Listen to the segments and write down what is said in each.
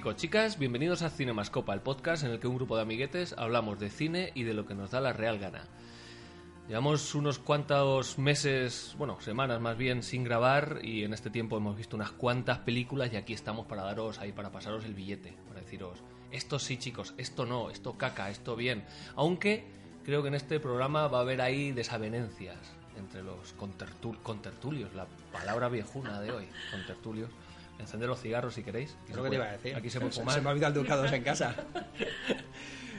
Chicos, chicas, bienvenidos a Cinemascopa, el podcast en el que un grupo de amiguetes hablamos de cine y de lo que nos da la real gana. Llevamos unos cuantos meses, bueno, semanas más bien, sin grabar y en este tiempo hemos visto unas cuantas películas y aquí estamos para daros ahí, para pasaros el billete, para deciros, esto sí chicos, esto no, esto caca, esto bien. Aunque creo que en este programa va a haber ahí desavenencias entre los contertul- contertulios, la palabra viejuna de hoy, contertulios. Encender los cigarros si queréis. Aquí Es lo que te iba a decir. Aquí se puede fumar. se me ha olvidado el ducados en casa.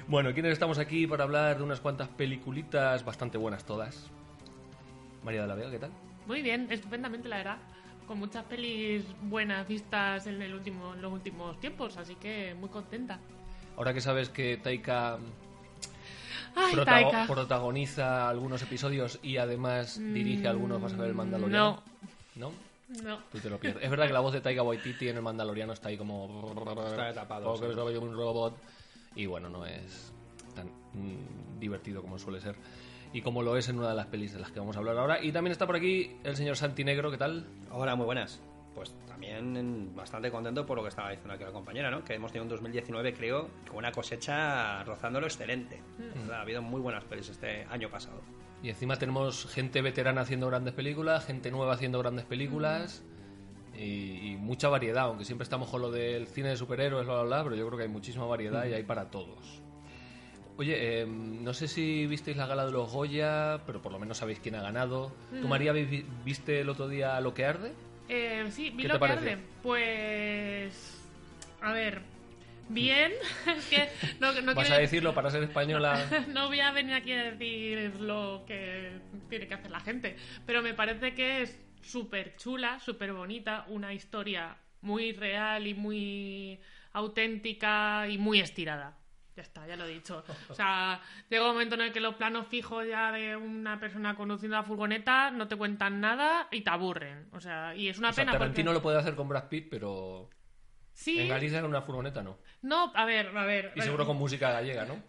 Bueno, ¿quiénes estamos aquí para hablar de unas cuantas peliculitas bastante buenas todas? María de la Vega, ¿qué tal? Muy bien, estupendamente la verdad. Con muchas pelis buenas vistas en, el último, en los últimos tiempos, así que muy contenta. Ahora que sabes que Taika Ay, protago- Taika. protagoniza algunos episodios y además dirige algunos, vas a ver el Mandaloriano. No, ¿No? No. Tú te lo pierdes. Es verdad que la voz de Taika Waititi en el Mandaloriano está ahí como... Está tapado, Porque sí. un robot. Y bueno, no es tan mm, divertido como suele ser. Y como lo es en una de las pelis de las que vamos a hablar ahora. Y también está por aquí el señor Santi Negro, ¿qué tal? Hola, muy buenas. Pues también bastante contento por lo que estaba diciendo aquí la compañera, ¿no? Que hemos tenido un 2019, creo, con una cosecha rozando lo excelente. Mm. Ha habido muy buenas pelis este año pasado. Y encima tenemos gente veterana haciendo grandes películas, gente nueva haciendo grandes películas y, y mucha variedad, aunque siempre estamos con lo del cine de superhéroes, bla, bla, bla, pero yo creo que hay muchísima variedad y hay para todos. Oye, eh, no sé si visteis la gala de los Goya, pero por lo menos sabéis quién ha ganado. ¿Tú, María, vi- viste el otro día Lo que arde? Eh, sí, vi ¿Qué lo te que pareció? arde. Pues. A ver. Bien. es que no, no ¿Vas quiero- a decirlo para ser española? no voy a venir aquí a decir lo que tiene que hacer la gente, pero me parece que es súper chula, súper bonita, una historia muy real y muy auténtica y muy estirada. Ya está, ya lo he dicho. O sea, llega un momento en el que los planos fijos ya de una persona conduciendo la furgoneta no te cuentan nada y te aburren. O sea, y es una O sea, pena Tarantino porque... lo puede hacer con Brad Pitt, pero Sí, en Galicia en una furgoneta no. no, a ver, a ver. Y seguro con música gallega, ¿no?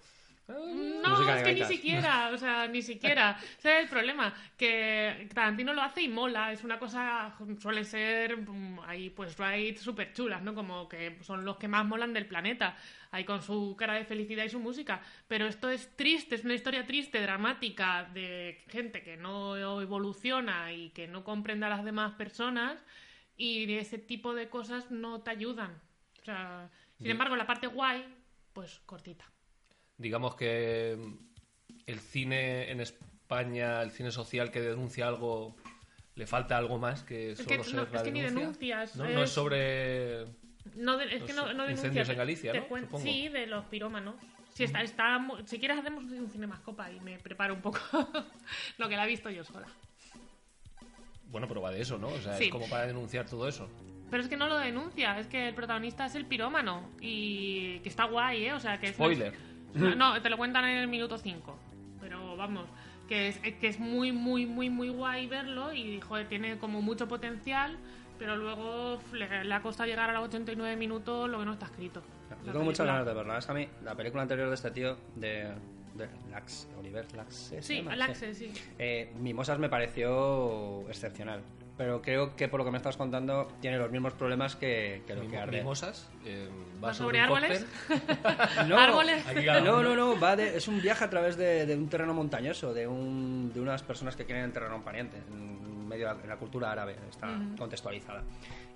No, es que ni siquiera, o sea, ni siquiera. Ese es el problema, que Tarantino lo hace y mola, es una cosa, suele ser mm, ahí pues rides súper chulas, ¿no? Como que son los que más molan del planeta, ahí con su cara de felicidad y su música. Pero esto es triste, es una historia triste, dramática, de gente que no evoluciona y que no comprende a las demás personas y ese tipo de cosas no te ayudan. O sea, sin embargo, la parte guay, pues cortita. digamos que mm, el cine en España, el cine social que denuncia algo, le falta algo más que solo que ser no- la es que ni denuncia. denuncias, ¿No? No es es- sobre... No, de- es Los que no, no denuncia. incendios en Galicia, ¿no? Sí, de los pirómanos. Si, está, está, si quieres hacemos un cinemascopa y me preparo un poco lo que la he visto yo sola. Bueno, pero va de eso, ¿no? O sea, Sí. es como para denunciar todo eso. Pero es que no lo denuncia, es que el protagonista es el pirómano y que está guay, ¿eh? O sea, que es... Spoiler. No, te lo cuentan en el minuto 5. Pero vamos, que es, que es muy, muy, muy, muy guay verlo y, joder, tiene como mucho potencial, pero luego le, le ha costado llegar a los 89 minutos lo que no está escrito. Yo tengo muchas ganas de verla. Es que a mí, la película anterior de este tío, de, de Lax, Oliver Lax, ¿se Sí? Alaxe, sí. Eh, Mimosas me pareció excepcional. Pero creo que por lo que me estás contando tiene los mismos problemas que, que lo que arde. Mimosas. eh, va, ¿Va sobre, sobre árboles? No, Árboles. No, no, no, va de- es un viaje a través de, de un terreno montañoso, de, un, de unas personas que quieren enterrar a un pariente, en medio de la, en cultura árabe, está contextualizada.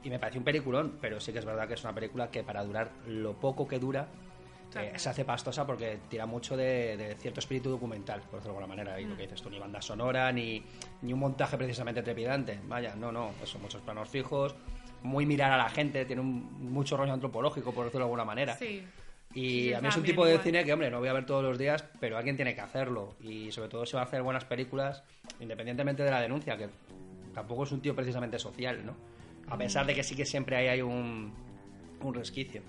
Y me pareció un peliculón, pero sí que es verdad que es una película que para durar lo poco que dura, eh, se hace pastosa porque tira mucho de, de cierto espíritu documental, por decirlo de alguna manera. Y lo que dices tú, ni banda sonora, ni, ni un montaje precisamente trepidante. Vaya, no, no, son muchos planos fijos, muy mirar a la gente, tiene un, mucho rollo antropológico, por decirlo de alguna manera. Sí. Y Sí, a mí es un tipo de igual. cine que, hombre, no voy a ver todos los días, pero alguien tiene que hacerlo. Y sobre todo si va a hacer buenas películas, independientemente de la denuncia, que tampoco es un tío precisamente social, ¿no? A pesar de que sí que siempre ahí hay un, un resquicio.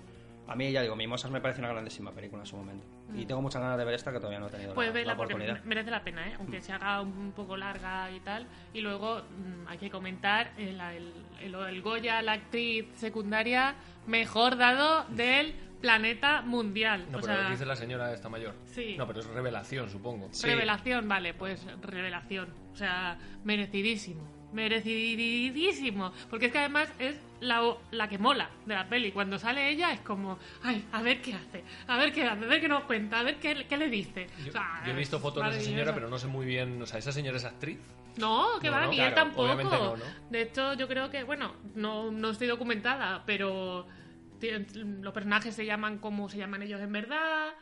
A mí, ya digo, Mimosas me parece una grandísima película en su momento. Y tengo muchas ganas de ver esta que todavía no he tenido Pues la, la verla porque oportunidad. merece la pena, ¿eh? aunque se haga un poco larga y tal. Y luego mm, hay que comentar el, el, el- el Goya, la actriz secundaria mejor dado del planeta mundial. No, o pero sea, dice la señora esta mayor. Sí. No, pero es revelación, supongo. Sí. revelación, vale, pues revelación. O sea, merecidísimo. Merecidísimo. Porque es que además es la, la que mola de la peli. Cuando sale ella es como, ay, a ver qué hace, a ver qué hace, a ver qué nos cuenta, a ver qué, qué le dice. Yo, O sea, yo he visto fotos de esa señora, pero no sé muy bien. O sea, ¿esa señora es actriz? No, que No, va, no, ni claro, él tampoco. obviamente no, ¿no? De hecho, yo creo que, bueno, no, no estoy documentada, pero los personajes se llaman como se llaman ellos en verdad.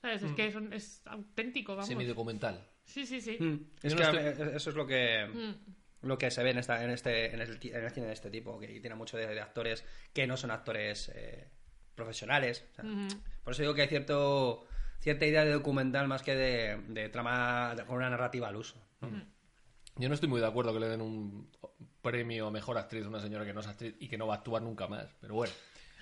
¿Sabes? Mm. Es que son- es auténtico, vamos. Semidocumental. Sí, sí, sí. Mm. Es que estoy- eso es lo que Mm. Lo que se ve en esta en este en el, en el cine de este tipo que tiene mucho de, de actores que no son actores eh, profesionales O sea, Ujú. por eso digo que hay cierto cierta idea de documental más que de, de trama de- con una narrativa al uso ¿no? Yo no estoy muy de acuerdo que le den un premio a mejor actriz a una señora que no es actriz y que no va a actuar nunca más. Pero bueno,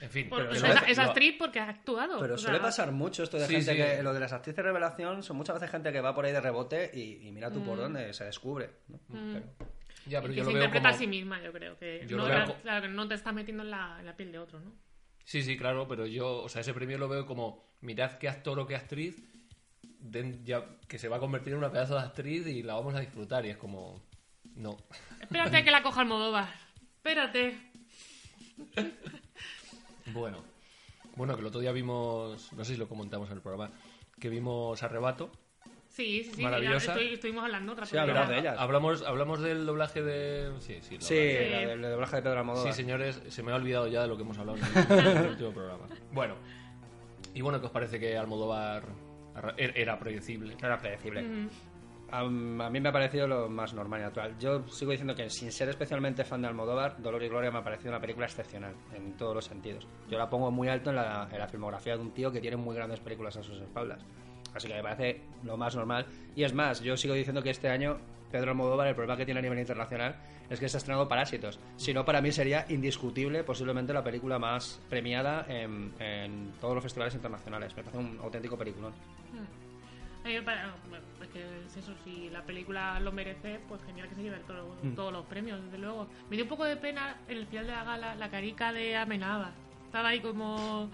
en fin. Por- que o lo sea, hace- es, actriz porque ha actuado. pero o sea, suele pasar mucho esto de Sí, gente sí. que lo de las actrices revelación son muchas veces gente que va por ahí de rebote y, y mira tú Mm. por dónde se descubre ¿no? Pero- Ya, pero y yo que lo se veo interpreta como... a sí misma, yo creo. Que Yo no, veo la- te estás metiendo en la, en la piel de otro, ¿no? Sí, sí, claro, pero yo, o sea, ese premio lo veo como, mirad qué actor o qué actriz ya, que se va a convertir en una pedazo de actriz y la vamos a disfrutar. Y es como, no. Espérate que la coja Almodóvar. Espérate. Bueno, bueno, que el otro día vimos, no sé si lo comentamos en el programa, que vimos Arrebato. Sí, sí, sí. Maravillosa. ya estoy- estuvimos hablando otra Sí, hablamos de ella. Hablamos, hablamos del doblaje de... Sí, sí, sí del doblaje de Pedro Almodóvar Sí, señores, se me ha olvidado ya de lo que hemos hablado en el, en el último programa. Bueno, y bueno, ¿qué os parece que Almodóvar er- era predecible? era predecible Mm, A, a mí me ha parecido lo más normal y natural. Yo sigo diciendo que sin ser especialmente fan de Almodóvar, Dolor y Gloria me ha parecido una película excepcional en todos los sentidos. Yo la pongo muy alto en la, en la filmografía de un tío que tiene muy grandes películas a sus espaldas. Así que me parece lo más normal. Y es más, yo sigo diciendo que este año Pedro Almodóvar, el problema que tiene a nivel internacional es que se ha estrenado Parásitos. Si no, para mí sería indiscutible, posiblemente la película más premiada en, en todos los festivales internacionales. Me parece un auténtico peliculón. pare- bueno, es que es eso, si la película lo merece, pues genial que se lleve todo- Mm. todos los premios, desde luego. Me dio un poco de pena en el final de la gala la carica de Amenábar. Estaba ahí como...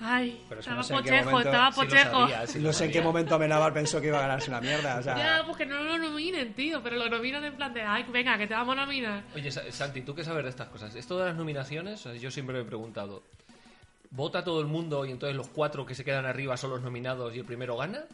Ay, Pero estaba no sé pochejo, momento- estaba pochejo. sabía, no sé en qué momento Amenábar pensó que iba a ganarse una mierda. O sea, Ya, pues que no lo nominen, tío, pero lo nominan en plan de, ay, venga, que te vamos a nominar. Oye, Sa- Santi, ¿tú qué sabes de estas cosas? Esto de las nominaciones, o sea, yo siempre me he preguntado, ¿vota todo el mundo y entonces los cuatro que se quedan arriba son los nominados y el primero gana?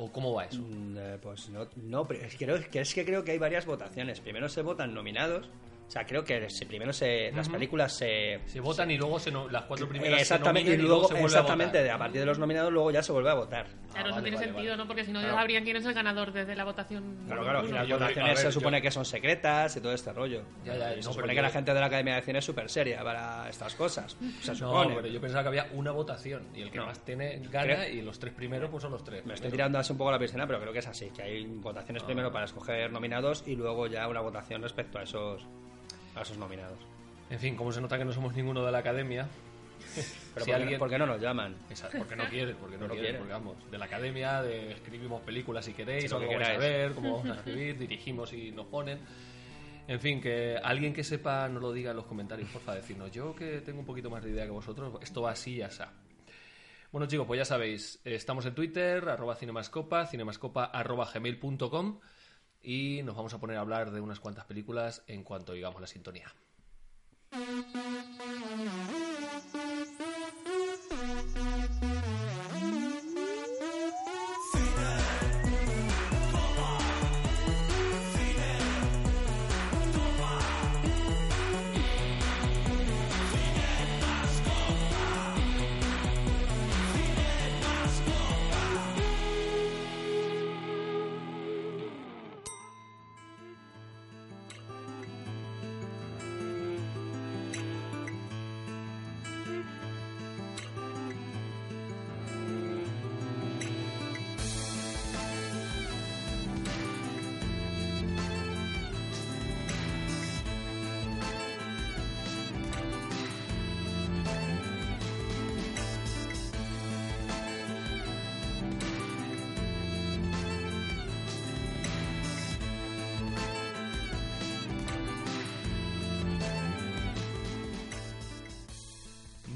¿O cómo va eso? Mm, eh, pues no, no pero es, creo, que es que creo que hay varias votaciones. Primero se votan nominados. O sea, creo que se- primero se, las películas se... Se votan y luego se no- las cuatro primeras exactamente, se y luego, se vuelve exactamente, a de- votar. a partir de los nominados luego ya se vuelve a votar. Claro, Ah, eso vale, tiene vale, sentido, vale. ¿no? Porque si no, Claro. ya sabrían quién es el ganador desde la votación. Claro, claro, y las yo- votaciones ver, se supone yo- que son secretas y todo este rollo. Ya, ya, Y no, se supone yo- que la gente de la Academia de Cine es súper seria para estas cosas. Se No, pero yo pensaba que había una votación y el que No. más tiene gana Creo- y los tres primeros pues son los tres. Me estoy tirando así un poco a la piscina, pero creo que es así, que hay votaciones primero para escoger nominados y luego ya una votación respecto a esos a esos nominados. En fin, como se nota que no somos ninguno de la academia, Pero Si porque, alguien- porque no nos llaman. Exacto, porque no quieren, porque no, No quieren, quieren. porque vamos, de la academia, de escribimos películas si queréis, Sí, lo que queráis. ver, cómo vamos a escribir, dirigimos y nos ponen. En fin, que alguien que sepa nos lo diga en los comentarios, porfa, decirnos. Yo que tengo un poquito más de idea que vosotros, esto va así y así. Bueno chicos, pues ya sabéis, estamos en Twitter, arroba cinemascopa, cinemascopa arroba gmail.com y nos vamos a poner a hablar de unas cuantas películas en cuanto digamos la sintonía.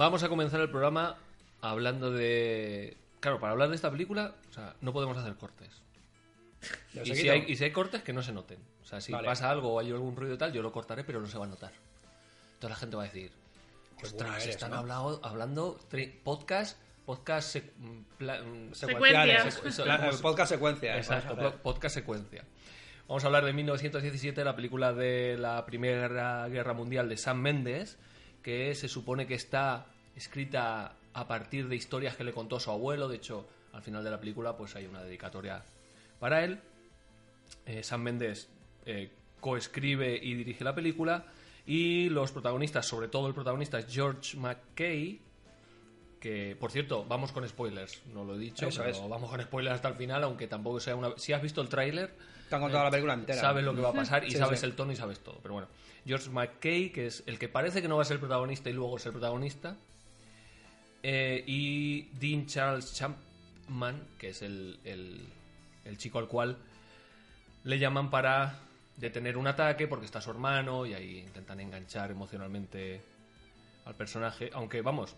Vamos a comenzar el programa hablando de... Claro, para hablar de esta película, o sea, no podemos hacer cortes. Y si, hay, y si hay cortes, que no se noten. O sea, si Vale. pasa algo o hay algún ruido y tal, yo lo cortaré, pero no se va a notar. Entonces la gente va a decir, ostras, eres, están ¿no? hablando, hablando podcast, podcast sec- mm, mm, Secuenciales. Secuencias. Eso, Pla- ¿cómo eh, se- podcast secuencia. Exacto, hacer. po- podcast secuencia. Vamos a hablar de 1917, la película de la Primera Guerra Mundial de Sam Mendes, que se supone que está escrita a partir de historias que le contó su abuelo. De hecho, al final de la película, pues hay una dedicatoria para él. Eh, Sam Mendes eh, coescribe y dirige la película. Y los protagonistas, sobre todo el protagonista, es George McKay. Que, por cierto, vamos con spoilers. No lo he dicho, Eso pero es. vamos con spoilers hasta el final, aunque tampoco sea una. Si has visto el tráiler, Te han contado la película entera. sabes lo que va a pasar y Sí, sabes sí. el tono y sabes todo. Pero bueno, George McKay, que es el que parece que no va a ser protagonista y luego es el protagonista. Eh, y Dean Charles Chapman, que es el, el- el chico al cual le llaman para detener un ataque porque está su hermano y ahí intentan enganchar emocionalmente al personaje. Aunque, vamos,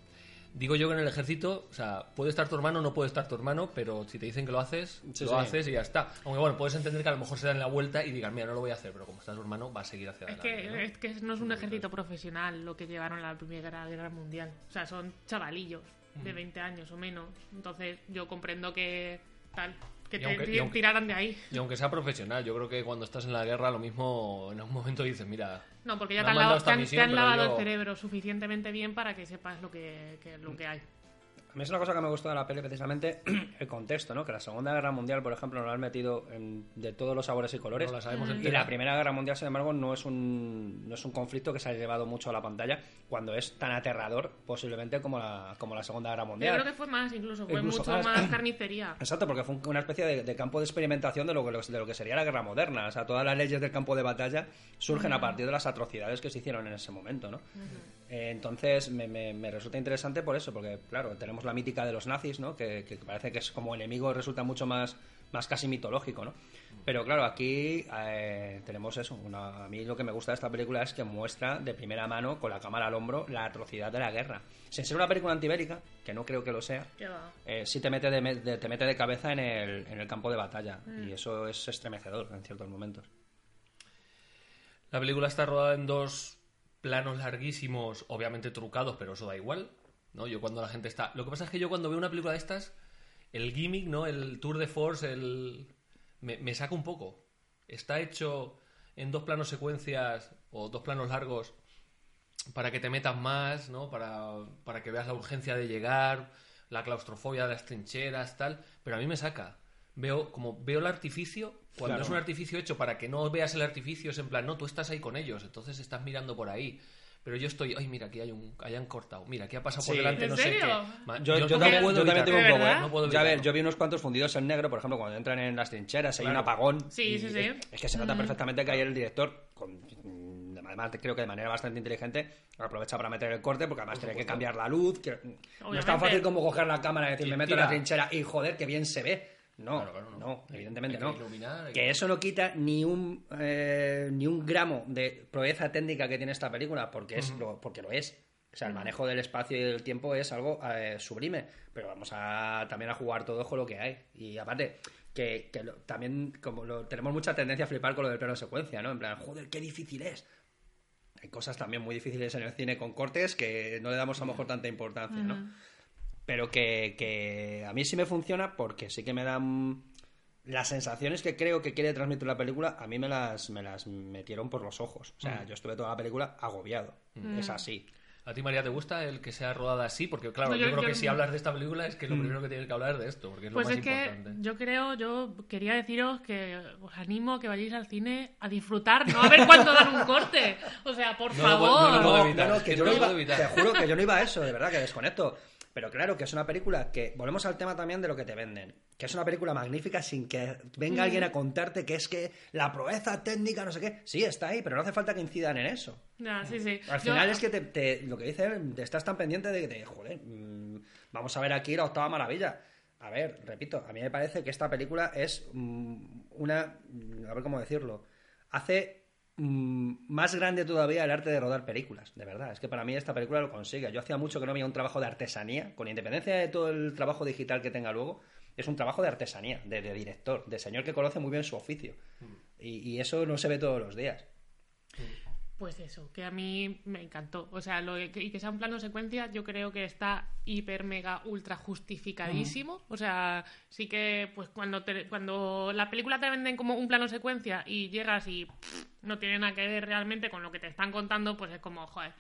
digo yo que en el ejército, o sea, puede estar tu hermano, no puede estar tu hermano, pero si te dicen que lo haces, Sí, lo sí. haces y ya está. Aunque bueno, puedes entender que a lo mejor se dan la vuelta y digan, mira, no lo voy a hacer, pero como está su hermano, va a seguir hacia Es adelante. que, ¿no? es que no es un ejército profesional lo que llevaron a la Primera Guerra Mundial. O sea, son chavalillos de 20 años o menos. Entonces yo comprendo que tal, que te aunque- aunque- tiraran de ahí. Y aunque sea profesional, yo creo que cuando estás en la guerra, lo mismo en algún momento dices, mira, No, porque ya te han lavado- mandado esta te han- te misión, han pero lavado yo- el cerebro suficientemente bien para que sepas lo que, que- lo que hay. A mí es una cosa que me gustó de la peli precisamente el contexto, ¿no? Que la Segunda Guerra Mundial, por ejemplo, nos la han metido en- de todos los sabores y colores. no la sabemos Y la Primera Guerra Mundial, sin embargo, no es un no es un conflicto que se haya llevado mucho a la pantalla cuando es tan aterrador posiblemente como la, como la Segunda Guerra Yo Mundial. creo que fue más, incluso, fue Incluso mucho más. más, carnicería. Exacto, porque fue un- una especie de, de campo de experimentación de lo, que, de lo que sería la guerra moderna. O sea, todas las leyes del campo de batalla surgen a partir de las atrocidades que se hicieron en ese momento, ¿no? Entonces, me, me- me resulta interesante por eso, porque, claro, tenemos la mítica de los nazis, ¿no? Que, que parece que es como enemigo, resulta mucho más, más casi mitológico, ¿no? Pero claro, aquí eh, tenemos eso. Una- a mí lo que me gusta de esta película es que muestra de primera mano, con la cámara al hombro, la atrocidad de la guerra. Sin ser una película antibélica, que no creo que lo sea, eh, sí te mete de, de- te mete de cabeza en el, en el campo de batalla. Y eso es estremecedor en ciertos momentos. La película está rodada en dos planos larguísimos, obviamente trucados, pero eso da igual, ¿no? Yo cuando la gente está... Lo que pasa es que yo cuando veo una película de estas, el gimmick, ¿no? El tour de force, el... Me, saca un poco. Está hecho en dos planos secuencias o dos planos largos para que te metas más, ¿no? Para, para que veas la urgencia de llegar, la claustrofobia de las trincheras, tal. Pero a mí me saca. Veo, como veo el artificio, cuando Claro. es un artificio hecho para que no veas el artificio, es en plan, no, tú estás ahí con ellos, entonces estás mirando por ahí. Pero yo estoy, ay, mira, aquí hay un, ahí han cortado, mira, aquí ha pasado por Sí. delante, ¿En no serio? sé qué. Yo, yo no también, puedo yo también tengo un poco. ¿eh? No puedo ya ver, yo vi unos cuantos fundidos en negro, por ejemplo, cuando entran en las trincheras, hay un Claro. apagón. Sí, y sí, sí. Es, es que se nota perfectamente que ahí el director, con, mm, además creo que de manera bastante inteligente, aprovecha para meter el corte, porque además tiene que cambiar la luz. que- no es tan fácil como coger la cámara y decir, Y me meto en la trinchera y joder, que bien se ve. No, Claro, claro, no. no, evidentemente Hay que no. iluminar, hay que que- eso no quita ni un eh, ni un gramo de proeza técnica que tiene esta película, porque es lo, porque lo es. O sea, el manejo del espacio y del tiempo es algo eh, sublime, pero vamos a también a jugar todo con lo que hay. Y aparte, que, que lo- también como lo, tenemos mucha tendencia a flipar con lo del plano secuencia, ¿no? En plan, joder, qué difícil es. Hay cosas también muy difíciles en el cine con cortes que no le damos a lo mejor tanta importancia, ¿no? Pero que, que a mí sí me funciona porque sí que me dan las sensaciones que creo que quiere transmitir la película, a mí me las, me las metieron por los ojos. O sea, Mm. yo estuve toda la película agobiado. Es así. ¿A ti, María, te gusta el que sea rodada así? Porque, claro, No, yo, yo- creo yo- que si hablas de esta película es que lo primero que tienes que hablar es de esto, porque es Pues lo más es que importante. yo creo, yo quería deciros que os animo a que vayáis al cine a disfrutar, no a ver cuándo dan un corte. O sea, por No favor. no No, que que yo no no lo iba, puedo evitar. te juro que yo no iba a eso, de verdad, que desconecto. Pero claro, que es una película que, volvemos al tema también de lo que te venden, que es una película magnífica sin que venga alguien a contarte que es que la proeza técnica, no sé qué, sí, está ahí, pero no hace falta que incidan en eso. Ya, sí, sí. Al Yo- final es que te, te- lo que dice él, te estás tan pendiente de que te, joder, mm, vamos a ver aquí la octava maravilla. A ver, repito, a mí me parece que esta película es mm, una, mm, a ver cómo decirlo, hace mm, más grande todavía el arte de rodar películas, de verdad. Es que para mí esta película lo consigue. Yo hacía mucho que no había un trabajo de artesanía, con independencia de todo el trabajo digital que tenga luego, es un trabajo de artesanía, de, de director, de señor que conoce muy bien su oficio. Y, y eso no se ve todos los días. Pues eso, que a mí me encantó. O sea, lo de que, y que sea un plano secuencia, yo creo que está hiper, mega, ultra justificadísimo. O sea, sí que, pues cuando, te- cuando la película te venden como un plano secuencia y llegas y pff, no tiene nada que ver realmente con lo que te están contando, pues es como, joder.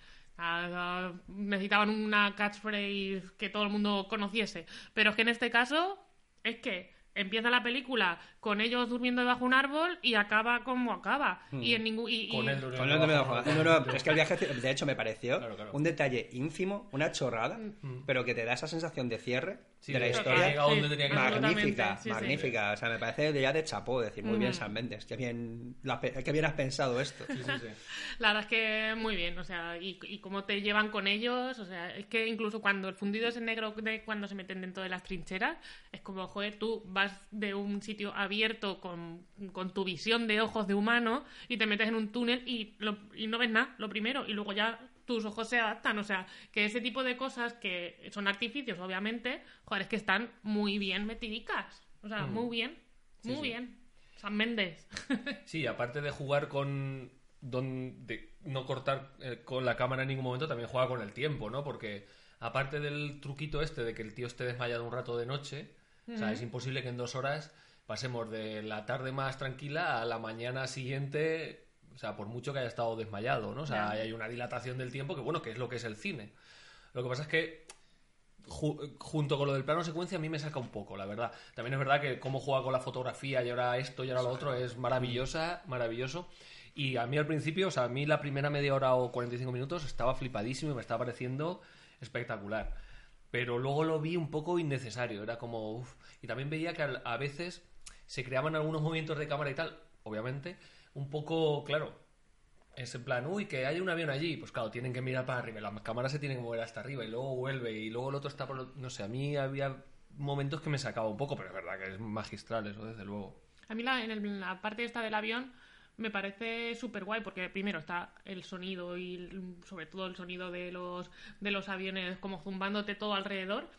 necesitaban una catchphrase que todo el mundo conociese. Pero es que en este caso, es que empieza la película con ellos durmiendo debajo de un árbol y acaba como acaba. Y en ningún. y- Con él durmiendo Con el de bajo- Medoja. No, no, es que el viaje, de hecho, me pareció Claro, claro. un detalle ínfimo, una chorrada, pero que te da esa sensación de cierre Sí, de la historia. que llega donde tenía que llegar. magnífica, Absolutamente, sí, sí. magnífica. O sea, me parece de ya de chapó decir muy bien Ujú. San Mendes. Qué bien, qué bien has pensado esto. Sí, sí, sí. La verdad es que muy bien, o sea, y, y cómo te llevan con ellos, o sea, es que incluso cuando el fundido es en negro de cuando se meten dentro de las trincheras, es como, joder, tú vas de un sitio abierto con, con tu visión de ojos de humano y te metes en un túnel y, lo- y no ves nada, lo primero, y luego ya tus ojos se adaptan, o sea, que ese tipo de cosas que son artificios, obviamente, joder, es que están muy bien metidicas, o sea, muy bien, Sí, muy sí. bien. San Méndez. Sí, aparte de jugar con. don- de no cortar eh, con la cámara en ningún momento, también juega con el tiempo, ¿no? Porque aparte del truquito este de que el tío esté desmayado un rato de noche, o sea, es imposible que en dos horas pasemos de la tarde más tranquila a la mañana siguiente, o sea, por mucho que haya estado desmayado, ¿no? O sea, Ya. hay una dilatación del tiempo que, bueno, que es lo que es el cine. Lo que pasa es que ju- junto con lo del plano secuencia a mí me saca un poco, la verdad. También es verdad que cómo juega con la fotografía y ahora esto y ahora lo otro es maravillosa, maravilloso. Y a mí al principio, o sea, a mí la primera media hora o 45 minutos estaba flipadísimo y me estaba pareciendo espectacular. Pero luego lo vi un poco innecesario, era como... uf. Y también veía que a veces se creaban algunos movimientos de cámara y tal, obviamente, un poco, claro, es en plan, uy, que hay un avión allí. Pues claro, tienen que mirar para arriba. La cámara se tiene que mover hasta arriba y luego vuelve y luego el otro está por... No sé, a mí había momentos que me sacaba un poco, pero es verdad que es magistral eso, desde luego. A mí la, en, el- la parte esta del avión me parece súper guay porque primero está el sonido y sobre todo el sonido de los, de los aviones como zumbándote todo alrededor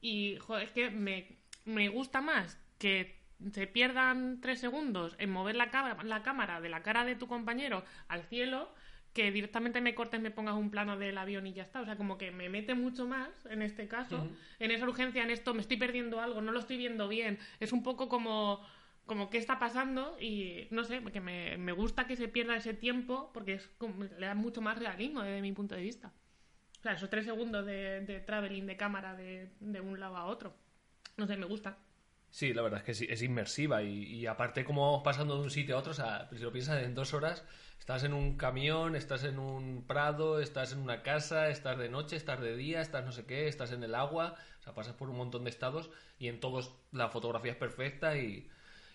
y joder, es que me, me gusta más que se pierdan tres segundos en mover la, cámara la cámara de la cara de tu compañero al cielo que directamente me cortes, me pongas un plano del avión y ya está. O sea, como que me mete mucho más en este caso, en esa urgencia, en esto, me estoy perdiendo algo, no lo estoy viendo bien. Es un poco como, como qué está pasando y no sé, que me, me gusta que se pierda ese tiempo porque es como- le da mucho más realismo desde mi punto de vista. O sea, esos tres segundos de, de traveling de cámara de, de un lado a otro. No sé, me gusta. Sí, la verdad es que sí, es inmersiva y, y aparte como vamos pasando de un sitio a otro, o sea, si lo piensas en dos horas, estás en un camión, estás en un prado, estás en una casa, estás de noche, estás de día, estás no sé qué, estás en el agua, o sea, pasas por un montón de estados y en todos la fotografía es perfecta y,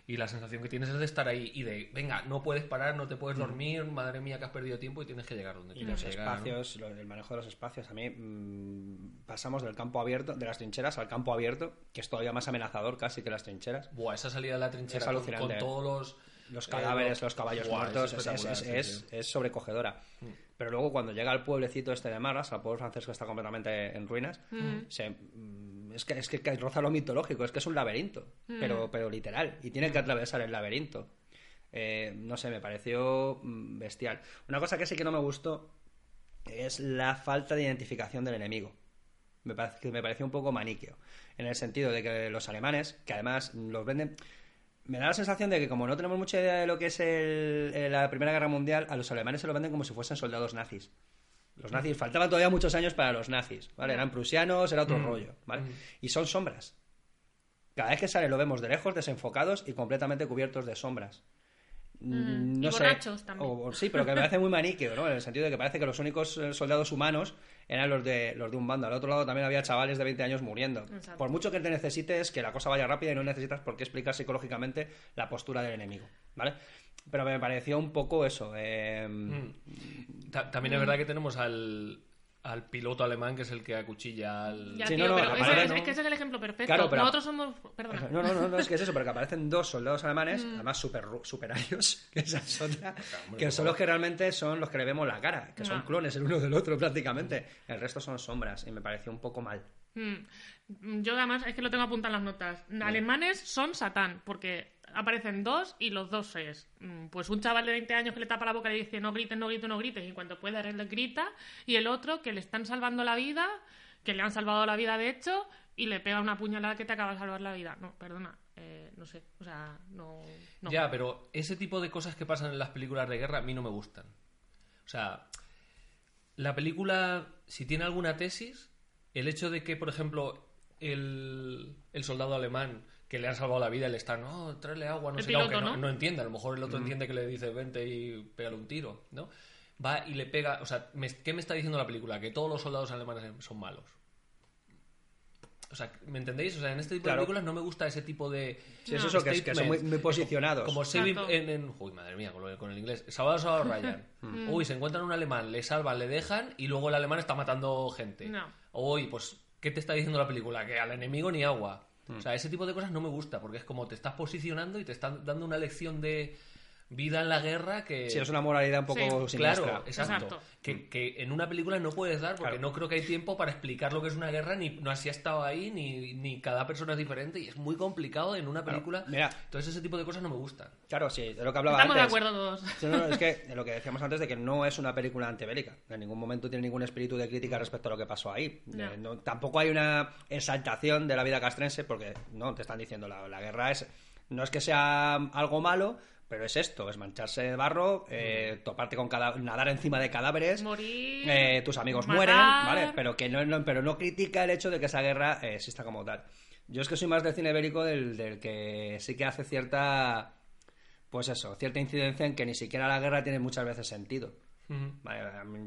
y la sensación que tienes es de estar ahí y de, venga, no puedes parar, no te puedes dormir, madre mía que has perdido tiempo y tienes que llegar donde Y tienes los que llegar. ¿no? espacios, lo- el manejo de los espacios, a mí mm, pasamos del campo abierto, de las trincheras al campo abierto, que es todavía más amenazador casi que las trincheras. Buah, esa salida de la trinchera Es con, alucinante, con ¿eh? todos los... Los eh, cadáveres, los caballos Buah, muertos, es, es- espectacular, es- sí, es- sí. es sobrecogedora. Pero luego cuando llega al pueblecito este de Marras, al pueblo francés que está completamente en ruinas, se- mm, es, que, es que roza lo mitológico, es que es un laberinto, pero, pero literal, y tienen que atravesar el laberinto. Eh, no sé, me pareció mm, bestial. Una cosa que sí que no me gustó es la falta de identificación del enemigo. Me, parece, me pareció un poco maniqueo. En el sentido de que los alemanes, que además los venden. Me da la sensación de que, como no tenemos mucha idea de lo que es el- eh, la Primera Guerra Mundial, a los alemanes se lo venden como si fuesen soldados nazis. Los nazis, faltaban todavía muchos años para los nazis, ¿vale? Eran prusianos, era otro rollo, ¿vale? Y son sombras. Cada vez que sale lo vemos de lejos, desenfocados y completamente cubiertos de sombras. Mm, No y sé. borrachos también. O- o- sí, pero que me parece muy maniqueo, ¿no? En el sentido de que parece que los únicos eh, soldados humanos eran los de, los de un bando. Al otro lado también había chavales de 20 años muriendo. Exacto. Por mucho que te necesites que la cosa vaya rápida y no necesitas por qué explicar psicológicamente la postura del enemigo, ¿vale? Pero me pareció un poco eso. eh, Ta- También es verdad que tenemos al, al piloto alemán que es el que acuchilla al... Ya, Sí, tío, no, no, pero aparte ese- no- es que ese es el ejemplo perfecto. Claro, pero- Nosotros somos... Perdona. No, no, no, no, es que es eso, pero que aparecen dos soldados alemanes, además super, superarios, que esa es otra, que son los que realmente son los que le vemos la cara, que son clones el uno del otro prácticamente. El resto son sombras y me pareció un poco mal. Mm. Yo además es que lo tengo apuntado en las notas. Alemanes son Satán, porque aparecen dos y los dos es mm, pues un chaval de 20 años que le tapa la boca y le dice no grites, no grites, no grites y en cuanto puede él le grita y el otro que le están salvando la vida, que le han salvado la vida de hecho y le pega una puñalada que te acaba de salvar la vida. No, perdona, eh, no sé, o sea, no, no. Ya, pero ese tipo de cosas que pasan en las películas de guerra a mí no me gustan. O sea, la película, si tiene alguna tesis, el hecho de que, por ejemplo, el, el soldado alemán que le han salvado la vida le está, no, tráele agua, no El sé qué, aunque no, ¿no? no entiende. A lo mejor el otro entiende que le dice, vente y pégale un tiro, ¿no? Va y le pega. O sea, me- ¿qué me está diciendo la película? Que todos los soldados alemanes son malos. O sea, ¿me entendéis? O sea, en este tipo Claro. de películas no me gusta ese tipo de. Sí, es eso, que, es- que son muy, muy posicionados. Como Saving Exacto. en, en- Uy, madre mía, con, lo- con el inglés. Salvador Salvador Ryan. Mm. Uy, se encuentran un alemán, le salvan, le dejan y luego el alemán está matando gente. No. Uy, pues, ¿qué te está diciendo la película? Que al enemigo ni agua. O sea, ese tipo de cosas no me gusta porque es como te estás posicionando y te están dando una lección de vida en la guerra que... Sí, es una moralidad un poco Sí. siniestra. Claro, exacto. Exacto. Que, que en una película no puedes dar porque Claro. no creo que hay tiempo para explicar lo que es una guerra, ni no así ha estado ahí, ni, ni cada persona es diferente y es muy complicado en una película. Mira. Entonces ese tipo de cosas no me gustan. Claro, sí, de lo que hablaba Estamos de antes. acuerdo todos. Sí, no, no, es que de lo que decíamos antes de que no es una película antibélica. En ningún momento tiene ningún espíritu de crítica respecto a lo que pasó ahí. No. Eh, no- tampoco hay una exaltación de la vida castrense porque no te están diciendo la, la guerra es no es que sea algo malo, pero es esto, es mancharse de barro, eh, toparte con cada, nadar encima de cadáveres. Morir. eh, tus amigos matar. mueren, ¿vale? Pero que no, no- pero no critica el hecho de que esa guerra eh, exista como tal. Yo es que soy más del cine bélico del, del que sí que hace cierta pues eso, cierta incidencia en que ni siquiera la guerra tiene muchas veces sentido.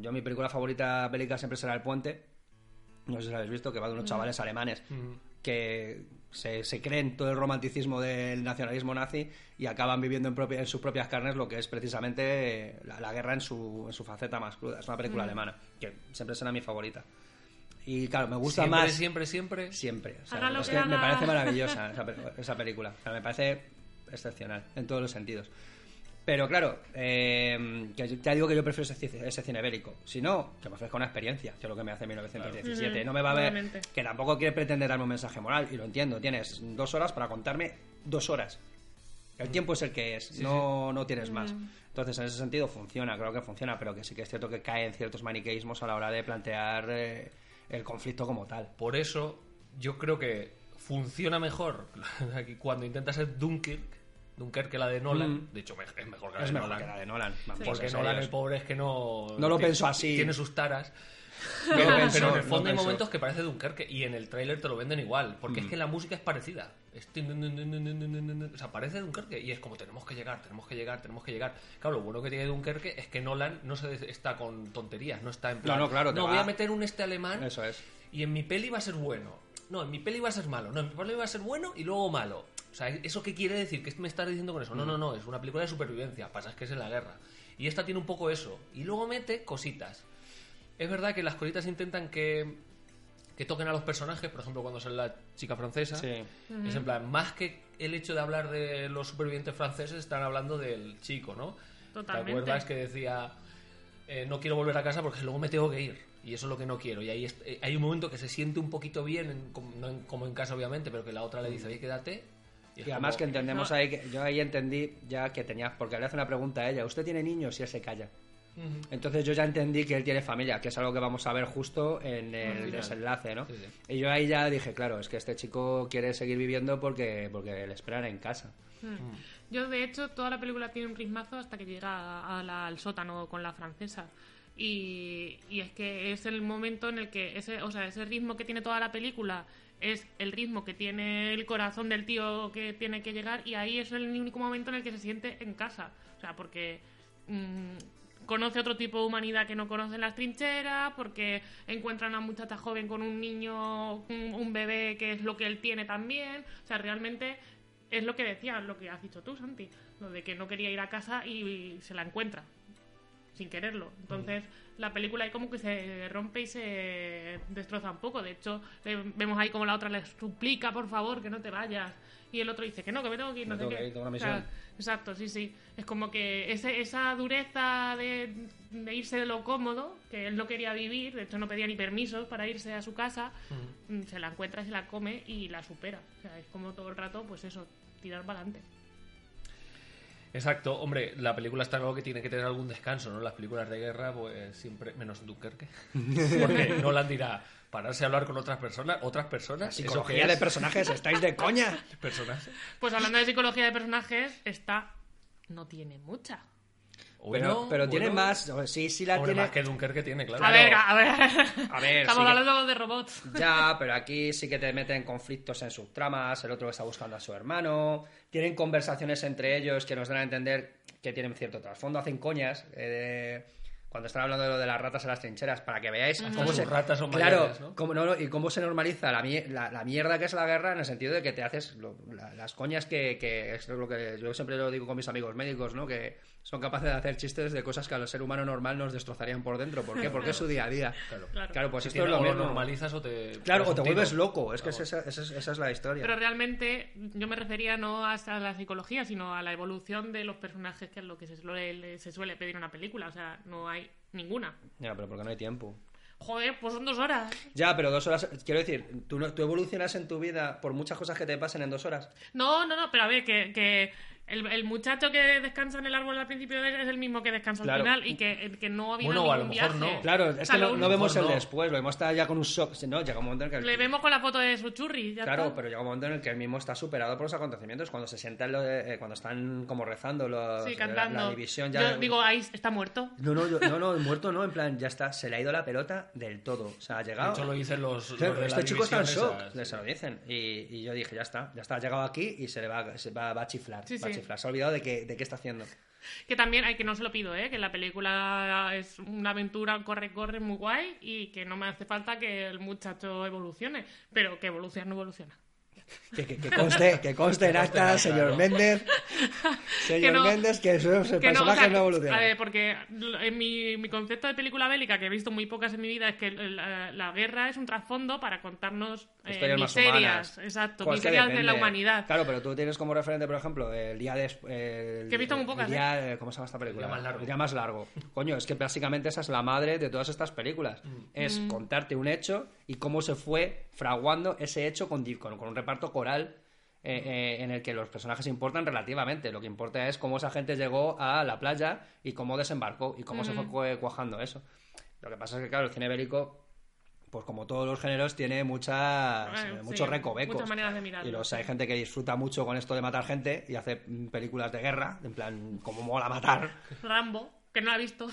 Yo mi película favorita bélica siempre será El Puente. No sé si habéis visto, que va de unos chavales alemanes que se, se creen todo el romanticismo del nacionalismo nazi y acaban viviendo en, propia- en sus propias carnes lo que es precisamente la, la guerra en su, en su faceta más cruda. Es una película alemana, que siempre será mi favorita. Y claro, me gusta siempre, más siempre, siempre. siempre. O sea, es que me parece maravillosa esa, pe- esa película. O sea, me parece excepcional en todos los sentidos. Pero claro, eh, que yo- ya digo que yo prefiero ese, ci- ese cine bélico. Si no, que me ofrezca una experiencia, que es lo que me hace 1917. Ujú, No me va a ver obviamente. que tampoco quiere pretender darme un mensaje moral, y lo entiendo. Tienes dos horas para contarme dos horas. El tiempo es el que es, no, no tienes más. Entonces, en ese sentido, funciona, creo que funciona, pero que sí que es cierto que cae en ciertos maniqueísmos a la hora de plantear eh, el conflicto como tal. Por eso yo creo que funciona mejor aquí cuando intenta ser Dunkirk, Dunkerque la de Nolan. Mm. De hecho, es mejor que la, de, Nolan. Porque. Nolan, el pobre, es que no. No lo pensó así. Tiene sus taras. Pero, en el fondo hay momentos que parece Dunkerque y en el tráiler te lo venden igual, porque es mm. que la música es parecida. Es... O sea, parece Dunkerque y es como tenemos que llegar, tenemos que llegar, tenemos que llegar. Claro, lo bueno que tiene Dunkerque es que Nolan no se está con tonterías, no está en plan. No, no, claro, no voy a meter un este alemán. Eso es. Y en mi peli va a ser bueno no, en mi peli va a ser malo. No, en mi peli va a ser bueno y luego malo. O sea, ¿eso qué quiere decir? ¿Qué me estás diciendo con eso? No, no, no, es una película de supervivencia. Pasa es que es en la guerra. Y esta tiene un poco eso. Y luego mete cositas. Es verdad que las cositas intentan que, que toquen a los personajes. Por ejemplo, cuando sale la chica francesa. Sí. Es en plan, más que el hecho de hablar de los supervivientes franceses, están hablando del chico, ¿no? Totalmente. ¿Te acuerdas que decía, eh, no quiero volver a casa porque luego me tengo que ir? Y eso es lo que no quiero. Y ahí est- eh, hay un momento que se siente un poquito bien, en- como, no en, como en casa obviamente, pero que la otra le dice, oye, quédate. Y, es Y además que entendemos No. ahí que yo ahí entendí ya que tenía porque le hace una pregunta a ella, ¿usted tiene niños? Y él se calla. Entonces yo ya entendí que él tiene familia, que es algo que vamos a ver justo en el desenlace, ¿no? Sí, sí. Y yo ahí ya dije, claro, es que este chico quiere seguir viviendo porque porque le esperan en casa. Mm. Yo, de hecho, toda la película tiene un ritmazo hasta que llega a- a la- al sótano con la francesa. Y, es que es el momento en el que ese, o sea, ese ritmo que tiene toda la película es el ritmo que tiene el corazón del tío que tiene que llegar y ahí es el único momento en el que se siente en casa. O sea, porque mm, conoce otro tipo de humanidad que no conoce en las trincheras, porque encuentra a una muchacha joven con un niño, un, bebé que es lo que él tiene también. O sea, realmente es lo que decía, lo que has dicho tú, Santi, lo de que no quería ir a casa y, se la encuentra sin quererlo. Entonces, la película ahí como que se rompe y se destroza un poco. De hecho, le- vemos ahí como la otra le suplica, por favor, que no te vayas. Y el otro dice que no, que me tengo que ir, no tengo qué. que ir, tengo una O sea, misión. exacto, sí, sí. Es como que ese, esa dureza de, de irse de lo cómodo, que él no quería vivir, de hecho no pedía ni permiso para irse a su casa, mm, se la encuentra, se la come y la supera. O sea, es como todo el rato, pues eso, tirar para adelante. Exacto, hombre, la película está claro que tiene que tener algún descanso, ¿no? Las películas de guerra, pues siempre, menos Dunkerque, porque Nolan dirá, pararse a hablar con otras personas, otras personas, ¿eso Psicología de es? personajes, ¿estáis de coña? personas. Pues hablando de psicología de personajes, esta no tiene mucha. Pero pero tiene bueno, más, sí, sí la hombre, tiene. más que Dunkerque tiene, claro. A ver, a ver. A ver, Estamos sí que- hablando de robots. Ya, pero aquí sí que te meten conflictos en sus tramas, el otro está buscando a su hermano, tienen conversaciones entre ellos que nos dan a entender que tienen cierto trasfondo, hacen coñas eh, de- cuando están hablando de lo de las ratas en las trincheras, para que veáis Hasta cómo sus se... ratas son claro, mayores, ¿no? cómo, no, no, y cómo se normaliza la, la, la mierda que es la guerra en el sentido de que te haces lo- la- las coñas que, que es lo que yo siempre lo digo con mis amigos médicos, ¿no? Que son capaces de hacer chistes de cosas que a los ser humano normal nos destrozarían por dentro. ¿Por qué? Porque es su día a día. Claro. Claro. Claro, pues esto Tiene- es lo o lo mismo. normalizas o te... Claro, o te vuelves loco, es que esa, esa es- esa es la historia. Pero realmente yo me refería no hasta la psicología, sino a la evolución de los personajes, que es lo que se suele, se suele pedir en una película. O sea, no hay ninguna. Ya, pero porque no hay tiempo. Joder, pues son dos horas. Ya, pero dos horas. Quiero decir, ¿tú, no- tú evolucionas en tu vida por muchas cosas que te pasen en dos horas. No, no, no, pero a ver, que, que el, el muchacho que descansa en el árbol al principio es el mismo que descansa Claro. al final y que, que no ha habido Bueno, a lo ningún mejor viaje. no. Claro, O es sea, que no, no vemos el no. después, lo vemos está ya con un shock. No, llega un momento en el que. Le vemos con la foto de su churri, ya Claro, está. pero llega un momento en el que él mismo está superado por los acontecimientos. Cuando se sientan, lo de- eh, cuando están como rezando los, Sí, la- cantando. La, división ya. Yo digo, ahí está muerto. No, no, yo- no, no, muerto no, en plan, ya está, se le ha ido la pelota del todo. O sea, ha De llegado. hecho, lo dicen los, los de la este chico está en shock, esa, le se lo dicen. Y, y yo dije, ya está, ya está, ha llegado aquí y se le va, se va, va a chiflar. Sí, va a sí. Se ha olvidado de, que, qué está haciendo. Que también, hay que no se lo pido, ¿eh? Que la película es una aventura corre-corre muy guay y que no me hace falta que el muchacho evolucione. Pero que evoluciona no evoluciona. Que, que, que conste, que conste en acta, señor Méndez. Señor no- Méndez, que esos Que no, o personajes sea, no, evolucionan. A ver, porque en mi, mi concepto de película bélica, que he visto muy pocas en mi vida, es que la, la guerra es un trasfondo para contarnos eh, miserias. Exacto, Jo, es que miserias de la humanidad. Claro, pero tú tienes como referente, por ejemplo, el día de... el- Que he visto muy pocas, el día, eh, ¿Cómo se llama esta película? El día más largo. El día más largo. Coño, es que básicamente esa es la madre de todas estas películas. Mm. Es contarte un hecho y cómo se fue fraguando ese hecho con, con, con un reparto coral eh, eh, en el que los personajes importan relativamente. Lo que importa es cómo esa gente llegó a la playa y cómo desembarcó y cómo se fue cuajando eso. Lo que pasa es que, claro, el cine bélico, pues como todos los géneros, tiene muchas, Bueno, eh, sí, muchos recovecos. muchas maneras de mirarlo, Y los, hay gente que disfruta mucho con esto de matar gente y hace mm, películas de guerra, en plan, como mola matar. Rambo, que no la he visto.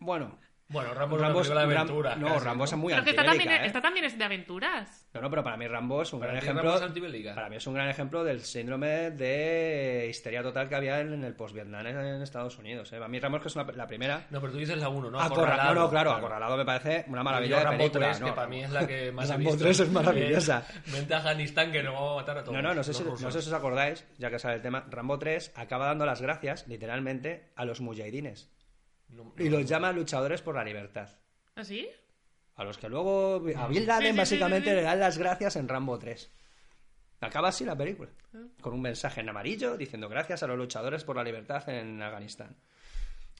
Bueno, Bueno, Rambo es una Rambo es- película de Ram- aventura. no, casi, Rambo es muy Pero que esta también, ¿eh? esta también es de aventuras. No, no, pero para mí Rambo es un Para gran ejemplo. Rambo es antibélica. Para mí es un gran ejemplo del síndrome de histeria total que había en, en el post-Vietnam en, en Estados Unidos. ¿eh? A mí Rambo es que es una- la primera. No, pero tú dices la 1, ¿no? Acorralado, no, no, claro, Acorralado me parece una maravilla de Rambo película. 3, que para mí es la que más he Rambo visto. 3 es maravillosa. Eh, Vente a Afganistán que no vamos a matar a todos. No, no, no sé, si, no sé si os acordáis, ya que sale el tema. Rambo 3 acaba dando las gracias, literalmente, a los mujahidines. No, Y los llama luchadores por la libertad. ¿Así? A los que luego a Bill Laden Sí, sí, sí, básicamente sí, sí. le dan las gracias en Rambo 3. Acaba así la película. Con un mensaje en amarillo diciendo gracias a los luchadores por la libertad en Afganistán.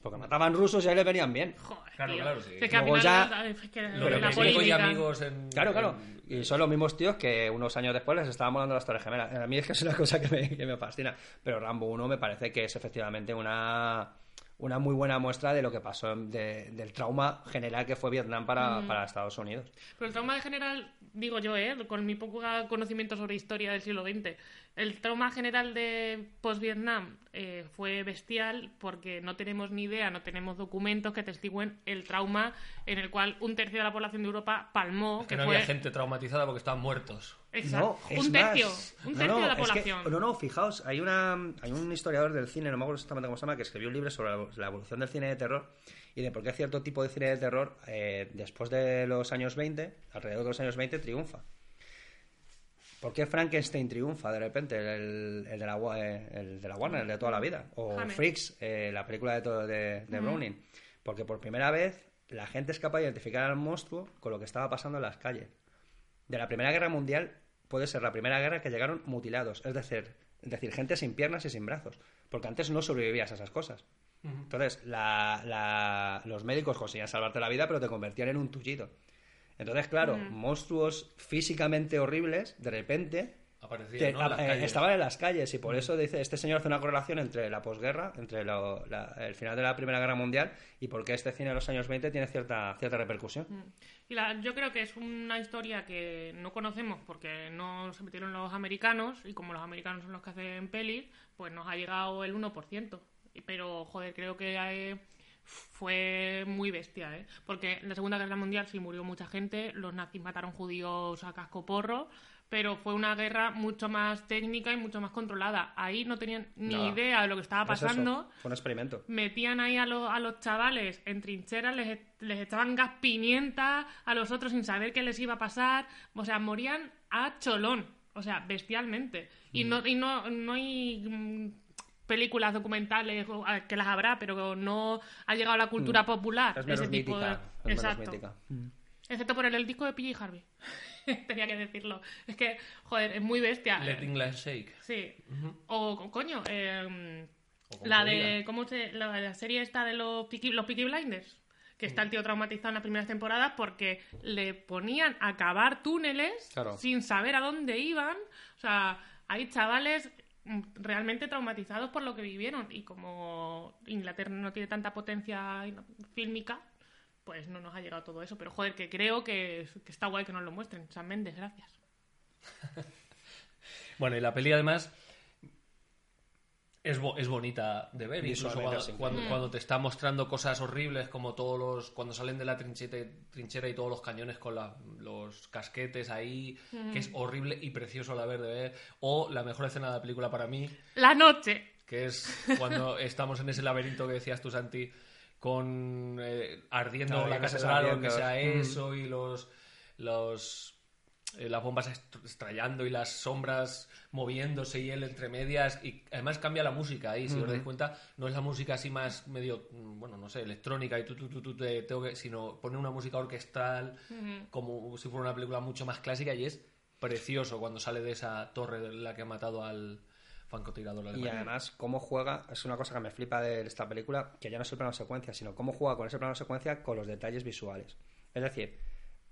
Porque mataban rusos y ahí le venían bien. Joder, Claro, tío. claro, sí. Es que al Luego final ya- la- es que Lo la de México y amigos en... Claro, claro. en- Y son los mismos tíos que unos años después les estaban molando las Torres Gemelas. A mí es que es una cosa que me, que me fascina. Pero Rambo 1 me parece que es efectivamente una, una muy buena muestra de lo que pasó, de- del trauma general que fue Vietnam para, para Estados Unidos. Pero el trauma general, digo yo, ¿eh? con mi poco conocimiento sobre historia del siglo XX, el trauma general de post-Vietnam eh, fue bestial porque no tenemos ni idea, no tenemos documentos que testiguen el trauma en el cual un tercio de la población de Europa palmó. Es que que no fue... había gente traumatizada porque estaban muertos. Exacto. No, es un tercio. más. Un tercio no, de la es que- población. no, no, fijaos, hay, una, hay un historiador del cine, no me acuerdo exactamente cómo se llama, que escribió un libro sobre la, la evolución del cine de terror y de por qué cierto tipo de cine de terror, eh, después de los años 20, alrededor de los años 20, triunfa. ¿Por qué Frankenstein triunfa de repente? El, el de, la, eh, el de la Warner, el de toda la vida. O Hammer. Freaks, eh, la película de, todo- de, de Browning. Porque por primera vez la gente es capaz de identificar al monstruo con lo que estaba pasando en las calles. De la Primera Guerra Mundial puede ser la primera guerra que llegaron mutilados, es decir, es decir, gente sin piernas y sin brazos, porque antes no sobrevivías a esas cosas. Entonces, la- la- los médicos conseguían salvarte la vida, pero te convertían en un tullido. Entonces, claro, monstruos físicamente horribles, de repente, Aparecía, que, ¿no? En las eh, estaban en las calles y por eso dice este señor hace una correlación entre la posguerra, entre lo- la- el final de la Primera Guerra Mundial y por qué este cine de los años 20 tiene cierta, cierta repercusión. Y la- yo creo que es una historia que no conocemos porque no se metieron los americanos y como los americanos son los que hacen pelis, pues nos ha llegado el 1%. Y- Pero, joder, creo que eh, fue muy bestia, ¿eh? Porque en la Segunda Guerra Mundial sí murió mucha gente, los nazis mataron judíos a casco porro, pero fue una guerra mucho más técnica y mucho más controlada. Ahí no tenían ni Nada. idea de lo que estaba Es pasando Fue un experimento. metían ahí a, los- a los chavales en trincheras, les, les echaban gas pimienta a los otros sin saber qué les iba a pasar. O sea, morían a cholón. O sea, bestialmente. Y no, y no, no hay mm, películas documentales o, que las habrá, pero no ha llegado a la cultura popular. Es menos ese tipo mítica. de... es Exacto. mítica. Excepto por el, el disco de PJ Harvey. Tenía que decirlo. Es que, joder, es muy bestia. Letting Light Shake. Sí. O, coño, eh, O como la se de. ¿Cómo se.? La, la serie esta de los Peaky, los Peaky Blinders. Que está el tío traumatizado en las primeras temporadas porque le ponían a cavar túneles Claro. sin saber a dónde iban. O sea, hay chavales mm, realmente traumatizados por lo que vivieron. Y como Inglaterra no tiene tanta potencia fílmica, pues no nos ha llegado todo eso. Pero joder, que creo que, que está guay que nos lo muestren. San Méndez, gracias. Bueno, y la peli además es, bo- es bonita de ver, incluso cuando, increíble. cuando, cuando te está mostrando cosas horribles como todos los cuando salen de la trincheta, trinchera y todos los cañones con la- los casquetes ahí, que es horrible y precioso la vez de ver, o la mejor escena de la película para mí, La noche. que es cuando estamos en ese laberinto que decías tú, Santi, con eh, ardiendo Claro, la catedral o que sea Mm. eso y los los eh, las bombas est- estrellando y las sombras moviéndose y él entre medias y además cambia la música ahí si os dais cuenta. No es la música así más medio mm, bueno no sé electrónica y tú, tú, tú, tú te tengo que sino pone una música orquestal como si fuera una película mucho más clásica y es precioso cuando sale de esa torre de la que ha matado al francotirador Y además, cómo juega, es una cosa que me flipa de esta película, que ya no es el plano secuencia, sino cómo juega con ese plano secuencia con los detalles visuales. Es decir,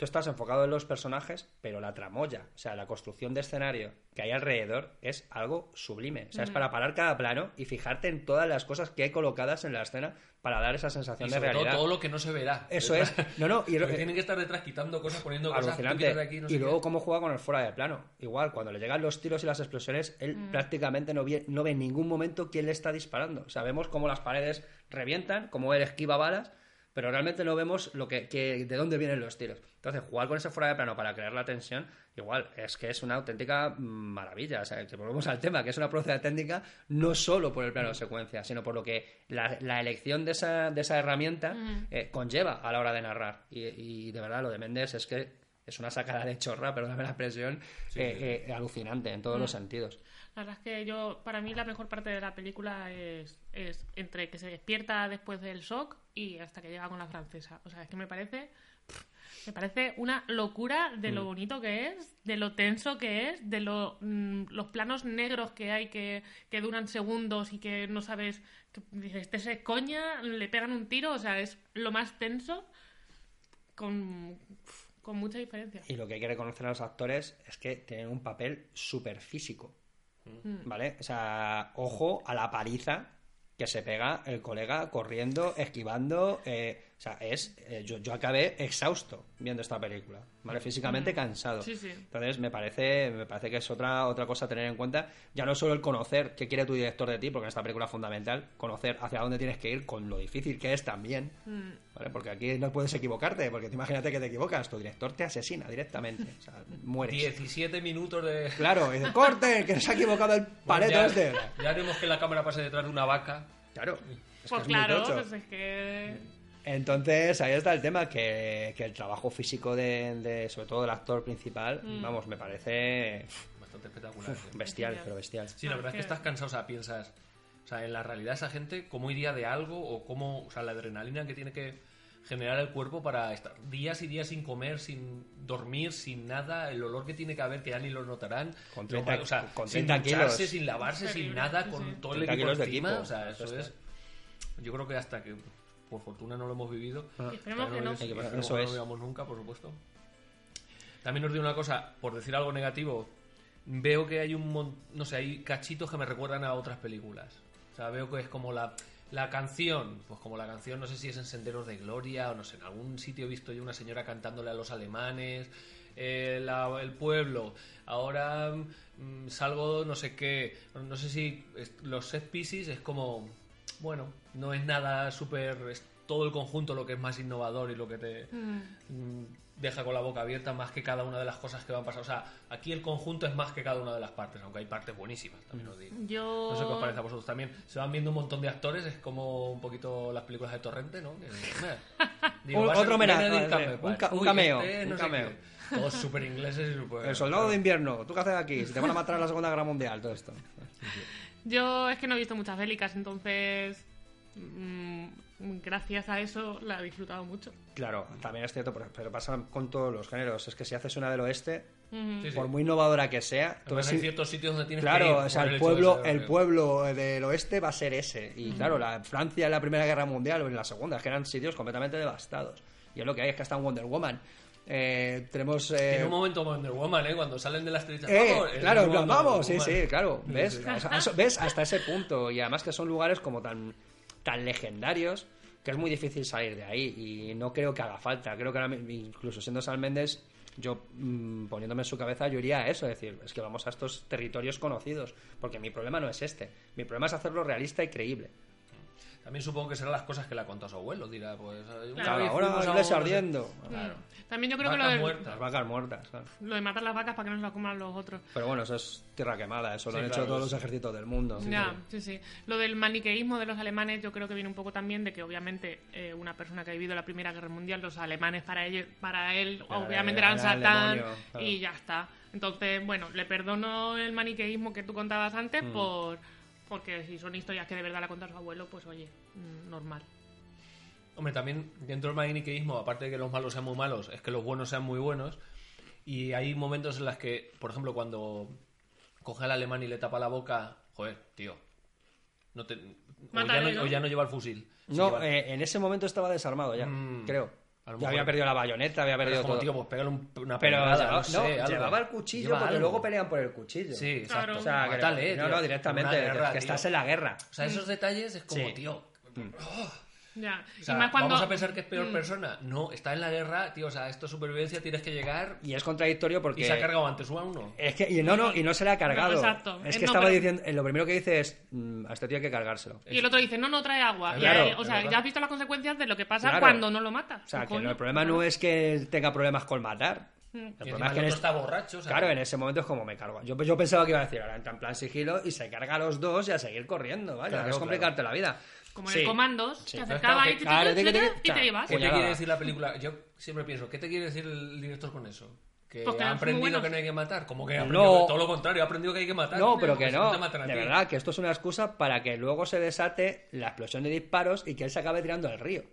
tú estás enfocado en los personajes, pero la tramoya, o sea, la construcción de escenario que hay alrededor es algo sublime. O sea, es para parar cada plano y fijarte en todas las cosas que hay colocadas en la escena para dar esa sensación Y de sobre todo realidad. todo lo que no se verá. Eso es. No, no, y- Porque tienen que estar detrás quitando cosas, poniendo cosas. de aquí, no sé y qué. luego cómo juega con el fuera de plano. Igual, cuando le llegan los tiros y las explosiones, él prácticamente no ve, no ve en ningún momento quién le está disparando. Sabemos cómo las paredes revientan, cómo él esquiva balas, pero realmente no vemos lo que, que- de dónde vienen los tiros. Entonces, jugar con ese fuera de plano para crear la tensión, igual, es que es una auténtica mm, maravilla. O sea, que volvemos al tema, que es una proeza técnica no solo por el plano de secuencia, sino por lo que la, la elección de esa, de esa herramienta eh, conlleva a la hora de narrar. Y, y de verdad, lo de Méndez es que es una sacada de chorra, perdóname la expresión, eh, eh, alucinante en todos los sentidos. La verdad es que yo, para mí la mejor parte de la película es, es entre que se despierta después del shock y hasta que llega con la francesa. O sea, es que me parece, me parece una locura de lo bonito que es, de lo tenso que es, de lo, mm, los planos negros que hay que, que duran segundos y que no sabes, que dices, este es coña, le pegan un tiro, o sea, es lo más tenso con, con mucha diferencia. Y lo que hay que reconocer a los actores es que tienen un papel súper físico. ¿Vale? O sea, ojo a la paliza que se pega el colega corriendo, esquivando. eh, o sea, es. eh, yo, yo acabé exhausto viendo esta película. ¿Vale? Físicamente cansado. Sí, sí. Entonces me parece, me parece que es otra, otra cosa a tener en cuenta. Ya no solo el conocer qué quiere tu director de ti, porque en esta película es fundamental, conocer hacia dónde tienes que ir con lo difícil que es también. ¿Vale? Porque aquí no puedes equivocarte, porque te imagínate que te equivocas, tu director te asesina directamente. O sea, mueres. 17 minutos de. Claro, y dice, corte, que se ha equivocado el pareto ya, este. ya haremos que la cámara pase detrás de una vaca. Claro. es que Pues claro, pues es que... Entonces, ahí está el tema, que, que el trabajo físico de, de- sobre todo del actor principal, vamos, me parece Bastante espectacular. uf, bestial, pero bestial. Sí, la verdad es que estás cansado, o sea, piensas, o sea, en la realidad esa gente, cómo iría de algo o cómo, o sea, la adrenalina que tiene que generar el cuerpo para estar días y días sin comer, sin dormir, sin nada, el olor que tiene que haber, que ya ni lo notarán, Con Lo 30 cual, o sea, con sin 30 ducharse, kilos. sin lavarse, sin nada, con sí. todo el 30 equipo encima, equipo, o sea, eso es... Yo creo que hasta que, por fortuna, no lo hemos vivido. Ah. Esperemos que no. que no es. lo vivamos nunca, por supuesto. También os digo una cosa, por decir algo negativo, veo que hay un mon- no sé, hay cachitos que me recuerdan a otras películas. O sea, veo que es como la, la canción, pues como la canción, no sé si es en Senderos de Gloria o no sé, en algún sitio he visto yo una señora cantándole a los alemanes, eh, la- el pueblo, ahora mm, salgo no sé qué, no sé si es- los set pieces es como, bueno, no es nada súper, es todo el conjunto lo que es más innovador y lo que te mm, deja con la boca abierta más que cada una de las cosas que van pasando. O sea, aquí el conjunto es más que cada una de las partes, aunque hay partes buenísimas, también os digo. Yo... No sé qué os parece a vosotros también. Se van viendo un montón de actores, es como un poquito las películas de Torrente, ¿no? Otro homenaje, vale, un ca- un Uy, cameo, este un no cameo. qué. Todos súper ingleses y súper... El soldado de invierno, ¿tú qué haces aquí? Si te van a matar en la Segunda Guerra Mundial, todo esto. Yo es que no he visto muchas bélicas, entonces mm, gracias a eso la he disfrutado mucho. Claro, también es cierto, pero- pasa con todos los géneros. Es que si haces una del oeste, Ujú. Sí, sí. por muy innovadora que sea, tú ves hay si- ciertos sitios donde tienes que ir Claro, o sea, el pueblo, el pueblo del oeste va a ser ese. Y claro, la Francia en la Primera Guerra Mundial o en la Segunda, es que eran sitios completamente devastados. Y es lo que hay, es que está en Wonder Woman. Eh, tenemos... eh, Tiene un momento Wonder Woman, ¿eh? Cuando salen de las estrellas. Eh, vamos, claro, Wonder vamos, sí, sí, claro. ¿Ves? sí. O sea, eso- ¿Ves? Hasta ese punto. Y además que son lugares como tan, tan legendarios que es muy difícil salir de ahí. Y no creo que haga falta. Creo que ahora, incluso siendo San Méndez, yo mm, poniéndome en su cabeza, yo iría a eso. Es decir, es que vamos a estos territorios conocidos. Porque mi problema no es este. Mi problema es hacerlo realista y creíble. También supongo que serán las cosas que le ha contado su abuelo. Dirá, pues. Claro, ahora fuimos a iglesia un- ardiendo. Claro. También yo creo que lo Vacas de, muertas. Las vacas muertas. claro. lo de matar las vacas para que no se las coman los otros. Pero bueno, eso es tierra quemada. Eso lo han claro, hecho todos los ejércitos del mundo. ya, sí, sí. Lo del maniqueísmo de los alemanes yo creo que viene un poco también de que obviamente eh, una persona que ha vivido la Primera Guerra Mundial, los alemanes para ellos, para él obviamente era- eran era Satán demonio, claro. y ya está. Entonces, bueno, le perdono el maniqueísmo que tú contabas antes Mm. por porque si son historias que de verdad la contó su abuelo, pues oye, mm, normal. Hombre, también dentro del maniqueísmo, aparte de que los malos sean muy malos, es que los buenos sean muy buenos. Y hay momentos en los que, por ejemplo, cuando coge al alemán y le tapa la boca, joder, tío. No te, o, ya no, ¿no? o ya no lleva el fusil. No, lleva- eh, en ese momento estaba desarmado ya, Mm. creo. Ya había perdido la bayoneta, había pero perdido es como, todo. tío, pues pégale un- una pero llevaba, no sé, no, algo. llevaba el cuchillo Lleva porque algo. luego pelean por el cuchillo. Sí, exacto. Claro. O sea, que Mátale, no, tío. no, directamente, guerra, que tío. estás en la guerra. O sea, esos detalles es como, Sí. tío. Ya. o sea, y más cuando Vamos a pensar que es peor Mm. persona. No, está en la guerra, tío. O sea, esto es supervivencia, tienes que llegar. Y es contradictorio porque... Y se ha cargado antes uno a uno. Es que, y no, no, y no se le ha cargado. exacto. Es Eh, que no, estaba pero- diciendo, eh, lo primero que dice es, mm, a este tío hay que cargárselo. Y el otro dice, no, no trae agua. Y Claro, ahí- o sea, verdad. ya has visto las consecuencias de lo que pasa Claro. cuando no lo mata. O sea, que no, el problema no es que tenga problemas con matar. Mm. El Y problema es que el otro está borracho. o sea, Claro, en ese momento es como me cargo. Yo, yo pensaba que iba a decir, ahora entra en plan sigilo y se carga a los dos y a seguir corriendo, vaya, Claro, que es complicarte la vida. Como en Sí. el Comandos, Sí. te acercaba y que, te, claro, y te ibas. ¿Qué te quiere decir la película? Yo siempre pienso, ¿qué te quiere decir el director con eso? Que Pues ha aprendido que no hay que matar. Como que ha No. aprendido todo lo contrario, ha aprendido que hay que matar. No, pero porque que no. De verdad, que esto es una excusa para que luego se desate la explosión de disparos y que él se acabe tirando al río.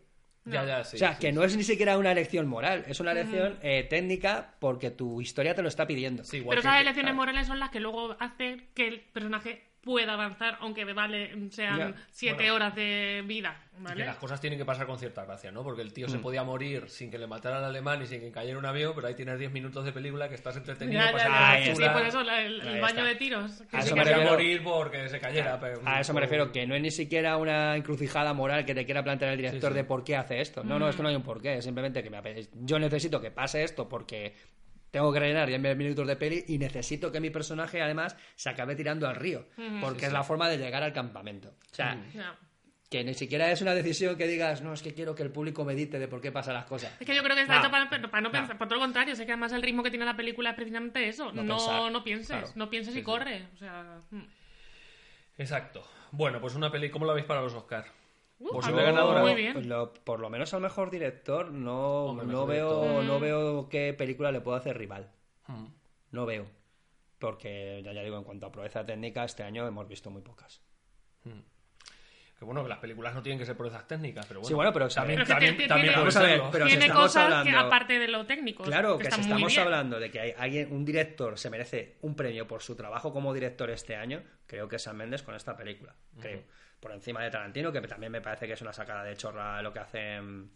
Ya, ya, sí. o sea, sí, que sí. no es ni siquiera una elección moral, es una elección eh, técnica porque tu historia te lo está pidiendo. Sí, igual Pero esas elecciones claro. morales son las que luego hacen que el personaje pueda avanzar, aunque vale, sean Ya. siete Bueno. horas de vida. Y ¿vale? Que las cosas tienen que pasar con cierta gracia, ¿no? Porque el tío Mm. se podía morir sin que le matara al alemán y sin que cayera un avión, pero ahí tienes 10 minutos de película que estás entretenido. Ya, ya, Ahí Sí, por eso la- el, el baño está. de tiros. que A sí eso que me refiero. morir porque se cayera. pero- A eso me refiero, que no es ni siquiera una encrucijada moral que te quiera plantear el director Sí, sí. de por qué hace esto. No, no, es que no hay un porqué, es simplemente que me apetece. yo necesito que pase esto porque tengo que rellenar 10 minutos de peli y necesito que mi personaje además se acabe tirando al río, porque es la forma de llegar al campamento. O sea, Ya. que ni siquiera es una decisión que digas, no, es que quiero que el público medite de por qué pasan las cosas. Es que yo creo que está No. hecho para, para no No. pensar, por todo lo contrario, sé que además el ritmo que tiene la película es precisamente eso, No no, pensar, no pienses, claro. no pienses y corre, o sea, mm. Exacto. Bueno, pues una peli, ¿cómo la veis para los Oscar? Uh, Posible ah, ganadora. Muy bien. Lo- por lo menos al mejor director no, Hombre, no, mejor veo, director. no veo qué película le puedo hacer rival. Mm. No veo. Porque, ya, ya digo, en cuanto a proeza técnica, este año hemos visto muy pocas. Que bueno, que las películas no tienen que ser proezas técnicas, pero bueno. Sí, bueno, pero también, Pero que también, tiene- también ver, pero si Tiene estamos cosas que, hablando- aparte de lo técnico, Claro, que, si estamos bien. hablando de que hay alguien, un director se merece un premio por su trabajo como director este año, creo que es Sam Mendes con esta película. Creo. Por encima de Tarantino, que también me parece que es una sacada de chorra lo que hace en,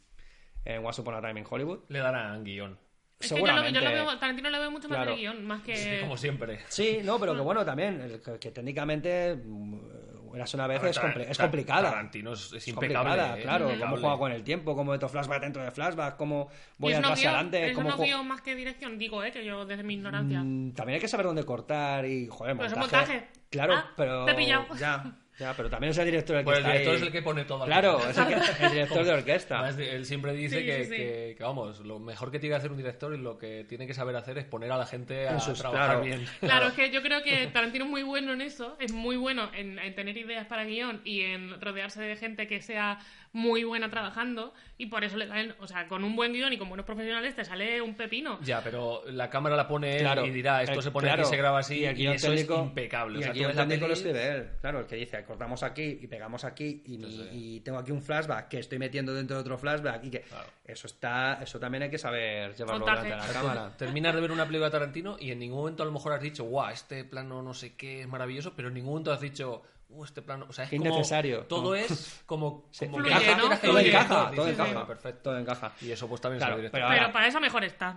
en Once Upon a Time in Hollywood. Le darán guion. Es que yo lo, Seguramente. yo lo veo, Tarantino lo veo mucho más Claro. de guion, más que... Sí, como siempre. Sí, no, pero que bueno, también, que, que técnicamente mm, Érase una vez ver, es, es complicada. Tarantino es, es impecable. complicada, ¿eh? claro. Cómo Impecable. juega con el tiempo, cómo meto flashback dentro de flashback, cómo voy atrás y adelante. es cómo jo- guion más que dirección, digo, eh, que yo desde mi ignorancia. Mm, también hay que saber dónde cortar y, joder, Pero es montaje. montaje. Claro, Ah, pero. te he pillado. Ya, ya, pero también es el director el que Pues el director ahí. es el que pone todo. Claro, es el, que- el director de orquesta. Además, él siempre dice Sí, que, sí, sí. que- que, vamos, lo mejor que tiene que hacer un director y lo que tiene que saber hacer es poner a la gente a sus- trabajar claro. bien. Claro, es que yo creo que Tarantino es muy bueno en eso, es muy bueno en, en tener ideas para guion y en rodearse de gente que sea muy buena trabajando y por eso le salen, o sea, con un buen guion y con buenos profesionales te sale un pepino. Ya, pero la cámara la pone él Claro, y dirá, esto el- se pone claro, aquí, se graba así, y y, el guion eso técnico- es impecable. Y O sea, el técnico lo escribe él. Claro, el que dice, cortamos aquí y pegamos aquí y, y tengo aquí un flashback que estoy metiendo dentro de otro flashback y que Claro. eso está eso también hay que saber llevarlo delante de la cámara. Terminas de ver una película de Tarantino y en ningún momento a lo mejor has dicho, guau, este plano no sé qué es maravilloso, pero en ningún momento has dicho, uh, este plano. O sea, es Qué como. innecesario. Todo No. es como. Sí, como Fluye, que ¿no? todo encaja, todo encaja, "Ah, perfecto. todo encaja. Y eso pues también Claro, director. pero Pero para eso mejor está.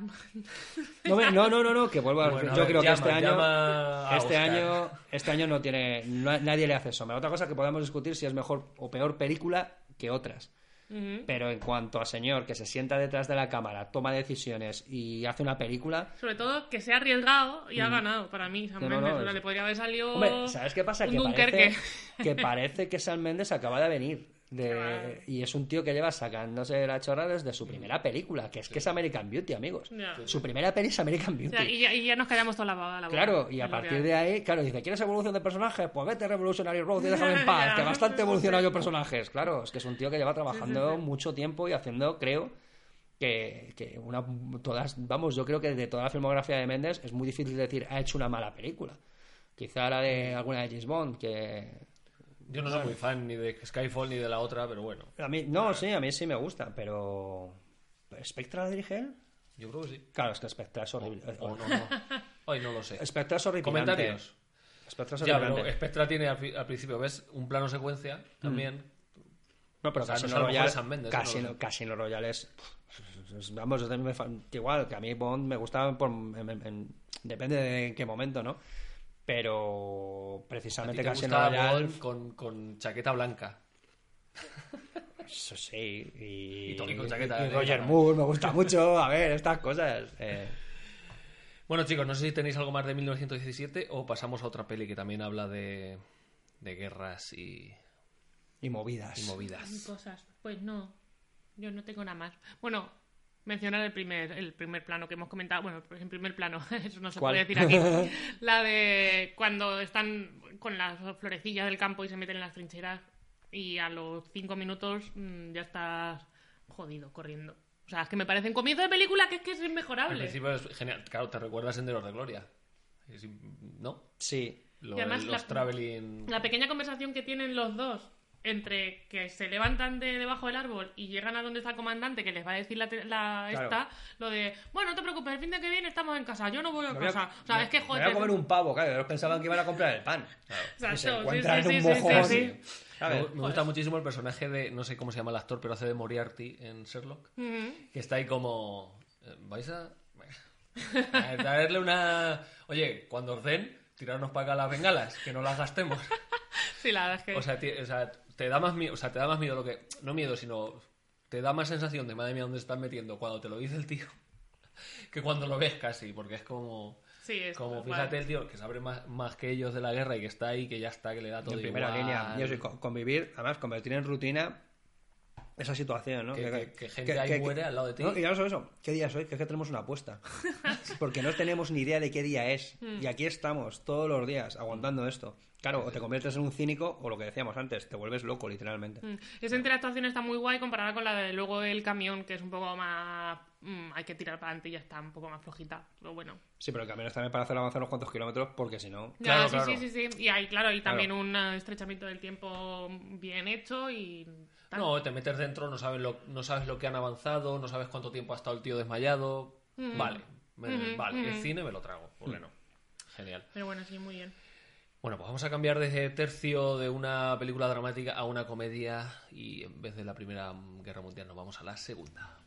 No, me- no, no, no, no, que vuelvo a Bueno, a Yo ver, creo que este año. Este año, este año no tiene. no- nadie le hace sombra. Otra cosa que podemos discutir si es mejor o peor película que otras. Pero en cuanto a señor que se sienta detrás de la cámara, toma decisiones y hace una película. Sobre todo que sea arriesgado y ha ganado para mí. Sam Mm. No, Mendes. no, O sea, es- le podría haber salido. Hombre, ¿sabes qué pasa? Que parece, que parece que Sam Mendes acaba de venir. De, y es un tío que lleva sacándose la chorra desde su primera película, que es que es American Beauty, amigos. Su primera peli es American O Beauty. sea, y, ya, y ya nos callamos toda la, la boca. Claro, y a partir de ahí, claro, dice, ¿quieres evolución de personajes? Pues vete Revolutionary Road y déjame en paz, que bastante evolucionado yo personajes. Claro, es que es un tío que lleva trabajando mucho tiempo y haciendo, creo, que, que una todas, vamos, yo creo que de toda la filmografía de Mendes es muy difícil decir, ha hecho una mala película. Quizá la de alguna de James Bond, que Yo no soy muy fan ni de Skyfall ni de la otra, pero bueno. a mí, no, sí, a mí sí me gusta, pero... ¿Spectra la dirige él? Yo creo que sí. Claro, es que Spectra es horrible. O no, no. Hoy no lo sé. Spectra es horrible. Comentarios. Spectra es Ya, horripilante. pero Spectra tiene al, principio, ¿ves? Un plano secuencia también. No, pero O sea, no Casino mejor Royale, es Mendes, ¿eh? Casino, No. Casino Royale es, es- es- vamos, yo también me fa- igual, que a mí Bond me gustaba por, en- depende de en qué momento, ¿no? Pero A ti precisamente te Casino gusta Royale, Bond con, con chaqueta blanca. eso sí, y, Y to- y con chaqueta y. Roger Moore me gusta mucho, a ver, estas cosas. eh, Bueno, chicos, no sé si tenéis algo más de 1917 o pasamos a otra peli que también habla de, de guerras y, y movidas. y movidas. cosas. Pues no, yo no tengo nada más. Bueno, mencionar el primer, el primer plano que hemos comentado. Bueno, pues en primer plano, eso no se ¿Cuál? puede decir aquí. La de cuando están con las florecillas del campo y se meten en las trincheras y a los cinco minutos mm, ya estás jodido corriendo. O sea, es que me parece un comienzo de película que es que es Al inmejorable. principio es genial. Claro, te recuerdas Senderos de Gloria. ¿No? Sí, Lo- Y además los la- traveling... La pequeña conversación que tienen los dos entre que se levantan de debajo del árbol y llegan a donde está el comandante que les va a decir la, te- la Claro. esta, lo de, bueno, no te preocupes, el fin de que viene estamos en casa, yo no voy a Me voy a- casa. O sea, me- es que me joder. voy a comer un pavo, claro, ellos pensaban que iban a comprar el pan. Se sí, encuentran sí, en un sí, sí, mojón. sí, sí. ¿sabes? Me, me gusta muchísimo el personaje de, no sé cómo se llama el actor, pero hace de Moriarty en Sherlock. Que está ahí como... eh, ¿Vais a...? a traerle una... Oye, cuando os den, tirarnos para acá las bengalas, que no las gastemos. Sí, la verdad es que... O sea, ti- o sea, te da más miedo, o sea, te da más miedo lo que... No miedo, sino... Te da más sensación de, madre mía, ¿dónde estás metiendo? Cuando te lo dice el tío. Que cuando lo ves casi, porque es como... sí, es Como fíjate el tío que sabe más, más que ellos de la guerra y que está ahí, que ya está, que le da todo en primera igual. línea. Yo soy co- convivir, además, convertir en rutina esa situación, ¿no? Que- que- que gente ahí muere al lado de ti. No, y ya no solo eso, ¿qué día es hoy? Que es que tenemos una apuesta. Porque no tenemos ni idea de qué día es. Hmm. Y aquí estamos, todos los días, aguantando esto. Claro, o te conviertes en un cínico, o lo que decíamos antes, te vuelves loco, literalmente. Mm. Esa interactuación está muy guay comparada con la de luego el camión, que es un poco más mm, hay que tirar para adelante y ya está un poco más flojita. Pero bueno. Sí, pero el camino es también para hacer avanzar unos cuantos kilómetros, porque si no. Ya, Claro, sí, claro. sí, sí, sí. Y hay, claro, y también un eh, estrechamiento del tiempo bien hecho y... tal. No, te metes dentro, no sabes lo, no sabes lo que han avanzado, no sabes cuánto tiempo ha estado el tío desmayado. Vale, me- Ujú, vale, el ujú. cine me lo trago, ¿por qué no? Genial. Pero bueno, sí, muy bien. Bueno, pues vamos a cambiar de tercio de una película dramática a una comedia y en vez de la Primera Guerra Mundial nos vamos a la Segunda.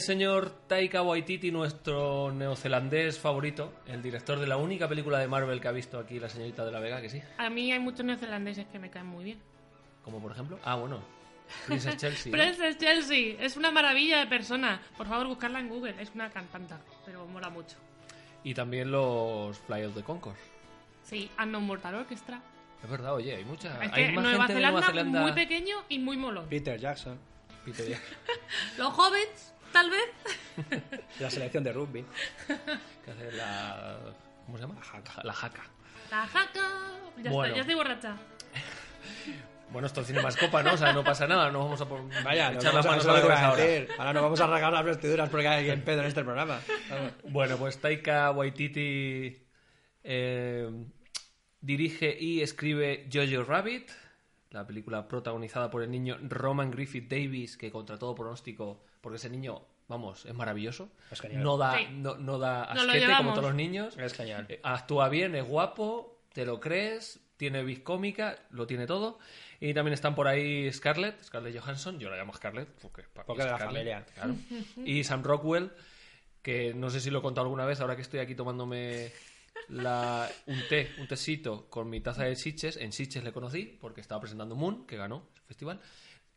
El señor Taika Waititi, nuestro neozelandés favorito, el director de la única película de Marvel que ha visto aquí la señorita de la Vega, que sí. A mí hay muchos neozelandeses que me caen muy bien. Como por ejemplo. Ah, bueno. Princess Chelsea. ¿no? Princess Chelsea es una maravilla de persona. Por favor, buscarla en Google. Es una cantanta, pero mola mucho. Y también los Fly of the Concord. Sí, Unknown Mortal Orchestra. Es verdad, oye, hay mucha. Es hay que más Nueva gente de Zelanda, Nueva Zelanda. muy pequeño y muy molón. Peter Jackson, Peter Jackson, Los hobbits, tal vez. la selección de rugby. que hace la. ¿Cómo se llama? La jaca. La jaca. La jaca. Ya Bueno. está, ya estoy borracha. Bueno, esto es Cinemascopa, ¿no? O sea, no pasa nada, no vamos a por- Vaya, echar las vamos manos a, la cabeza ahora. Ahora nos vamos a rasgar las vestiduras porque hay alguien pedo en este programa. Vamos. Bueno, pues Taika Waititi eh, dirige y escribe Jojo Rabbit, la película protagonizada por el niño Roman Griffith Davis, que contra todo pronóstico, porque ese niño, vamos, es maravilloso. Es genial. No da, Sí. no, no da asquete como todos los niños. Es genial. Eh, Actúa bien, es guapo, te lo crees, tiene vis cómica, lo tiene todo. Y también están por ahí Scarlett, Scarlett Johansson, yo la llamo Scarlett porque, Porque es de la familia. claro. Y Sam Rockwell, que no sé si lo he contado alguna vez, ahora que estoy aquí tomándome la- un té, un tecito con mi taza de Sitges. En Sitges le conocí porque estaba presentando Moon, que ganó el festival.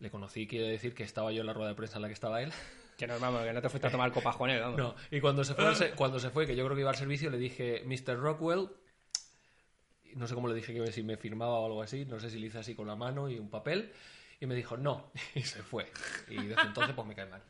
Le conocí, quiere decir que estaba yo en la rueda de prensa en la que estaba él. Que nos vamos, que no te fuiste a tomar copas con él, vamos. No, y cuando se fue, cuando se fue, que yo creo que iba al servicio, le dije, Mr. Rockwell, y no sé cómo le dije que si me firmaba o algo así, no sé si le hice así con la mano y un papel, y me dijo, no, y se fue. Y desde entonces, pues me cae mal.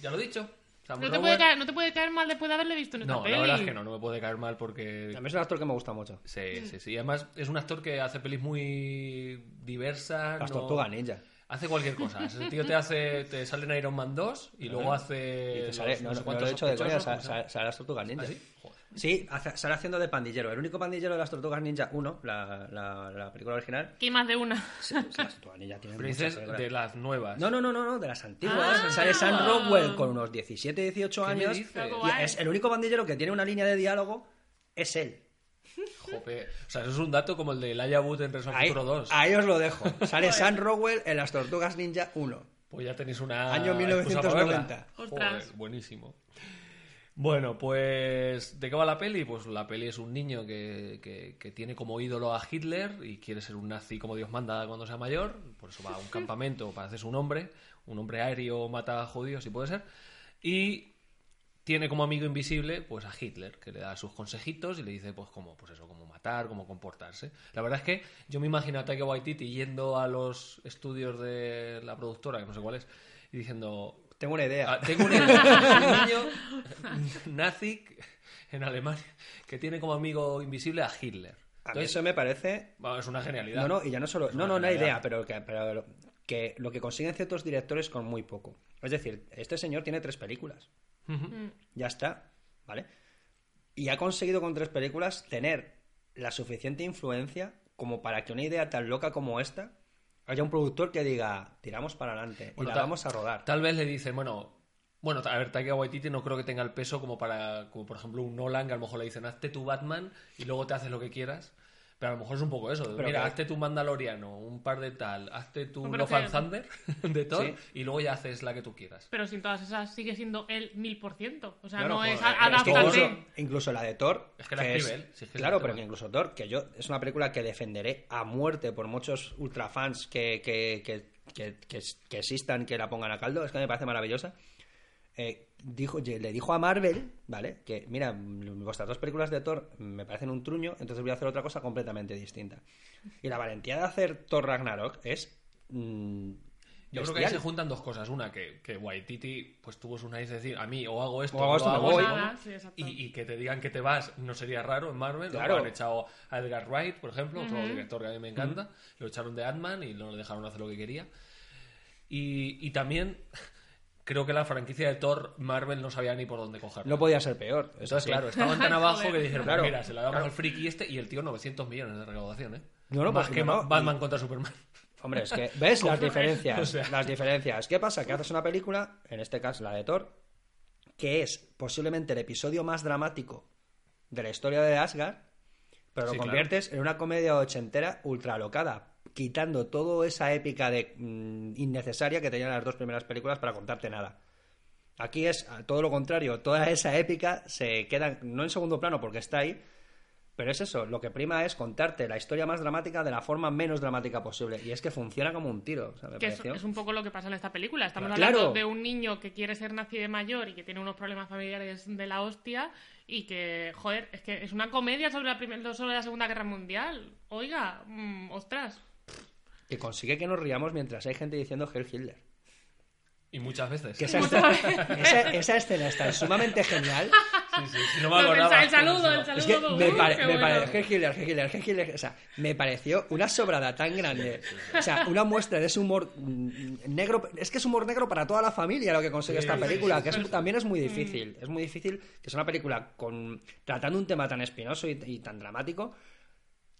Ya lo he dicho. No te, puede caer, no te puede caer mal después de haberle visto en esta No, peli. la verdad es que no, no me puede caer mal porque... A mí es un actor que me gusta mucho. Sí, sí, sí. Además, es un actor que hace pelis muy diversas. Las no- tortugas ninja. Hace cualquier cosa. Ese tío te hace, te sale en Iron Man 2 y luego hace. Y los no no, sé no, lo he hecho de coña, sale, sale- sale las tortugas ninja. ¿Ah, sí? Joder. Sí, hace- sale haciendo de pandillero. El único pandillero de las tortugas ninja 1, la, la, la película original. Hay más de una. sí, las tortugas ninja tienen muchas de las nuevas. No, no, no, no, no, de las antiguas. Ah. Sale Sam Rockwell con unos 17, 18 ¿Qué me años. Y es el único pandillero que tiene una línea de diálogo es él. Jope. O sea, eso es un dato como el de Elijah Wood en Ahí, Futuro 2. ahí os lo dejo. Sale Sam Rockwell en las tortugas ninja 1. Pues ya tenéis una. Año excusa para verla. 1990. Ostras. Joder, buenísimo. Bueno, pues ¿de qué va la peli? Pues la peli es un niño que, que- que tiene como ídolo a Hitler y quiere ser un nazi como Dios manda cuando sea mayor. Por eso va a un campamento para hacerse un hombre. Un hombre aéreo mata a judíos, si puede ser. Y tiene como amigo invisible pues a Hitler, que le da sus consejitos y le dice pues cómo, pues eso, cómo matar, cómo comportarse. La verdad es que yo me imagino a Taika Waititi yendo a los estudios de la productora, que no sé cuál es, y diciendo, Tengo una idea. Ah, tengo un, un niño nazi en Alemania que tiene como amigo invisible a Hitler. a mí Entonces, eso me parece vamos, es una genialidad. No, no, y ya no solo. No, una no, genialidad. idea, pero, que, pero que lo que consiguen ciertos directores con muy poco. Es decir, este señor tiene tres películas. Ya está, ¿vale? Y ha conseguido con tres películas tener la suficiente influencia como para que una idea tan loca como esta haya un productor que diga, tiramos para adelante y la vamos a rodar. Tal vez le dicen, bueno, Bueno, a ver, Taika Waititi no creo que tenga el peso como para, como por ejemplo un Nolan, que a lo mejor le dicen, hazte tu Batman y luego te haces lo que quieras. Pero a lo mejor es un poco eso. Pero Mira, que- hazte tu Mandaloriano, un par de tal, hazte tu Love and que- Thunder de Thor Sí. y luego ya haces la que tú quieras. Pero sin todas esas sigue siendo el mil por ciento. O sea, Claro, no joder, es es que adaptarte. incluso, incluso la de Thor. Es que la si es que es claro, pero que incluso Thor, que yo es una película que defenderé a muerte por muchos ultrafans que, que, que, que, que, que existan, que la pongan a caldo. Es que me parece maravillosa. Eh, dijo, le dijo a Marvel, ¿vale? Que, mira, vuestras dos películas de Thor me parecen un truño, entonces voy a hacer otra cosa completamente distinta. Y la valentía de hacer Thor Ragnarok es. mm, Yo creo que ahí se bestial. juntan dos cosas. Una, que, que Waititi pues tuvo su nariz de decir, a mí o hago esto O hago esto, lo me hago voy. ¿no? Nada, sí, y, y que te digan que te vas no sería raro en Marvel. Claro. Han echado a Edgar Wright, por ejemplo, otro Ujú. director que a mí me encanta. Lo echaron de Ant-Man y no le dejaron hacer lo que quería. Y, y también creo que la franquicia de Thor, Marvel no sabía ni por dónde cogerla. No podía ser peor. eso Entonces, sí. claro, estaban tan abajo que dijeron, Claro, mira, se la damos claro. al friki este y el tío 900 millones de recaudación, ¿eh? No, no, Más pues que no, Batman y- contra Superman. Hombre, es que, ¿ves las diferencias? O sea. Las diferencias. ¿Qué pasa? Que haces una película, en este caso la de Thor, que es posiblemente el episodio más dramático de la historia de Asgard, pero lo Sí, claro. conviertes en una comedia ochentera ultra locada, quitando toda esa épica de mm, innecesaria que tenían las dos primeras películas para contarte nada. Aquí es todo lo contrario, toda esa épica se queda no en segundo plano porque está ahí, pero es eso, lo que prima es contarte la historia más dramática de la forma menos dramática posible. Y es que funciona como un tiro. o sea, me Que es, un poco lo que pasa en esta película. Estamos Claro. hablando de un niño que quiere ser nacido de mayor y que tiene unos problemas familiares de la hostia y que, joder, es que es una comedia sobre la, sobre la Segunda Guerra Mundial. Oiga, mm, ostras. Que consigue que nos riamos mientras hay gente diciendo Hell Hitler. Y muchas veces. Que esa, escena, esa, esa escena está sumamente genial. Sí, sí, sí, no me El, acordaba. el saludo, el Es saludo. que me, uh, pare- me bueno. pare- Hitler, Hitler, o sea, me pareció una sobrada tan grande. O sea, una muestra de ese humor mm, negro. Es que es humor negro para toda la familia lo que consigue Sí, esta película, sí, que es- también es muy difícil. Es muy difícil que es una película con tratando un tema tan espinoso y, y tan dramático.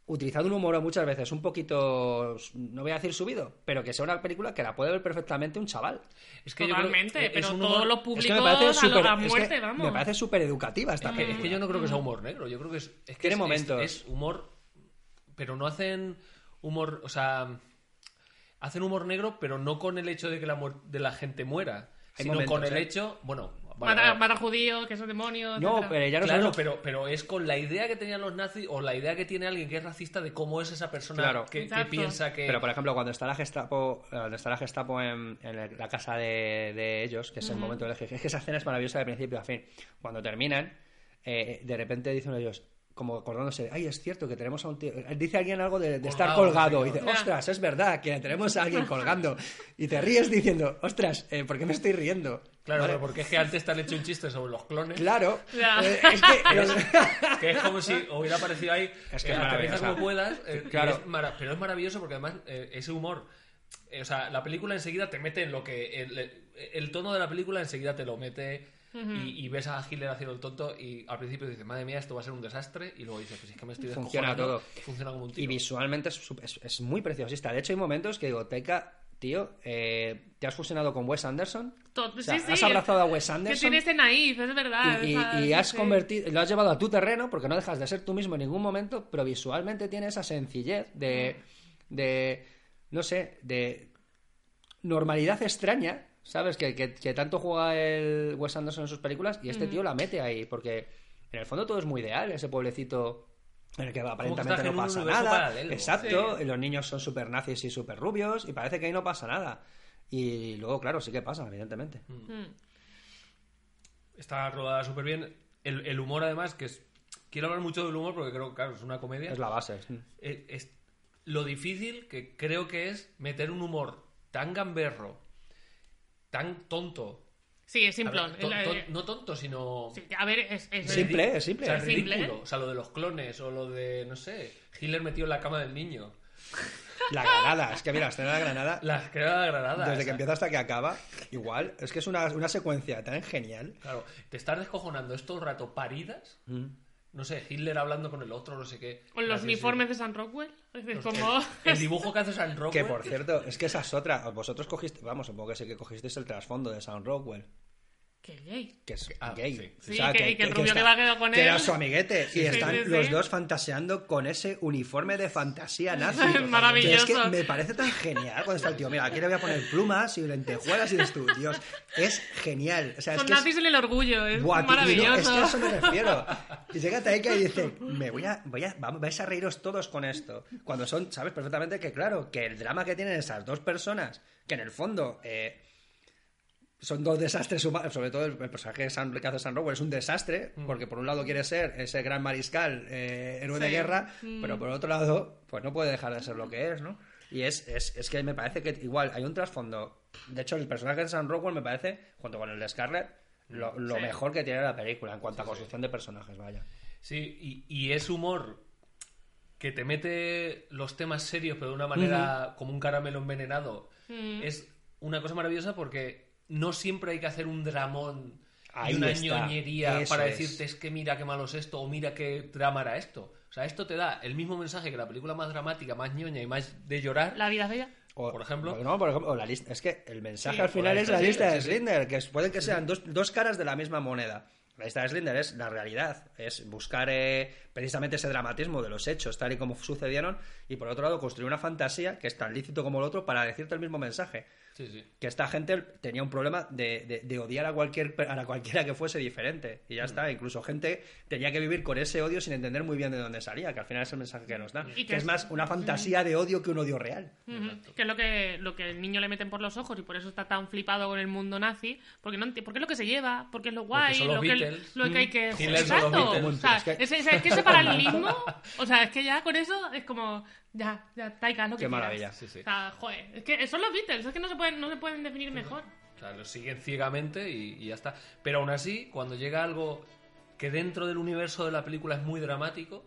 Utilizando un humor muchas veces un poquito, no voy a decir subido, pero que sea una película que la puede ver perfectamente un chaval. Es que yo creo Totalmente, que es pero un todos humor- los Es que me parece a, lo- es que muerte, vamos. me parece súper educativa esta Es que, película. es que yo no creo que sea humor negro, yo creo que es, es que Tiene es- momentos. Es, es humor, pero no hacen humor, o sea, hacen humor negro, pero no con el hecho de que la, de la gente muera, Hay sino momentos, con el ¿eh? hecho, bueno, vale, Mata, vale. mata judíos, que son demonios. No, etcétera. pero ya no claro, pero, pero es con la idea que tenían los nazis o la idea que tiene alguien que es racista de cómo es esa persona Claro. que, que piensa que... Pero por ejemplo, cuando está la Gestapo, cuando está la Gestapo en, la casa de, de ellos, que es el momento del eje- es que esa escena es maravillosa de principio a fin. Cuando terminan, eh, de repente dicen ellos, como acordándose, ay, es cierto que tenemos a un tío. Dice alguien algo de, de estar Colgado, Y dice, ostras, es verdad que tenemos a alguien colgando. Y te ríes diciendo, ostras, eh, ¿por qué me estoy riendo? Claro, ¿Vale? porque es que antes te han hecho un chiste sobre los clones. Claro. Eh, es que. Que es como si hubiera aparecido ahí, Es que eh, es como puedas, eh, Claro. es pero es maravilloso porque además eh, ese humor, eh, o sea, la película enseguida te mete en lo que, el, el tono de la película enseguida te lo mete y, y ves a Hitler haciendo el tonto y al principio dices, madre mía, esto va a ser un desastre y luego dices, pues es que me estoy Funciona todo. funciona como un Y tiro. visualmente es, es- es muy preciosista. De hecho, hay momentos que digo, Taika, tío, eh, ¿te has fusionado con Wes Anderson? To- O sea, sí, sí, has abrazado a Wes Que Anderson tiene ese naif, es verdad. y, y- y has sí. convertido, lo has llevado a tu terreno porque no dejas de ser tú mismo en ningún momento, pero visualmente tiene esa sencillez de, de no sé, de normalidad extraña, ¿sabes? Que, que- que tanto juega el Wes Anderson en sus películas y este tío la mete ahí porque en el fondo todo es muy ideal, ese pueblecito en el que aparentemente no pasa nada. paralelo. Exacto, y los niños son súper nazis y súper rubios y parece que ahí no pasa nada. Y luego, claro, sí que pasa, evidentemente. Mm. Está rodada súper bien. El, el humor además, que es... Quiero hablar mucho del humor porque creo que, claro, es una comedia. Es la base. Eh, es lo difícil que creo que es meter un humor tan gamberro, tan tonto. Sí, es ver, simplón. to- El- to- no tonto, sino. sí, a ver, es, es- Simple, es O simple. sea, Simple. ridículo. O sea, lo de los clones o lo de, no sé, Hitler metido en la cama del niño. La granada, es que mira, la escena de la granada, La escalera de Granada. desde o que empieza hasta que acaba, igual, es que es una, una secuencia tan genial. Claro, te estás descojonando es todo el rato paridas. Mm. No sé, Hitler hablando con el otro, no sé qué. con los uniformes de San Rockwell. Es como... El dibujo que hace San Rockwell. Que por cierto, es que esa es otra. Vosotros cogiste, vamos, supongo que sí que cogisteis el trasfondo de Sound Rockwell. Que gay. que es Ah, gay. sí. Sí, que- y que el rubio que va a quedar con que era él. su amiguete. Y sí, están sí, sí. los dos fantaseando con ese uniforme de fantasía nazi. Maravilloso. Que es que me parece tan genial cuando está el tío. Mira, aquí le voy a poner plumas y lentejuelas y dices tú, Dios, es genial. O sea, es Son que es- nazis en el orgullo, es Buah, no, es maravilloso. que a eso me refiero. Y llega Taika y dice, me voy a, voy a, vamos, vais a reíros todos con esto. Cuando son, sabes perfectamente que, claro, que el drama que tienen esas dos personas, que en el fondo eh, son dos desastres humanos, sobre todo el, el personaje de Sam- que hace Sam Rockwell es un desastre, porque por un lado quiere ser ese gran mariscal, eh, héroe de Sí. guerra, pero por otro lado, pues no puede dejar de ser lo que es, ¿no? Y es, es, es que me parece que igual hay un trasfondo. De hecho, el personaje de Sam Rockwell me parece, junto con el de Scarlett, lo, lo Sí. mejor que tiene la película en cuanto a construcción de personajes, vaya. Sí, y, y es humor que te mete los temas serios, pero de una manera como un caramelo envenenado. Mm. Es una cosa maravillosa porque no siempre hay que hacer un dramón Ahí y una está. ñoñería Eso para decirte es que mira qué malo es esto o mira qué drama era esto. O sea, esto te da el mismo mensaje que la película más dramática, más ñoña y más de llorar. La vida es bella. O- Por ejemplo. No, por ejemplo, o la lista. Es que el mensaje Sí, al final la es la lista de sí. Slender, que puede que sean dos, dos caras de la misma moneda. La lista de Slender es la realidad, es buscar eh, precisamente ese dramatismo de los hechos tal y como sucedieron y por otro lado construir una fantasía que es tan lícito como el otro para decirte el mismo mensaje. Sí, sí. Que esta gente tenía un problema de, de- de odiar a, cualquier, a cualquiera que fuese diferente. Y ya está, incluso gente tenía que vivir con ese odio sin entender muy bien de dónde salía, que al final es el mensaje que nos da. Y que, que es es- más una fantasía de odio que un odio real. Que es lo que, lo que el niño le meten por los ojos y por eso está tan flipado con el mundo nazi. Porque, no, porque es lo que se lleva, porque es lo guay, lo que, lo que hay que. Exacto. O sea, es que ese paralelismo. O sea, es que ya con eso es como. Ya, ya, Taika, lo que Qué quieras. maravilla. Sí, sí. O sea, joder, es que son los Beatles, es que no se pueden, no se pueden definir mejor. O sea, lo siguen ciegamente y, y ya está. Pero aún así, cuando llega algo que dentro del universo de la película es muy dramático,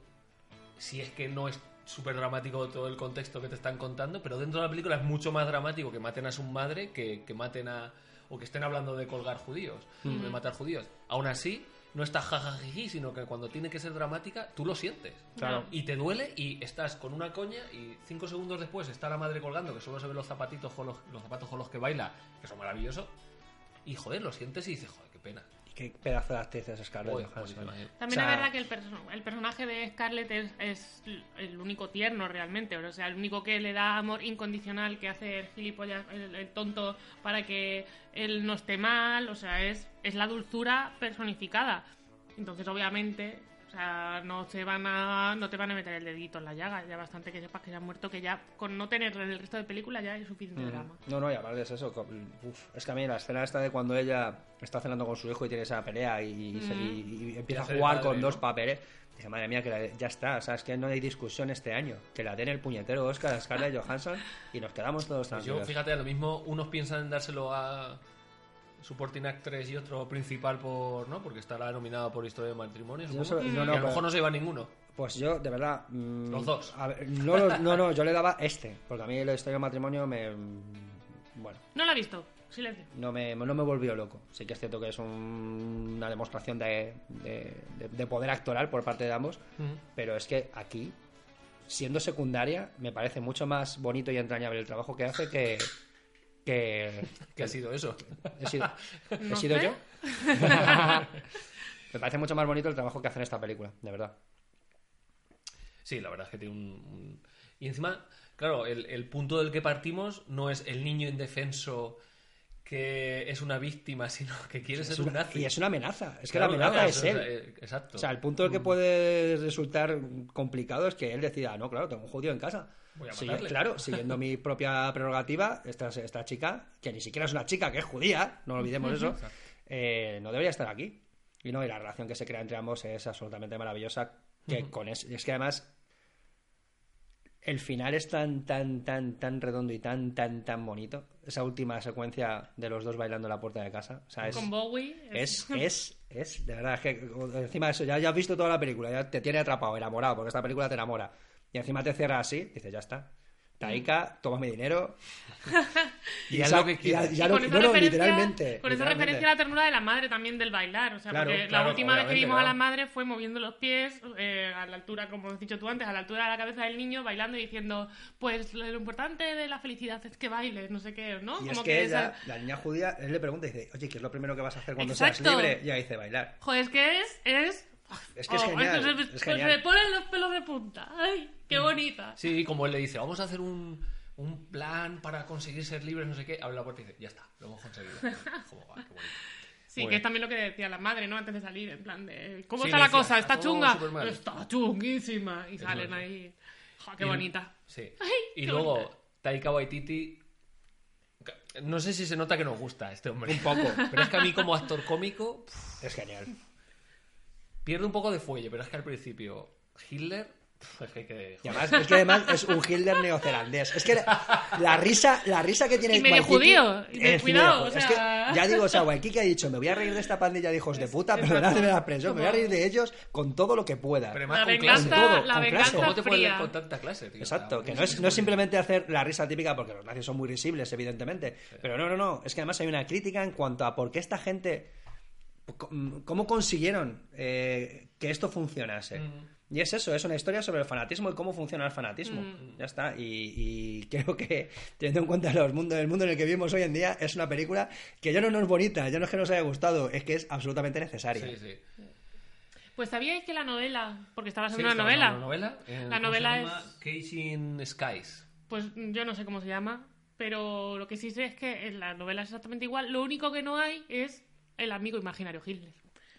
si es que no es súper dramático todo el contexto que te están contando, pero dentro de la película es mucho más dramático que maten a su madre que, que maten a... o que estén hablando de colgar judíos, de matar judíos. Aún así, no está jajajiji, sino que cuando tiene que ser dramática, tú lo sientes. Claro. Y te duele y estás con una coña y cinco segundos después está la madre colgando, que solo se ven los zapatitos con los, los zapatos con los que baila, que son maravillosos. Y joder, lo sientes y dices, joder, qué pena. Qué pedazo de actriz es Scarlett Johansson. eh. También O sea- es verdad que el, perso- el personaje de Scarlett es, es el único tierno realmente, o sea, el único que le da amor incondicional, que hace el gilipollas, el, el tonto, para que él no esté mal, o sea, es, es la dulzura personificada. Entonces, obviamente, sea, no te van a no te van a meter el dedito en la llaga, ya bastante que sepas que ya ha muerto, que ya con no tener el resto de película ya es suficiente drama. No, no, y aparte es eso. uf, es que a mí la escena esta de cuando ella está cenando con su hijo y tiene esa pelea y, se- y- y empieza a jugar padre, con ¿no? dos papeles. Dice, madre mía, que la- ya está. O sea, es que no hay discusión este año. Que la den el puñetero Oscar a Scarlett Johansson y nos quedamos todos Pues yo, tranquilos. fíjate, a lo mismo unos piensan en dárselo a Supporting Actress y otro principal por, ¿no? Porque estará nominado por Historia de Matrimonio, no, no, a lo mejor no se lleva ninguno. Pues yo, de verdad. mm, Los dos. a ver, no, no, no, yo le daba este. Porque a mí la historia del matrimonio me. mm, Bueno. No la he visto, silencio. no me, no me volvió loco. Sí que es cierto que es un- una demostración de, de- de- de poder actoral por parte de ambos, pero es que aquí, siendo secundaria, me parece mucho más bonito y entrañable el trabajo que hace que... que ¿Qué ha sido eso? he sido, he No sido yo. me parece mucho más bonito el trabajo que hace en esta película, de verdad. Sí, la verdad es que tiene un... un- Y encima, claro, el, el punto del que partimos no es el niño indefenso que es una víctima, sino que quiere Es ser un nazi. y es una amenaza. Es que la amenaza claro, es o sea, él. eh, Exacto. O sea, el punto en el que puede resultar complicado es que él decida, "Ah, no, claro, tengo un judío en casa. Voy a Sigue- matarle. claro, siguiendo mi propia prerrogativa, esta, esta chica, que ni siquiera es una chica, que es judía, no olvidemos eso, eh, no debería estar aquí. Y no, y la relación que se crea entre ambos es absolutamente maravillosa. Que con es, es que además el final es tan, tan, tan, tan redondo y tan, tan, tan bonito. Esa última secuencia de los dos bailando en la puerta de casa. O sea, es, Con Bowie. es, es, es, de verdad, es que encima de eso, ya, ya has visto toda la película, ya te tiene atrapado, enamorado, porque esta película te enamora. Y encima te cierra así, dices, ya está. Taika, toma mi dinero. Y esa- lo que ya Y lo- con esa no, no, referencia- literalmente. Con esa literalmente. referencia a la ternura de la madre también del bailar. O sea, Claro, porque claro, la última vez que vimos a la madre fue moviendo los pies eh, a la altura, como has dicho tú antes, a la altura de la cabeza del niño, bailando y diciendo, pues lo importante de la felicidad es que bailes, no sé qué, ¿no? Y Como es que ella, la niña judía, él le pregunta y dice, oye, ¿qué es lo primero que vas a hacer cuando Exacto. seas libre? Y ella dice, bailar. Joder, es que es... es... Es que es Oh, genial, se me- es genial. ponen los pelos de punta. ¡Ay, Mm. Qué bonita! Sí, como él le dice, vamos a hacer un, un plan para conseguir ser libres, no sé qué. Abre la puerta y dice, ya está, lo hemos conseguido. Como, "Ah, qué bonito". Sí, Muy que bien. es también lo que decía la madre, ¿no? Antes de salir, en plan de... ¿Cómo Sí, está la decía, cosa? "Está ¿Está todo chunga? supermal". Está chunguísima. Y salen ahí... Jo, qué Y- bonita. Sí. Ay, y luego, bonita. Taika Waititi. No sé si se nota que nos gusta este hombre. Un poco. Pero es que a mí, como actor cómico, Es genial. pierde un poco de fuelle. Pero es que al principio, Hitler. Pff, es que hay que. Y además, es que además es un Hitler neozelandés. Es que la, la risa, la risa que tiene Y medio judío, y medio cuidado, medio- o Es sea- que, ya digo, o sea, Waikiki ha dicho, me voy a reír de esta pandilla de hijos de puta, perdonadme la expresión, me voy a reír de ellos con todo lo que pueda. Pero además La con venganza, clase. todo, la con venganza clase. ¿Cómo te puedes con tanta clase, tío? Exacto, que no es, no es simplemente hacer la risa típica porque los nazis son muy risibles, evidentemente. Pero no, no, no. Es que además hay una crítica en cuanto a por qué esta gente. ¿Cómo consiguieron eh, que esto funcionase? Y es eso, es una historia sobre el fanatismo y cómo funciona el fanatismo. Ya está. Y, y creo que, teniendo en cuenta los mundos, el mundo en el que vivimos hoy en día, es una película que ya no, no es bonita, ya no es que nos haya gustado, es que es absolutamente necesaria. Sí, sí. Pues sabíais que la novela, porque estaba Sí, haciendo una está novela, Una novela. eh, La ¿cómo novela se llama? es- Casing Skies. pues yo no sé cómo se llama, pero lo que sí sé es que en la novela es exactamente igual. Lo único que no hay es el amigo imaginario Hitler.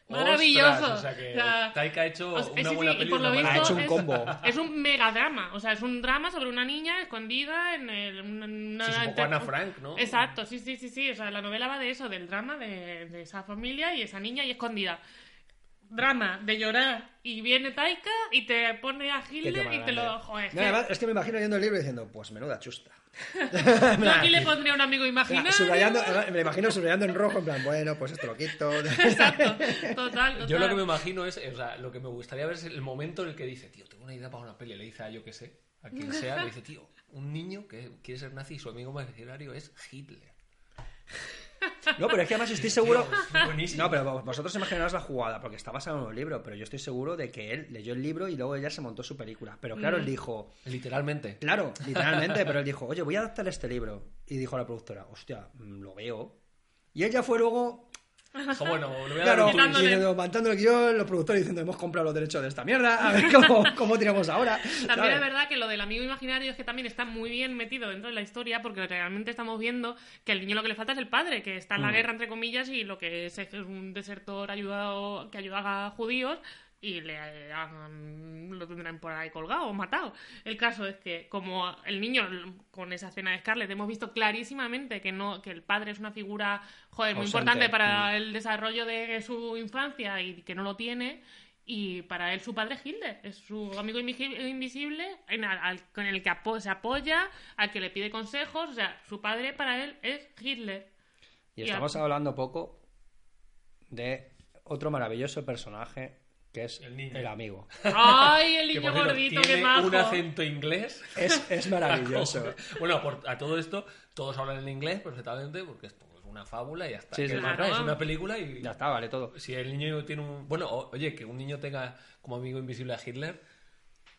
Maravilloso. Ostras, o sea que Taika ha hecho o sea, una sí, buena sí, y por lo mala Ha visto hecho un es- combo. Es un megadrama, o sea, es un drama sobre una niña escondida en el, una, Sí, es un poco Ana Frank, ¿no? Exacto, sí, sí, sí, sí. O sea, la novela va de eso, del drama de, de esa familia y esa niña ahí escondida. Drama de llorar y viene Taika y te pone a Hitler y te lo. grande. Joder, es No, que- además, es que me imagino leyendo el libro diciendo, pues menuda chusta. Yo aquí le pondría un amigo imaginario. subrayando, me imagino subrayando en rojo, en plan, bueno, pues esto lo quito. Exacto, total, total. Yo lo que me imagino es, o sea, lo que me gustaría ver es el momento en el que dice, tío, tengo una idea para una peli. Le dice a yo que sé, a quien sea, le dice, tío, un niño que quiere ser nazi y su amigo imaginario es Hitler. No, pero es que además estoy seguro. Buenísimo. No, pero vosotros imaginaos la jugada, porque está basado en un libro, pero yo estoy seguro de que él leyó el libro y luego ella se montó su película. Pero claro, él dijo, Literalmente. claro, literalmente, pero él dijo, oye, voy a adaptar este libro. Y dijo a la productora, hostia, mm, lo veo. Y ella fue luego, Dijo, bueno, le voy a claro, mandando el guion, los productores diciendo, hemos comprado los derechos de esta mierda, a ver cómo, cómo tiramos ahora. También es verdad que lo del amigo imaginario es que también está muy bien metido dentro de la historia porque realmente estamos viendo que el niño lo que le falta es el padre, que está en Mm. la guerra entre comillas y lo que es es un desertor ayudado que ayuda a judíos y le han- lo tendrán por ahí colgado o matado. El caso es que como el niño con esa escena de Scarlett hemos visto clarísimamente que no que el padre es una figura joder, muy Ausente. importante para el desarrollo de su infancia y que no lo tiene y para él su padre es Hitler, es su amigo invisi- invisible en al- al- con el que apo- se apoya, al que le pide consejos, o sea, su padre para él es Hitler. Y Y estamos a- hablando poco de otro maravilloso personaje que es El niño. el amigo. ¡Ay, el niño por gordito, qué majo! un acento inglés. Es, es maravilloso. bueno, por- a todo esto, todos hablan en inglés perfectamente porque esto es una fábula y ya está. Sí, es más, Claro. Es una película y Ya está, vale todo. si el niño tiene un... Bueno, o- oye, que un niño tenga como amigo invisible a Hitler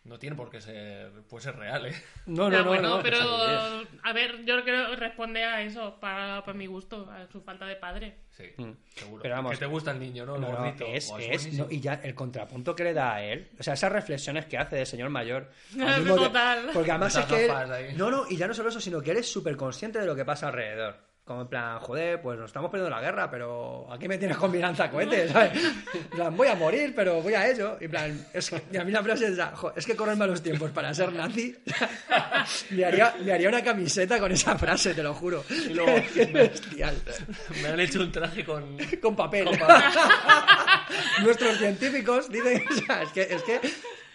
no tiene por qué ser... Puede ser real, ¿eh? No, Ya, no, no, bueno, no. pero a ver, yo creo que responde a eso, para, para mi gusto, a su falta de padre. Sí, Mm. seguro. Pero vamos, que te gusta el niño, ¿no? El No, no, gordito. es, es- y ya el contrapunto que le da a él, o sea, esas reflexiones que hace de señor mayor. Que- total. porque además es que él- no, no, y ya no solo eso, sino que él es súper consciente de lo que pasa alrededor. Como en plan, joder, pues nos estamos perdiendo la guerra, pero aquí me tienes con mi lanzacohetes, ¿sabes? En plan, voy a morir, pero voy a ello. Y en plan, es que, y a mí la frase es, "Jo, es que corren malos tiempos para ser nazi. me, haría, me haría una camiseta con esa frase, te lo juro. Y luego- es bestial. Me han hecho un traje con... Con papel. con papel. Nuestros científicos dicen, o sea, es que, es que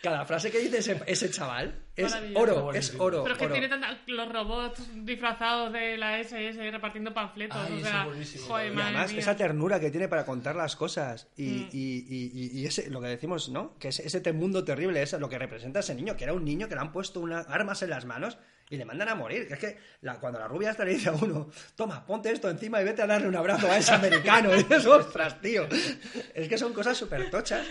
cada frase que dice ese, ese chaval Es oro, es oro. Pero es que oro. tiene tanta- los robots disfrazados de la SS repartiendo panfletos. Ay, o sea, es buenísimo. joder, Y además, mía. esa ternura que tiene para contar las cosas y, Mm. y- y- y- y ese, lo que decimos, ¿no? Que ese, ese mundo terrible, eso, lo que representa ese niño, que era un niño que le han puesto unas armas en las manos y le mandan a morir. Que es que la- cuando la rubia hasta le dice a uno, toma, ponte esto encima y vete a darle un abrazo a ese americano. Y dices, ostras, tío. Es que son cosas súper tochas.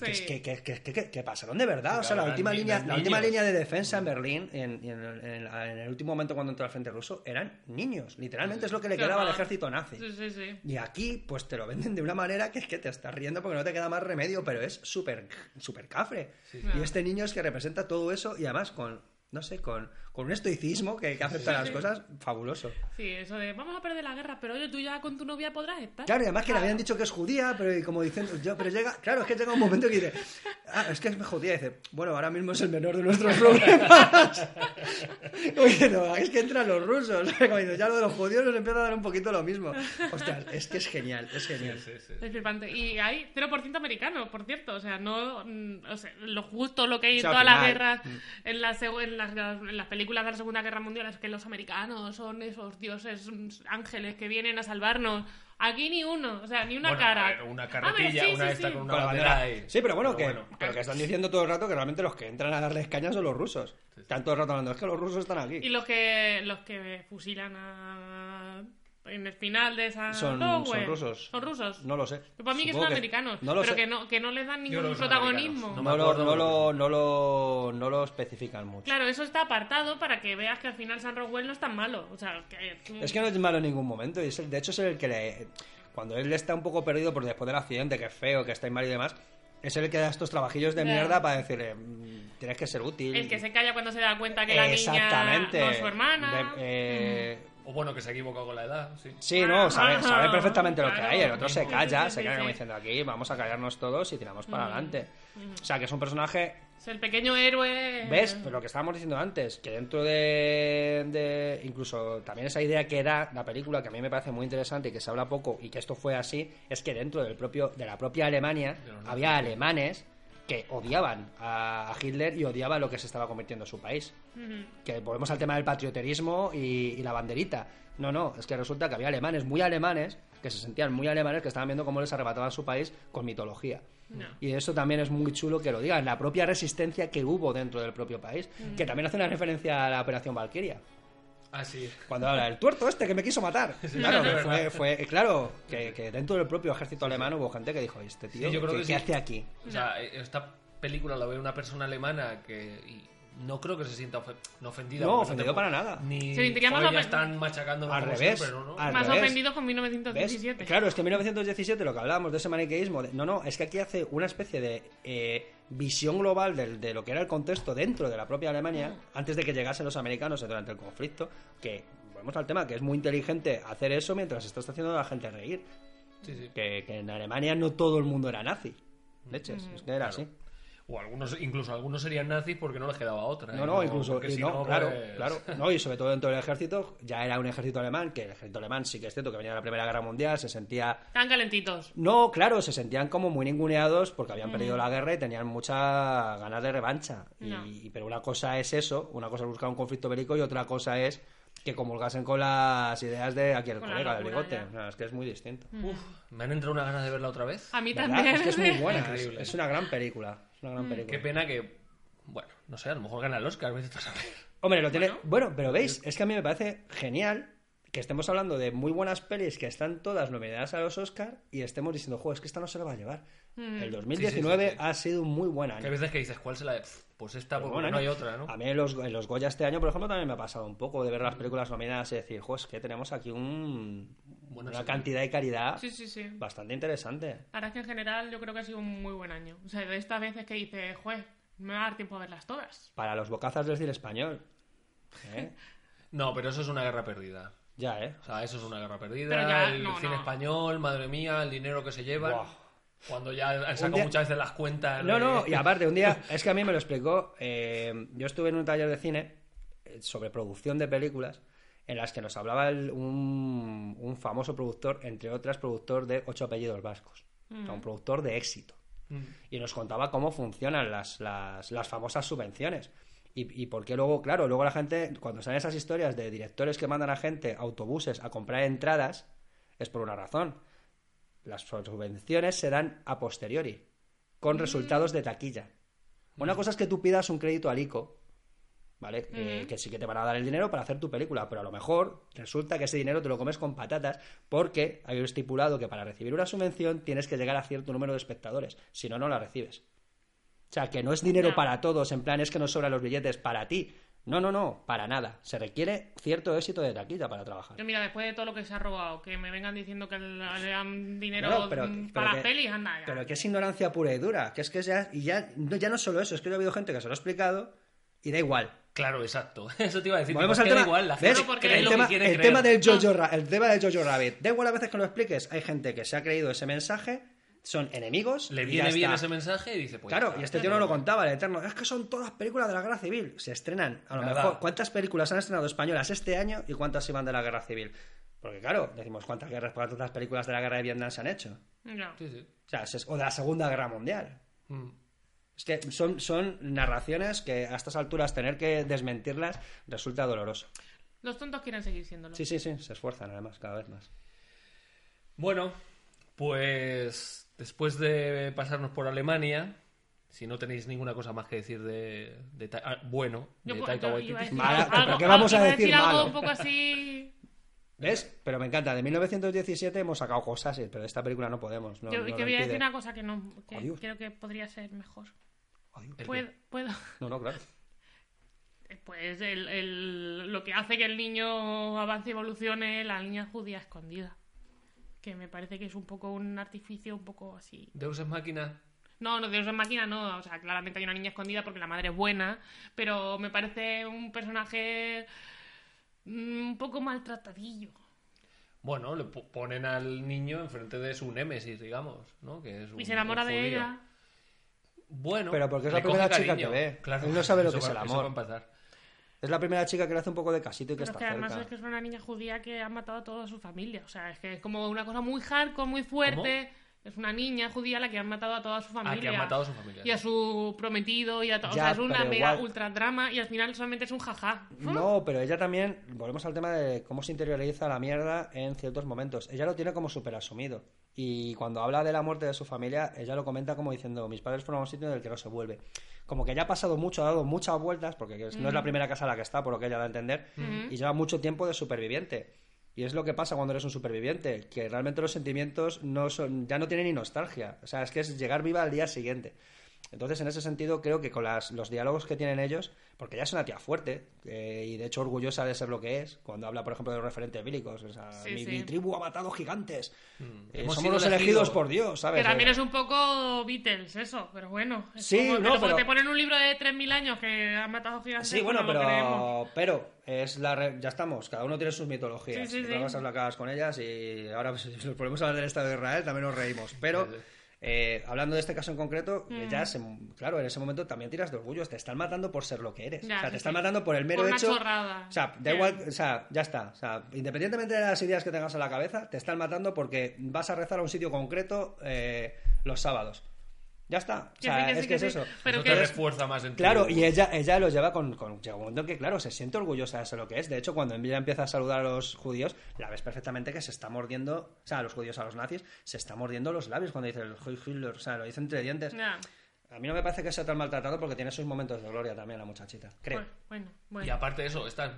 Que, es Sí. que, que, que, que- que pasaron de verdad. O sea, la última, línea, la última línea de defensa en Berlín, en, el- en la- en el último momento cuando entró al frente ruso, eran niños. Literalmente es lo que le quedaba al ejército nazi. Sí, sí, sí. Y aquí, pues te lo venden de una manera que es que te estás riendo porque no te queda más remedio, pero es súper súper cafre. Y este niño es que representa todo eso y además con, no sé, con, con un estoicismo que, que acepta las cosas fabuloso. Sí, eso de vamos a perder la guerra, pero oye, tú ya con tu novia podrás estar. Claro, y además que le habían dicho que es judía, pero como dicen, yo, pero llega, claro, es que llega un momento que dice, ah, es que es judía, y dice, bueno, ahora mismo es el menor de nuestros problemas. Oye, no, es que entran los rusos, como dice, ya lo de los judíos nos empieza a dar un poquito lo mismo. Ostras, es que es genial, es genial. Sí, sí. Es flipante. Y hay 0% americano, por cierto. O sea, no. mm, O sea, lo justo lo que hay O en sea, al todas las guerras, en, las en, las, en las películas de la Segunda Guerra Mundial, es que los americanos son esos dioses mm, ángeles que vienen a salvarnos. Aquí ni uno, o sea, ni una Bueno, cara. ver, una A ver, carretilla, sí, una sí, esta sí. con una Con bandera bandera. ahí. Sí, pero bueno, que, bueno. pero que están diciendo todo el rato que realmente los que entran a darles caña son los rusos. Están todo el rato hablando, es que los rusos están aquí. Y los que, los que fusilan a. En el final de esa. Son- son rusos. Son rusos. No lo sé. Pero para mí que son americanos. No lo pero sé. que no, que no les dan Yo ningún protagonismo. No lo, no, lo, no, lo, no lo especifican mucho. Claro, eso está apartado para que veas que al final San Rockwell no es tan malo. O sea, que... Es que no es malo en ningún momento. Y es el- de hecho, es el que le. Cuando él está un poco perdido por después del accidente, que es feo, que está inválido y demás, es el que da estos trabajillos de mierda para decirle: "Mm, tienes que ser útil. El que se calla cuando se da cuenta que la niña Exactamente. no es su hermana. De- eh, bueno, que se ha equivocado con la edad, sí. Sí, no, sabe, Ajá, sabe perfectamente lo que claro. hay. El otro se calla, sí, se sí, queda como diciendo aquí, vamos a callarnos todos y tiramos para adelante. O sea, que es un personaje Es el pequeño héroe. ¿Ves? Pero lo que estábamos diciendo antes, que dentro de, de- Incluso también esa idea que da la película, que a mí me parece muy interesante y que se habla poco, y que esto fue así, es que dentro del propio, de la propia Alemania había alemanes que odiaban a Hitler y odiaban lo que se estaba convirtiendo su país. Que volvemos al tema del patrioterismo y, y la banderita. No, no, es que resulta que había alemanes muy alemanes, que se sentían muy alemanes, que estaban viendo cómo les arrebataban su país con mitología. No. Y eso también es muy chulo que lo digan, la propia resistencia que hubo dentro del propio país, que también hace una referencia a la Operación Valkyria. Ah, sí. Cuando habla el tuerto este que me quiso matar. Claro, que fue, fue- claro que, que dentro del propio ejército alemán hubo gente que dijo, este tío, Sí, yo creo ¿qué, que qué hace aquí? O sea, esta película la ve una persona alemana que y no creo que se sienta ofe- no ofendida. No, ofendido para nada. Ni Se sentiría más "Joder, ya ofen- están machacando Al revés, ¿no? al Más revés. ofendidos con ¿Ves? 1917. Claro, es que en 1917 lo que hablábamos de ese maniqueísmo, de- no, no, es que aquí hace una especie de eh, visión global del- de, lo que era el contexto dentro de la propia Alemania, antes de que llegasen los americanos durante el conflicto, que volvemos al tema, que es muy inteligente hacer eso mientras estás haciendo a la gente reír. Sí, sí. Que, que en Alemania no todo el mundo era nazi. Leches, es que era así. O algunos, incluso algunos serían nazis porque no les quedaba otra. No, ¿eh? no, incluso, y si no, claro, pues- claro, no, y sobre todo dentro del ejército, ya era un ejército alemán, que el ejército alemán sí que es cierto que venía de la Primera Guerra Mundial, se sentía Están calentitos. No, claro, se sentían como muy ninguneados porque habían perdido la guerra y tenían muchas ganas de revancha. Y- No. y- pero una cosa es eso, una cosa es buscar un conflicto bélico y otra cosa es que comulgasen con las ideas de aquí el Con colega del bigote. O sea, es que es muy distinto. Uf, me han entrado una ganas de verla otra vez. A mí ¿Verdad? también. Es que es muy buena, es, Increíble. es una gran película. Es una gran película. Qué pena que, bueno, no sé, a lo mejor gana el Oscar. Hombre, lo tiene. Bueno, pero veis, es que a mí me parece genial que estemos hablando de muy buenas pelis que están todas nominadas a los Oscar y estemos diciendo, juego, es que esta no se la va a llevar. El 2019 Sí, sí, sí, sí. ha sido un muy buen año. Que hay veces que dices, ¿cuál se la.? Pues esta, Pues porque bueno, no hay ¿no? otra, ¿no? A mí en los, en los Goya este año, por ejemplo, también me ha pasado un poco de ver las películas nominadas y decir, jo, es que tenemos aquí un, Bueno, una sí. cantidad y calidad Sí, sí, sí. bastante interesante. La verdad es que en general yo creo que ha sido un muy buen año. O sea, de estas veces que dices, juez, me va a dar tiempo a verlas todas. Para los bocazas del cine español. ¿Eh? No, pero eso es una guerra perdida. Ya, ¿eh? O sea, eso es una guerra perdida. Pero ya, el no, cine no. español, madre mía, el dinero que se llevan. Buah. Cuando ya han sacado día- muchas veces las cuentas. No, de- no, y aparte, un día, es que a mí me lo explicó, eh, yo estuve en un taller de cine eh, sobre producción de películas en las que nos hablaba el- un, un famoso productor, entre otras, productor de ocho apellidos vascos. O sea, un productor de éxito. Mm. y nos contaba cómo funcionan las, las, las famosas subvenciones. Y, y por qué luego, claro, luego la gente, cuando salen esas historias de directores que mandan a gente autobuses a comprar entradas, es por una razón. Las subvenciones se dan a posteriori, con resultados de taquilla. Una cosa es que tú pidas un crédito al ICO, ¿vale? Eh, que sí que te van a dar el dinero para hacer tu película, pero a lo mejor resulta que ese dinero te lo comes con patatas porque hay estipulado que para recibir una subvención tienes que llegar a cierto número de espectadores, si no, no la recibes. O sea, que no es dinero No. para todos, en plan es que no sobran los billetes para ti. No, no, no, para nada. Se requiere cierto éxito de taquilla para trabajar. Yo, mira, después de todo lo que se ha robado, que me vengan diciendo que le dan dinero pero- mm, pero para que- las pelis, anda ya. Pero que es ignorancia pura y dura. Que es que ya, y ya, no, ya no solo eso, es que yo he habido gente que se lo ha explicado y da igual. Claro, exacto. Eso te iba a decir. Volvemos al tema. igual, la ¿ves? porque el lo tema, que quiere el creer. tema del Jojo, el tema del Jojo Rabbit. Da igual a veces que lo expliques. Hay gente que se ha creído ese mensaje, son enemigos. Le viene bien ese mensaje y dice, pues. Claro, y este tío no lo contaba, el Eterno. Es que son todas películas de la Guerra Civil. Se estrenan, a lo Nada. mejor. ¿Cuántas películas han estrenado españolas este año y cuántas iban de la Guerra Civil? Porque claro, decimos cuántas guerras, cuántas películas de la Guerra de Vietnam se han hecho. Sí, sí. O sea, es- o de la Segunda Guerra Mundial. Mm. Es que son, son narraciones que a estas alturas tener que desmentirlas resulta doloroso. Los tontos quieren seguir siéndolo. Sí, sí, sí, se esfuerzan además cada vez más. Bueno, pues después de pasarnos por Alemania, si no tenéis ninguna cosa más que decir de, ah, bueno, Yo de pues, Taika yo Waititi. decir ¿pero qué vamos a decir algo malo? un poco así... ¿Ves? Pero me encanta. De 1917 hemos sacado cosas, pero de esta película no podemos. No, yo no voy a decir una cosa que, no, que Oh, creo que podría ser mejor. Puedo, puedo. No, no, claro. Pues el, el- lo que hace que el niño avance y evolucione, la niña judía escondida. Que me parece que es un poco un artificio, un poco así. Deus Ex Máquina. No, no, Dios en máquina no. O sea, claramente hay una niña escondida porque la madre es buena. Pero me parece un personaje mm, un poco maltratadillo. Bueno, le po- ponen al niño enfrente de su némesis, digamos, ¿no? Que es un, Y se enamora un de ella. Bueno, Pero porque es la primera chica que ve. Claro, Él no sabe lo que es el eso amor. va a empezar. Es la primera chica que le hace un poco de casito y que Pero es está que además cerca. es que es una niña judía que ha matado a toda su familia. O sea, es que es como una cosa muy hardcore, muy fuerte. Es una niña judía la que han matado a toda su familia. Ah, que han matado a su familia. Y a su prometido y a todo. O sea, es una mega ultra drama y al final solamente es un jaja. No, pero ella también, volvemos al tema de cómo se interioriza la mierda en ciertos momentos. Ella lo tiene como súper asumido. Y cuando habla de la muerte de su familia, ella lo comenta como diciendo, mis padres fueron a un sitio del que no se vuelve. Como que ya ha pasado mucho, ha dado muchas vueltas, porque no es la primera casa a la que está, por lo que ella da a entender, y lleva mucho tiempo de superviviente. Y es lo que pasa cuando eres un superviviente, que realmente los sentimientos no son, ya no tienen ni nostalgia. O sea, es que es llegar viva al día siguiente. Entonces, en ese sentido, creo que con las, los diálogos que tienen ellos, porque ella es una tía fuerte eh, y de hecho orgullosa de ser lo que es, cuando habla, por ejemplo, de los referentes bíblicos, o sea, Sí, mi, sí. mi tribu ha matado gigantes, Eh, Hemos somos los elegidos elegidos. por Dios, ¿sabes? Que también Eh, es un poco Beatles, eso, pero bueno. Es Sí, como- no, pero pero- te ponen un libro de 3.000 años que han matado gigantes. Sí, bueno, pues no pero, pero es la re- ya estamos, cada uno tiene sus mitologías. Sí, sí, sí. la que hagas con ellas y ahora pues, si nos ponemos a hablar del Estado de Israel también nos reímos. Pero. Eh, hablando de este caso en concreto, Mm. ya se- claro, en ese momento también tiras de orgullo, te están matando por ser lo que eres. Ya, o sea, sí, te están sí. matando por el mero Por hecho. chorrada. O sea, da igual, o sea, ya está. O sea, independientemente de las ideas que tengas en la cabeza, te están matando porque vas a rezar a un sitio concreto eh, los sábados. Ya está. O Que sea, sí, que es sí, que, que es eso. Pero Eso que te es- refuerza más en tu- Claro, y ella, ella lo lleva con, con. Llega un momento en que, claro, se siente orgullosa de ser lo que es. De hecho, cuando ella empieza a saludar a los judíos, la ves perfectamente que se está mordiendo. O sea, a los judíos, a los nazis, se está mordiendo los labios cuando dice el Hitler. O sea, lo dice entre dientes. A mí no me parece que sea tan maltratado porque tiene sus momentos de gloria también la muchachita. Creo. Bueno, bueno, bueno. Y aparte de eso, estás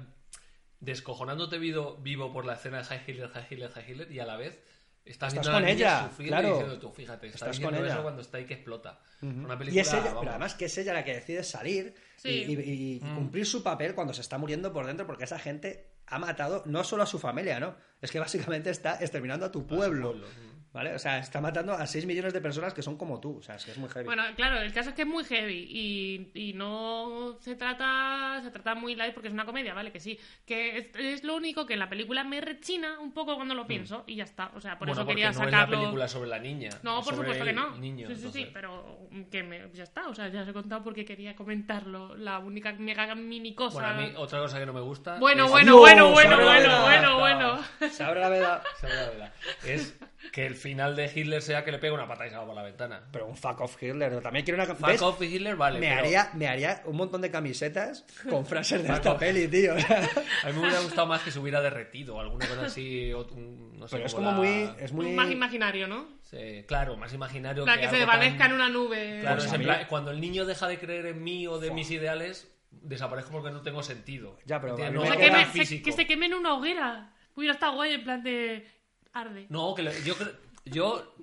descojonándote vivo, vivo por la escena de High Hitler, High Hitler, High Hitler, y a la vez estás, con ella, sufrir claro. y diciendo tú, fíjate, estás, con eso ella. cuando está ahí que explota. Una Y película, es ella, vamos, pero además que es ella la que decide salir Sí. y, y- y cumplir su papel cuando se está muriendo por dentro, porque esa gente ha matado no solo a su familia, ¿no? Es que básicamente está exterminando a tu pueblo. pueblo, mm. ¿Vale? O sea, está matando a 6 millones de personas que son como tú. O sea, es que es muy heavy. Bueno, claro, el caso es que es muy heavy y, y no se trata se trata muy light porque es una comedia, ¿vale? Que sí, que es, es lo único que en la película me rechina un poco cuando lo pienso y ya está. O sea, por Mm. bueno, eso quería no es sacarlo. la película sobre la niña. No, es por sobre supuesto que no. Niño, sí, sí, sí, pero que me, ya está. O sea, ya os he contado porque quería comentarlo. La única mega mini cosa. Bueno, a mí otra cosa que no me gusta. Bueno, es- bueno, bueno, bueno, bueno, bueno, bueno. Se abre la veda. Se me da la vela. Es que el final de Hitler sea que le pega una pata y se va por la ventana. Pero un fuck off Hitler. También quiero una... Fuck ¿ves? off y Hitler, vale. me, pero haría, me haría un montón de camisetas con frases de esta peli, tío. o sea, A mí me hubiera gustado más que se hubiera derretido o alguna cosa así. o no sé, pero es como la- muy... Es muy... Más imaginario, ¿no? Sí, claro, más imaginario La que se algo desvanezca tan- en una nube. Claro, Pues es a en mí- plan, cuando el niño deja de creer en mí o de mis ideales, desaparezco porque no tengo sentido. Ya, pero no que, me- se- que se queme en una hoguera. Hubiera estado guay en plan de... Arde. No, que le- yo creo- yo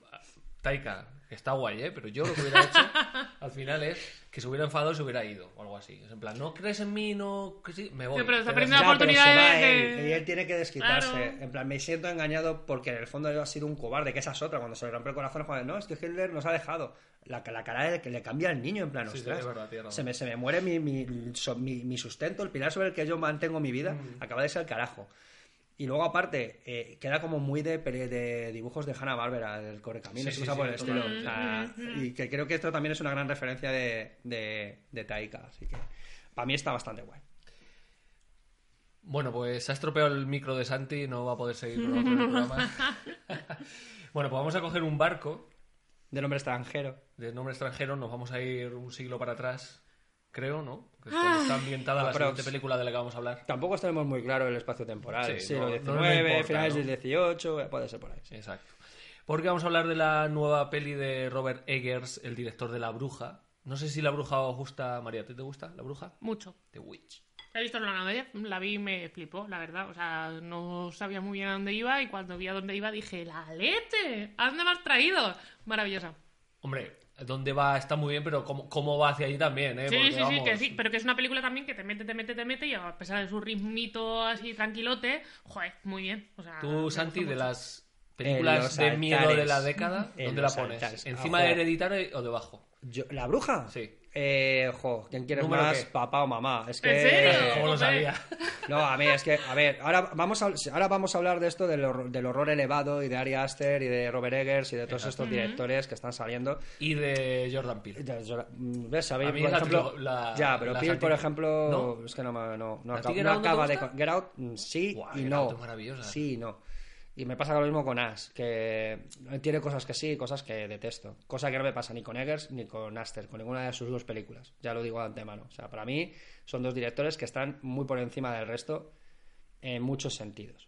Taika, está guay, ¿eh? Pero yo lo que hubiera hecho al final es que se hubiera enfadado y se hubiera ido o algo así. Es en plan, ¿no crees en mí? No, que sí, me voy. Sí, pero está Te perdiendo la Ya, pero oportunidad se va de- él, y él tiene que desquitarse. Claro. En plan, me siento engañado porque en el fondo él ha sido un cobarde, que esa es otra. Cuando se le rompe el corazón, cuando, no, es que Hitler nos ha dejado. La, la cara de que le cambia al niño, en plan, Sí, sí, ostras, es verdad, razón. se, me, se me muere mi, mi, so- mi- mi sustento, el pilar sobre el que yo mantengo mi vida, Mm. acaba de ser el carajo. Y luego, aparte, eh, queda como muy de, de dibujos de Hanna-Barbera, del Correcaminos Sí, por sí, el estilo. totalmente. O sea, y que creo que esto también es una gran referencia de, de, de Taika. Así que, para mí está bastante guay. Bueno, pues se ha estropeado el micro de Santi, no va a poder seguir con otro programa. bueno, pues vamos a coger un barco De nombre extranjero. de nombre extranjero, nos vamos a ir un siglo para atrás, creo, ¿no? Que está ambientada la siguiente película de la que vamos a hablar. Tampoco tenemos muy claro el espacio temporal. Sí, siglo no- XIX, no nos importa, finales ¿no? del XVIII, puede ser por ahí. sí. Exacto. Porque vamos a hablar de la nueva peli de Robert Eggers, el director de La Bruja. No sé si La Bruja os gusta, María, ¿a ti te gusta La Bruja? Mucho. The Witch. He visto la novela, la vi y me flipó, la verdad. O sea, no sabía muy bien a dónde iba y cuando vi a dónde iba dije, ¡la leche! ¿A dónde me has traído? Maravillosa. Hombre, ¿dónde va? Está muy bien, pero ¿cómo, cómo va hacia allí también, eh? Sí, Porque, sí, sí, que sí, pero que es una película también que te mete, te mete, te mete y a pesar de su ritmito así tranquilote, joder, muy bien. O sea, Tú, Santi, de las películas los de miedo de la década, En ¿dónde la los pones? altares. ¿Encima Ojo. de Hereditario o debajo? Yo- ¿La bruja? Sí. Eh, jo, ¿quién quieres ¿Número más? qué? ¿Papá o mamá? Es que... ¿En serio? ¿Cómo lo sabía? No, a mí es que, a ver, ahora vamos a, ahora vamos a hablar de esto del horror, del horror elevado y de Ari Aster y de Robert Eggers y de todos estos directores que están saliendo. Y de Jordan Peele. ¿Ves? A mí, A mí por la ejemplo, la- ya, pero Peele, por ejemplo, ¿No? es que no, me- no, no ¿A ti acaba, no acaba de... Get Out, mm, sí y Get no. Out es maravillosa. Sí y no. Y me pasa lo mismo con Ash, que tiene cosas que sí y cosas que detesto. Cosa que no me pasa ni con Eggers ni con Aster, con ninguna de sus dos películas. Ya lo digo de antemano. O sea, para mí son dos directores que están muy por encima del resto en muchos sentidos.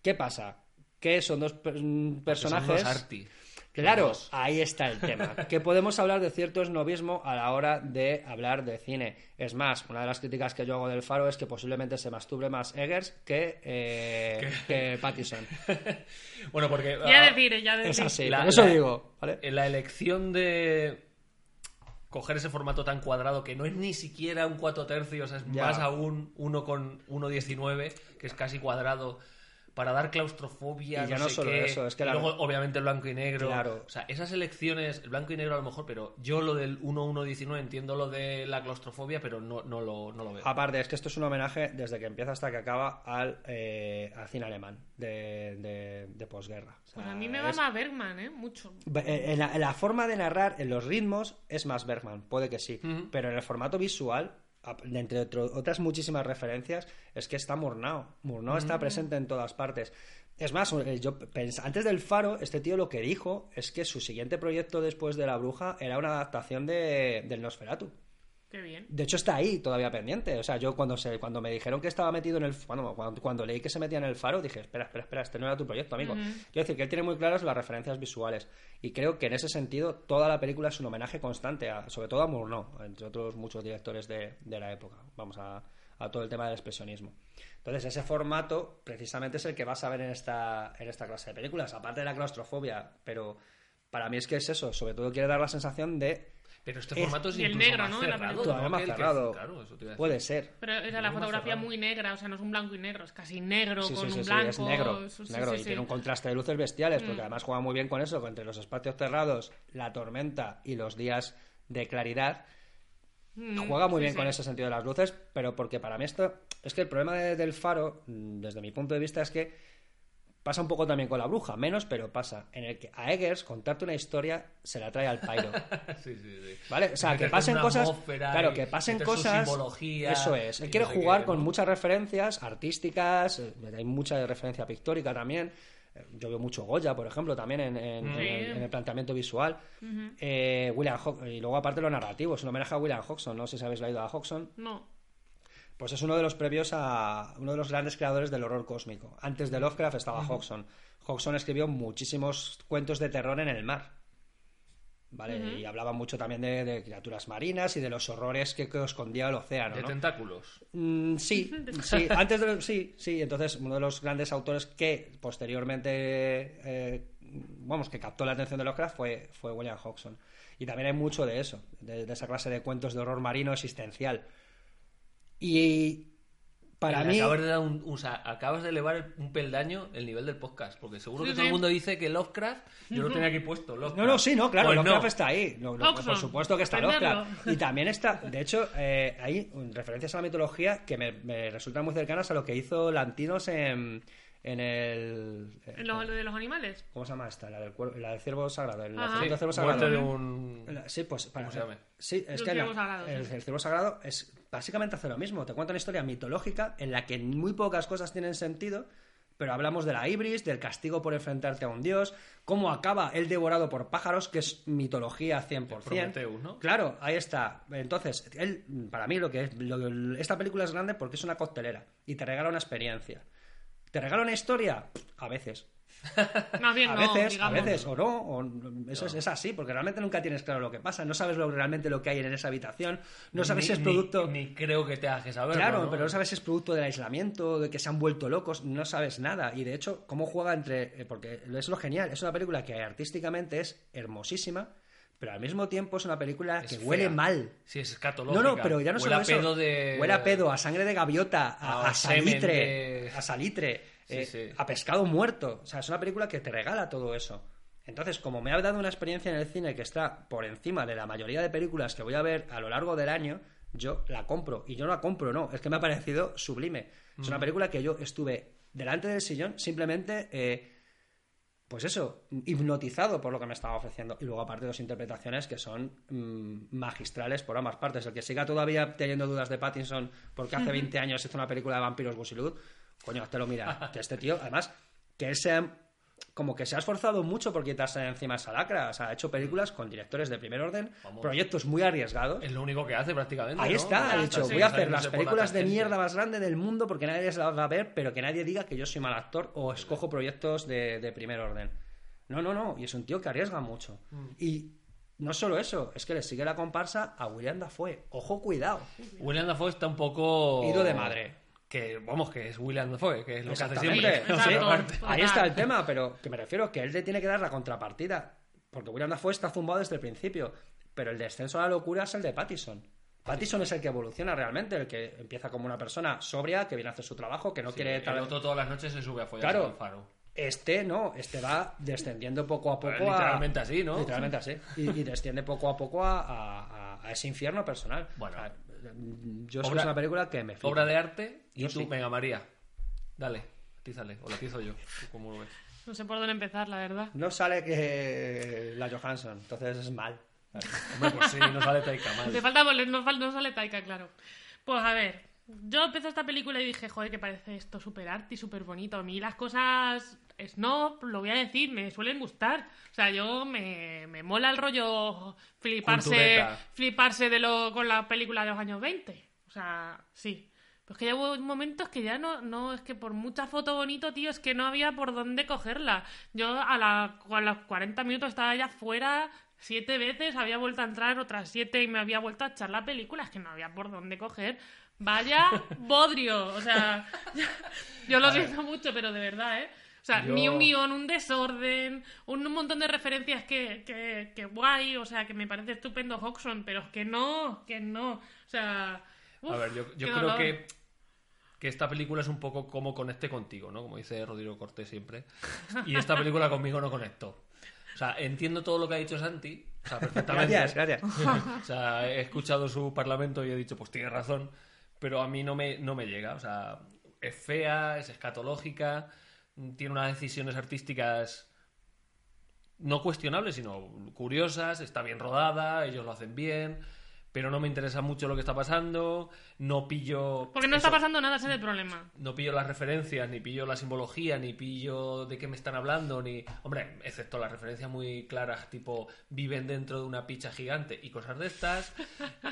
¿Qué pasa? Que son dos per- Son personajes... arty. Claro, ahí está el tema. Que podemos hablar de cierto esnovismo a la hora de hablar de cine. Es más, una de las críticas que yo hago del Faro es que posiblemente se masturbe más Eggers que, eh, que Pattison. Bueno, porque... Ya ah, decir, ya decir. Es así, La- por eso la- digo. ¿vale? en la elección de coger ese formato tan cuadrado que no es ni siquiera un 4 tercios, es Ya. más aún uno con 1.19, que es casi cuadrado, para dar claustrofobia. Y ya no, no sé solo qué. eso, es que Y la- luego, obviamente, el blanco y negro. Claro. O sea, esas elecciones, el blanco y negro a lo mejor, pero yo lo del 1.1.19 entiendo lo de la claustrofobia, pero no, no, lo, no lo veo. Aparte, es que esto es un homenaje desde que empieza hasta que acaba al, eh, al cine alemán de, de- de posguerra. O sea, Pues a mí me va es- más Bergman, ¿eh? Mucho. En la, en la forma de narrar, en los ritmos, es más Bergman, puede que sí. Pero en el formato visual, entre otro- otras muchísimas referencias, es que está Murnau. Murnau está presente en todas partes. Es más, eh, yo antes del Faro, este tío lo que dijo es que su siguiente proyecto después de La Bruja era una adaptación de, del Nosferatu. Qué bien. De hecho, está ahí todavía pendiente. O sea, yo cuando se, cuando me dijeron que estaba metido en el. Cuando, cuando, cuando leí que se metía en el faro, dije, espera, espera, espera, este no era tu proyecto, amigo. Quiero decir que él tiene muy claras las referencias visuales. Y creo que en ese sentido, toda la película es un homenaje constante, a, sobre todo a Murnau, entre otros muchos directores de, de la época. Vamos a, a todo el tema del expresionismo. Entonces, ese formato precisamente es el que vas a ver en esta, en esta clase de películas, aparte de la claustrofobia. Pero para mí es que es eso, sobre todo quiere dar la sensación de Pero este Es- formato es y el incluso negro, más ¿no? la cerrado, todavía más el que- cerrado. claro, eso te iba a decir. puede ser. Pero era la fotografía cerrado. muy negra, o sea, no es un blanco y negro, es casi negro Sí, con sí, un sí, blanco. es negro, Sí, es sí, negro sí, y sí. tiene un contraste de luces bestiales, porque además juega muy bien con eso, entre los espacios cerrados, la tormenta y los días de claridad. Mm, Juega muy sí, bien sí. con ese sentido de las luces, pero porque para mí esto es que el problema de- del faro, mm, desde mi punto de vista, es que pasa un poco también con la bruja, menos, pero pasa, en el que a Eggers contarte una historia se la trae al pairo. Sí, sí, sí. ¿Vale? O sea, que pasen cosas. Claro, que pasen cosas. simbología Eso es. Él no quiere sé jugar qué, con ¿no? muchas referencias artísticas, eh, hay mucha referencia pictórica también. eh, yo veo mucho Goya, por ejemplo, también en, en- en Sí. el, en el planteamiento visual. Eh, William Ho- y luego aparte lo narrativo, es un homenaje a William Hodgson, no sé si habéis leído a Hodgson. No. Pues es uno de los previos a uno de los grandes creadores del horror cósmico. Antes de Lovecraft estaba Hodgson. Hodgson escribió muchísimos cuentos de terror en el mar. ¿Vale? Y hablaba mucho también de, de criaturas marinas y de los horrores que, que escondía el océano. De ¿no? tentáculos. Mm, sí, sí, antes de sí, sí, entonces uno de los grandes autores que posteriormente eh, vamos, que captó la atención de Lovecraft fue, fue William Hodgson. Y también hay mucho de eso, de, de esa clase de cuentos de horror marino existencial. Y para mí Acabas de, dar un- o sea, acabas de elevar el- un peldaño el nivel del podcast. Porque seguro Sí, que todo el mundo dice que Lovecraft. Yo lo tenía aquí puesto. Lovecraft. No, no, sí, no, claro, Pues Lovecraft no. está ahí. No, no, Oxford, por supuesto que está entenderlo. Lovecraft. Y también está, de hecho, eh, hay referencias a la mitología que me, me resultan muy cercanas a lo que hizo Lantinos en, en el... ¿En lo, lo de los animales? ¿Cómo se llama esta? La del, cuervo- la del ciervo sagrado. El Ajá. nacimiento del ciervo sagrado. de un. La- Sí, pues para, ¿Cómo se llama? Sí, es El que ciervo la- sagrado, el, sí. el ciervo sagrado es básicamente hace lo mismo. Te cuenta una historia mitológica en la que muy pocas cosas tienen sentido, pero hablamos de la ibris, del castigo por enfrentarte a un dios, cómo acaba el devorado por pájaros, que es mitología 100%. Prometheus, ¿no? Claro, ahí está. Entonces, él, para mí lo que es, lo- esta película es grande porque es una coctelera y te regala una experiencia. ¿Te regala una historia? A veces. Más bien A no, veces, digamos. a veces, o no, o eso Es, es así, porque realmente nunca tienes claro lo que pasa, no sabes lo, realmente lo que hay en esa habitación, no sabes Ni- si es producto... Ni, creo que te hagas saber. Claro, pero no sabes si es producto del aislamiento, de que se han vuelto locos, no sabes nada. Y de hecho, cómo juega entre... eh, Porque es lo genial, es una película que artísticamente es hermosísima, pero al mismo tiempo es una película que huele mal. Sí, es No, escatológica. no, pero ya no Huele solo a eso. pedo de. Huele a pedo, a sangre de gaviota, a, A a semen salitre, de- a salitre, Sí, eh, sí. a pescado muerto. O sea, es una película que te regala todo eso. Entonces, como me ha dado una experiencia en el cine que está por encima de la mayoría de películas que voy a ver a lo largo del año, yo la compro. Y yo no la compro, no. Es que me ha parecido sublime. Es una película que yo estuve delante del sillón simplemente... eh, pues eso, hipnotizado por lo que me estaba ofreciendo. Y luego, aparte, dos interpretaciones que son mm, magistrales por ambas partes. El que siga todavía teniendo dudas de Pattinson porque hace 20 años hizo una película de vampiros Busilud, coño, te lo mira. Que este tío, además, que él se ha- como que se ha esforzado mucho por quitarse de encima esa lacra. O sea, ha hecho películas con directores de primer orden, Vamos. proyectos muy arriesgados. Es lo único que hace prácticamente. Ahí ¿no? está, ha dicho, sí. voy a hacer las por la películas de mierda más grande del mundo porque nadie las va a ver, pero que nadie diga que yo soy mal actor o escojo proyectos de, de primer orden. No, no, no, y es un tío que arriesga mucho. Mm. Y no solo eso, es que le sigue la comparsa a William Dafoe. Ojo, cuidado. William Dafoe está un poco. Ido de madre. Que, vamos, que es William Dafoe, que es lo que hace siempre. Exacto. Sí, Exacto. Ahí está el tema, pero que me refiero que él le tiene que dar la contrapartida. Porque William Dafoe está zumbado desde el principio. Pero el descenso a la locura es el de Pattison. Pattison es el que evoluciona realmente, el que empieza como una persona sobria, que viene a hacer su trabajo, que no Sí, quiere el otro todas las noches se sube a follar Claro. al faro. Este no, este va descendiendo poco a poco a... literalmente así, ¿no? Literalmente así. Y, y desciende poco a poco a, a- a ese infierno personal. Bueno. Yo es una película que me flipa. Obra de arte y Yo tú, sí. venga María, dale, tízale, o lo tizo yo, ¿tú cómo lo ves? No sé por dónde empezar, la verdad. No sale que la Johansson, entonces es mal. Hombre, pues sí, no sale Taika Te mal. falta volver, no, no sale Taika, claro. Pues a ver, yo empecé esta película y dije, joder, que parece esto súper arte y súper bonito. A mí las cosas snob, lo voy a decir, me suelen gustar. O sea, yo me, me mola el rollo fliparse, Cultureta. fliparse de lo, con la película de los años 20. O sea, sí. Pues que ya hubo momentos que ya no, no, es que por mucha foto bonito, tío, es que no había por dónde cogerla. Yo a, la, a los 40 minutos estaba ya fuera siete veces, había vuelto a entrar otras siete y me había vuelto a echar la película, es que no había por dónde coger. Vaya bodrio, o sea, yo lo siento mucho, pero de verdad, ¿eh? O sea, Yo- ni un guion, un desorden, un, un montón de referencias que, que, que guay, o sea, que me parece estupendo Hodgson, pero es que no, que no, o sea... uf, A ver, yo, yo creo dolor. que, que esta película es un poco como conecte contigo, ¿no? Como dice Rodrigo Cortés siempre. Y esta película conmigo no conectó. O sea, entiendo todo lo que ha dicho Santi, o sea, perfectamente. Gracias, gracias. O sea, he escuchado su parlamento y he dicho, pues tiene razón, pero a mí no me, no me llega. O sea, es fea, es escatológica, tiene unas decisiones artísticas no cuestionables, sino curiosas, está bien rodada, ellos lo hacen bien, pero no me interesa mucho lo que está pasando, no pillo... Porque no eso, está pasando nada, ese es el problema. No pillo las referencias, ni pillo la simbología, ni pillo de qué me están hablando, ni... Hombre, excepto las referencias muy claras, tipo viven dentro de una picha gigante y cosas de estas.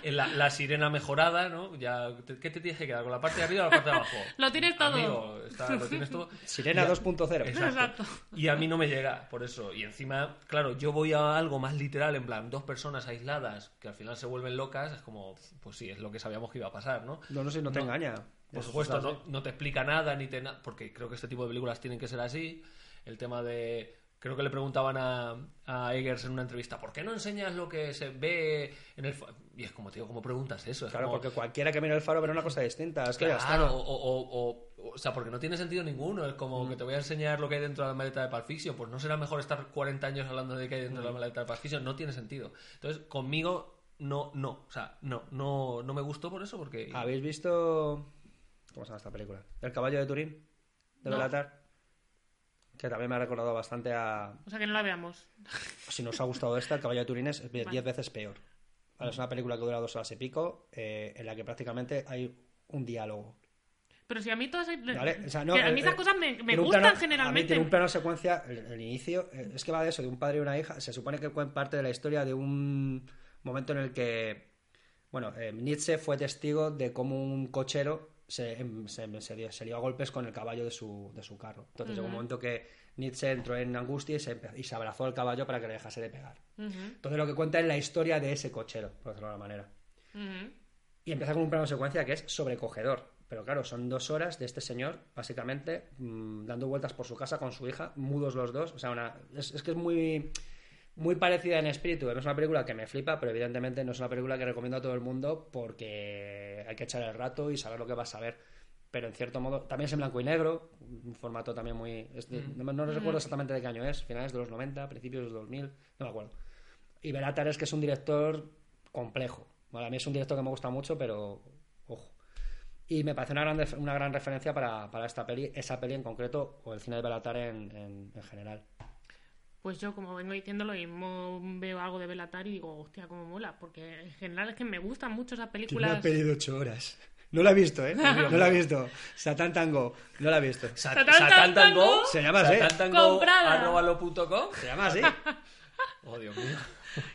Eh, La, la sirena mejorada, ¿no? Ya, ¿Qué te tienes que quedar? ¿Con la parte de arriba o la parte de abajo? Lo tienes todo. Amigo, está- lo tienes todo. Sirena Ya- 2.0. Exacto. Y a mí no me llega, por eso. Y encima, claro, yo voy a algo más literal, en plan, dos personas aisladas que al final se vuelven locas, es como, pues sí, es lo que sabíamos que iba a pasar, ¿no? No, no sé, no te engaña. Por Es- supuesto, es no, te explica nada, ni te porque creo que este tipo de películas tienen que ser así. El tema de... Creo que le preguntaban a, a Eggers en una entrevista, ¿por qué no enseñas lo que se ve en el... fa-?" Y es como, tío, ¿cómo preguntas eso? Es Claro, como- porque cualquiera que mire el faro verá una cosa distinta. Es que ya está. Claro, o, o, o- o- sea, porque no tiene sentido ninguno. Es como Mm. que te voy a enseñar lo que hay dentro de la maleta de Pulp Fiction. Pues no será mejor estar 40 años hablando de qué hay dentro de la Mm. maleta de Pulp Fiction. No tiene sentido. Entonces, conmigo, no, no. O sea, no, no, no me gustó por eso, porque. ¿Habéis visto. ¿Cómo se llama esta película? El caballo de Turín, de No. Belatar. Que también me ha recordado bastante a. O sea que no la veamos. Si no os ha gustado esta, El caballo de Turín es 10 veces peor. Vale, es una película que dura dos horas y pico, eh, en la que prácticamente hay un diálogo. Pero si a mí todas... ¿Vale? O sea, no, a eh, mí esas eh, cosas me, me gustan plano- A mí generalmente. tiene un plano secuencia, el, el inicio, eh, es que va de eso, de un padre y una hija. Se supone que parte de la historia de un momento en el que, bueno, eh, Nietzsche fue testigo de cómo un cochero se, em, se, se dio, se a golpes con el caballo de su, de su carro. Entonces llegó un momento que Nietzsche entró en angustia y se, y se abrazó al caballo para que le dejase de pegar. Entonces lo que cuenta es la historia de ese cochero, por decirlo de alguna manera. Y empieza con un plano secuencia que es sobrecogedor. Pero claro, son dos horas de este señor, básicamente, mm, dando vueltas por su casa con su hija, mudos los dos. O sea, una, es, es que es muy, muy parecida en espíritu. Es una película que me flipa, pero evidentemente no es una película que recomiendo a todo el mundo porque hay que echar el rato y saber lo que vas a ver. Pero en cierto modo, también es en blanco y negro, un formato también muy... de- no, no recuerdo exactamente de qué año es, finales de los 90, principios de los 2000, no me acuerdo. Y Belatar es que es un director complejo. Bueno, a mí es un director que me gusta mucho, pero ojo. Y me parece una gran, una gran referencia para, para esta peli, esa peli en concreto, o el cine de Belatar en, en, en general. Pues yo, como vengo diciéndolo, y mo- veo algo de Belatar y digo, hostia, cómo mola. Porque en general es que me gustan mucho esas películas. de ocho horas. No la he visto, ¿eh? No la he visto. Satán Tango. No la he visto. Sa- Satán Satán Tango Tango, Se llama así. Satán Tango, Comprada. arroba lo punto com. Se llama así. Oh, Dios mío.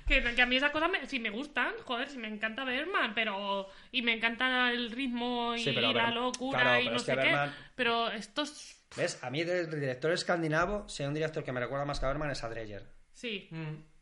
Que, que a mí esas cosas me, sí me gustan, joder, sí me encanta Berman, pero. Y me encanta el ritmo y Sí, pero la locura claro, y no sé qué. Berman- Pero estos. ¿Ves? A mí, del director escandinavo, si hay un director que me recuerda más que a Berman, es a Dreyer. Sí.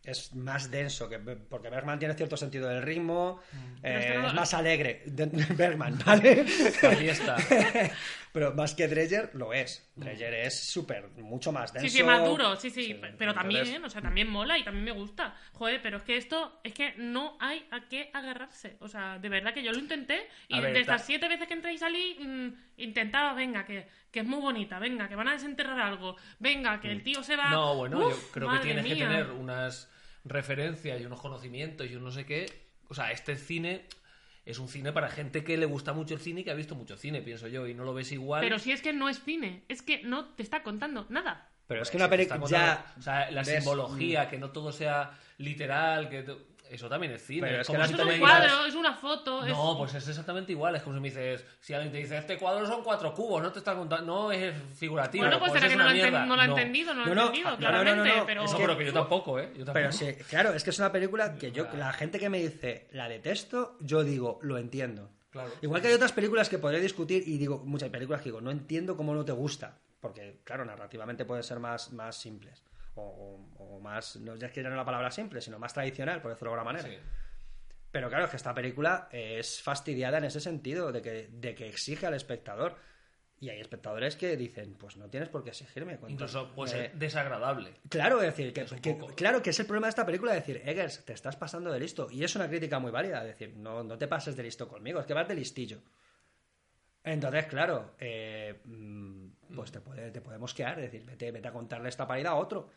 es más denso, que porque Bergman tiene cierto sentido del ritmo, eh, Pero es que no- es más alegre, de- Bergman, ¿vale? Ahí está. Pero más que Dreyer lo es. Dreyer es súper, mucho más denso. Sí, sí, más duro, sí, sí, Sí, pero también, o sea, también mola y también me gusta. Joder, pero es que esto, es que no hay a qué agarrarse. O sea, de verdad que yo lo intenté y ver, de estas ta- siete veces que entré y salí, mm, intentaba, venga, que, que es muy bonita, venga, que van a desenterrar algo, venga, que el tío se va... No, bueno, Uf, yo creo que tienes que tener unas referencias y unos conocimientos y un no sé qué. O sea, este cine es un cine para gente que le gusta mucho el cine y que ha visto mucho cine, pienso yo, y no lo ves igual. Pero si es que no es cine, es que no te está contando nada. Pero es que Sí, una película O sea, la ves, simbología, que no todo sea literal, que eso también es cine. Pero Es que como si Es un cuadro, es una foto, es... No, pues es exactamente igual. Es como si me dices, si alguien te dice, este cuadro son cuatro cubos, no te está contando, no es figurativo. Bueno, pues será es que no lo, enten- no lo ha No. entendido, no lo No, ha no, entendido, no, no, no, claramente, no, pero... Eso, pero que yo tampoco, ¿eh? Yo tampoco. Pero sí, claro, es que es una película que yo, la gente que me dice, la detesto, yo digo, lo entiendo. Claro. Igual que hay otras películas que podría discutir y digo, muchas películas que digo, no entiendo cómo no te gusta. Porque, claro, narrativamente pueden ser más, más simples. O, o- más, no es que ya no la palabra simple, sino más tradicional, por decirlo de alguna manera. Sí. Pero claro, es que esta película es fastidiada en ese sentido, de que, de que exige al espectador. Y hay espectadores que dicen, pues no tienes por qué exigirme. Incluso puede eh, ser desagradable. Claro, es decir, que, Es que- claro que es el problema de esta película, decir, Eggers, te estás pasando de listo. Y es una crítica muy válida, decir, no, no te pases de listo conmigo, es que vas de listillo. Entonces, claro, eh, mm, pues te, puede, te puede mosquear, es decir, vete, vete a contarle esta parida a otro.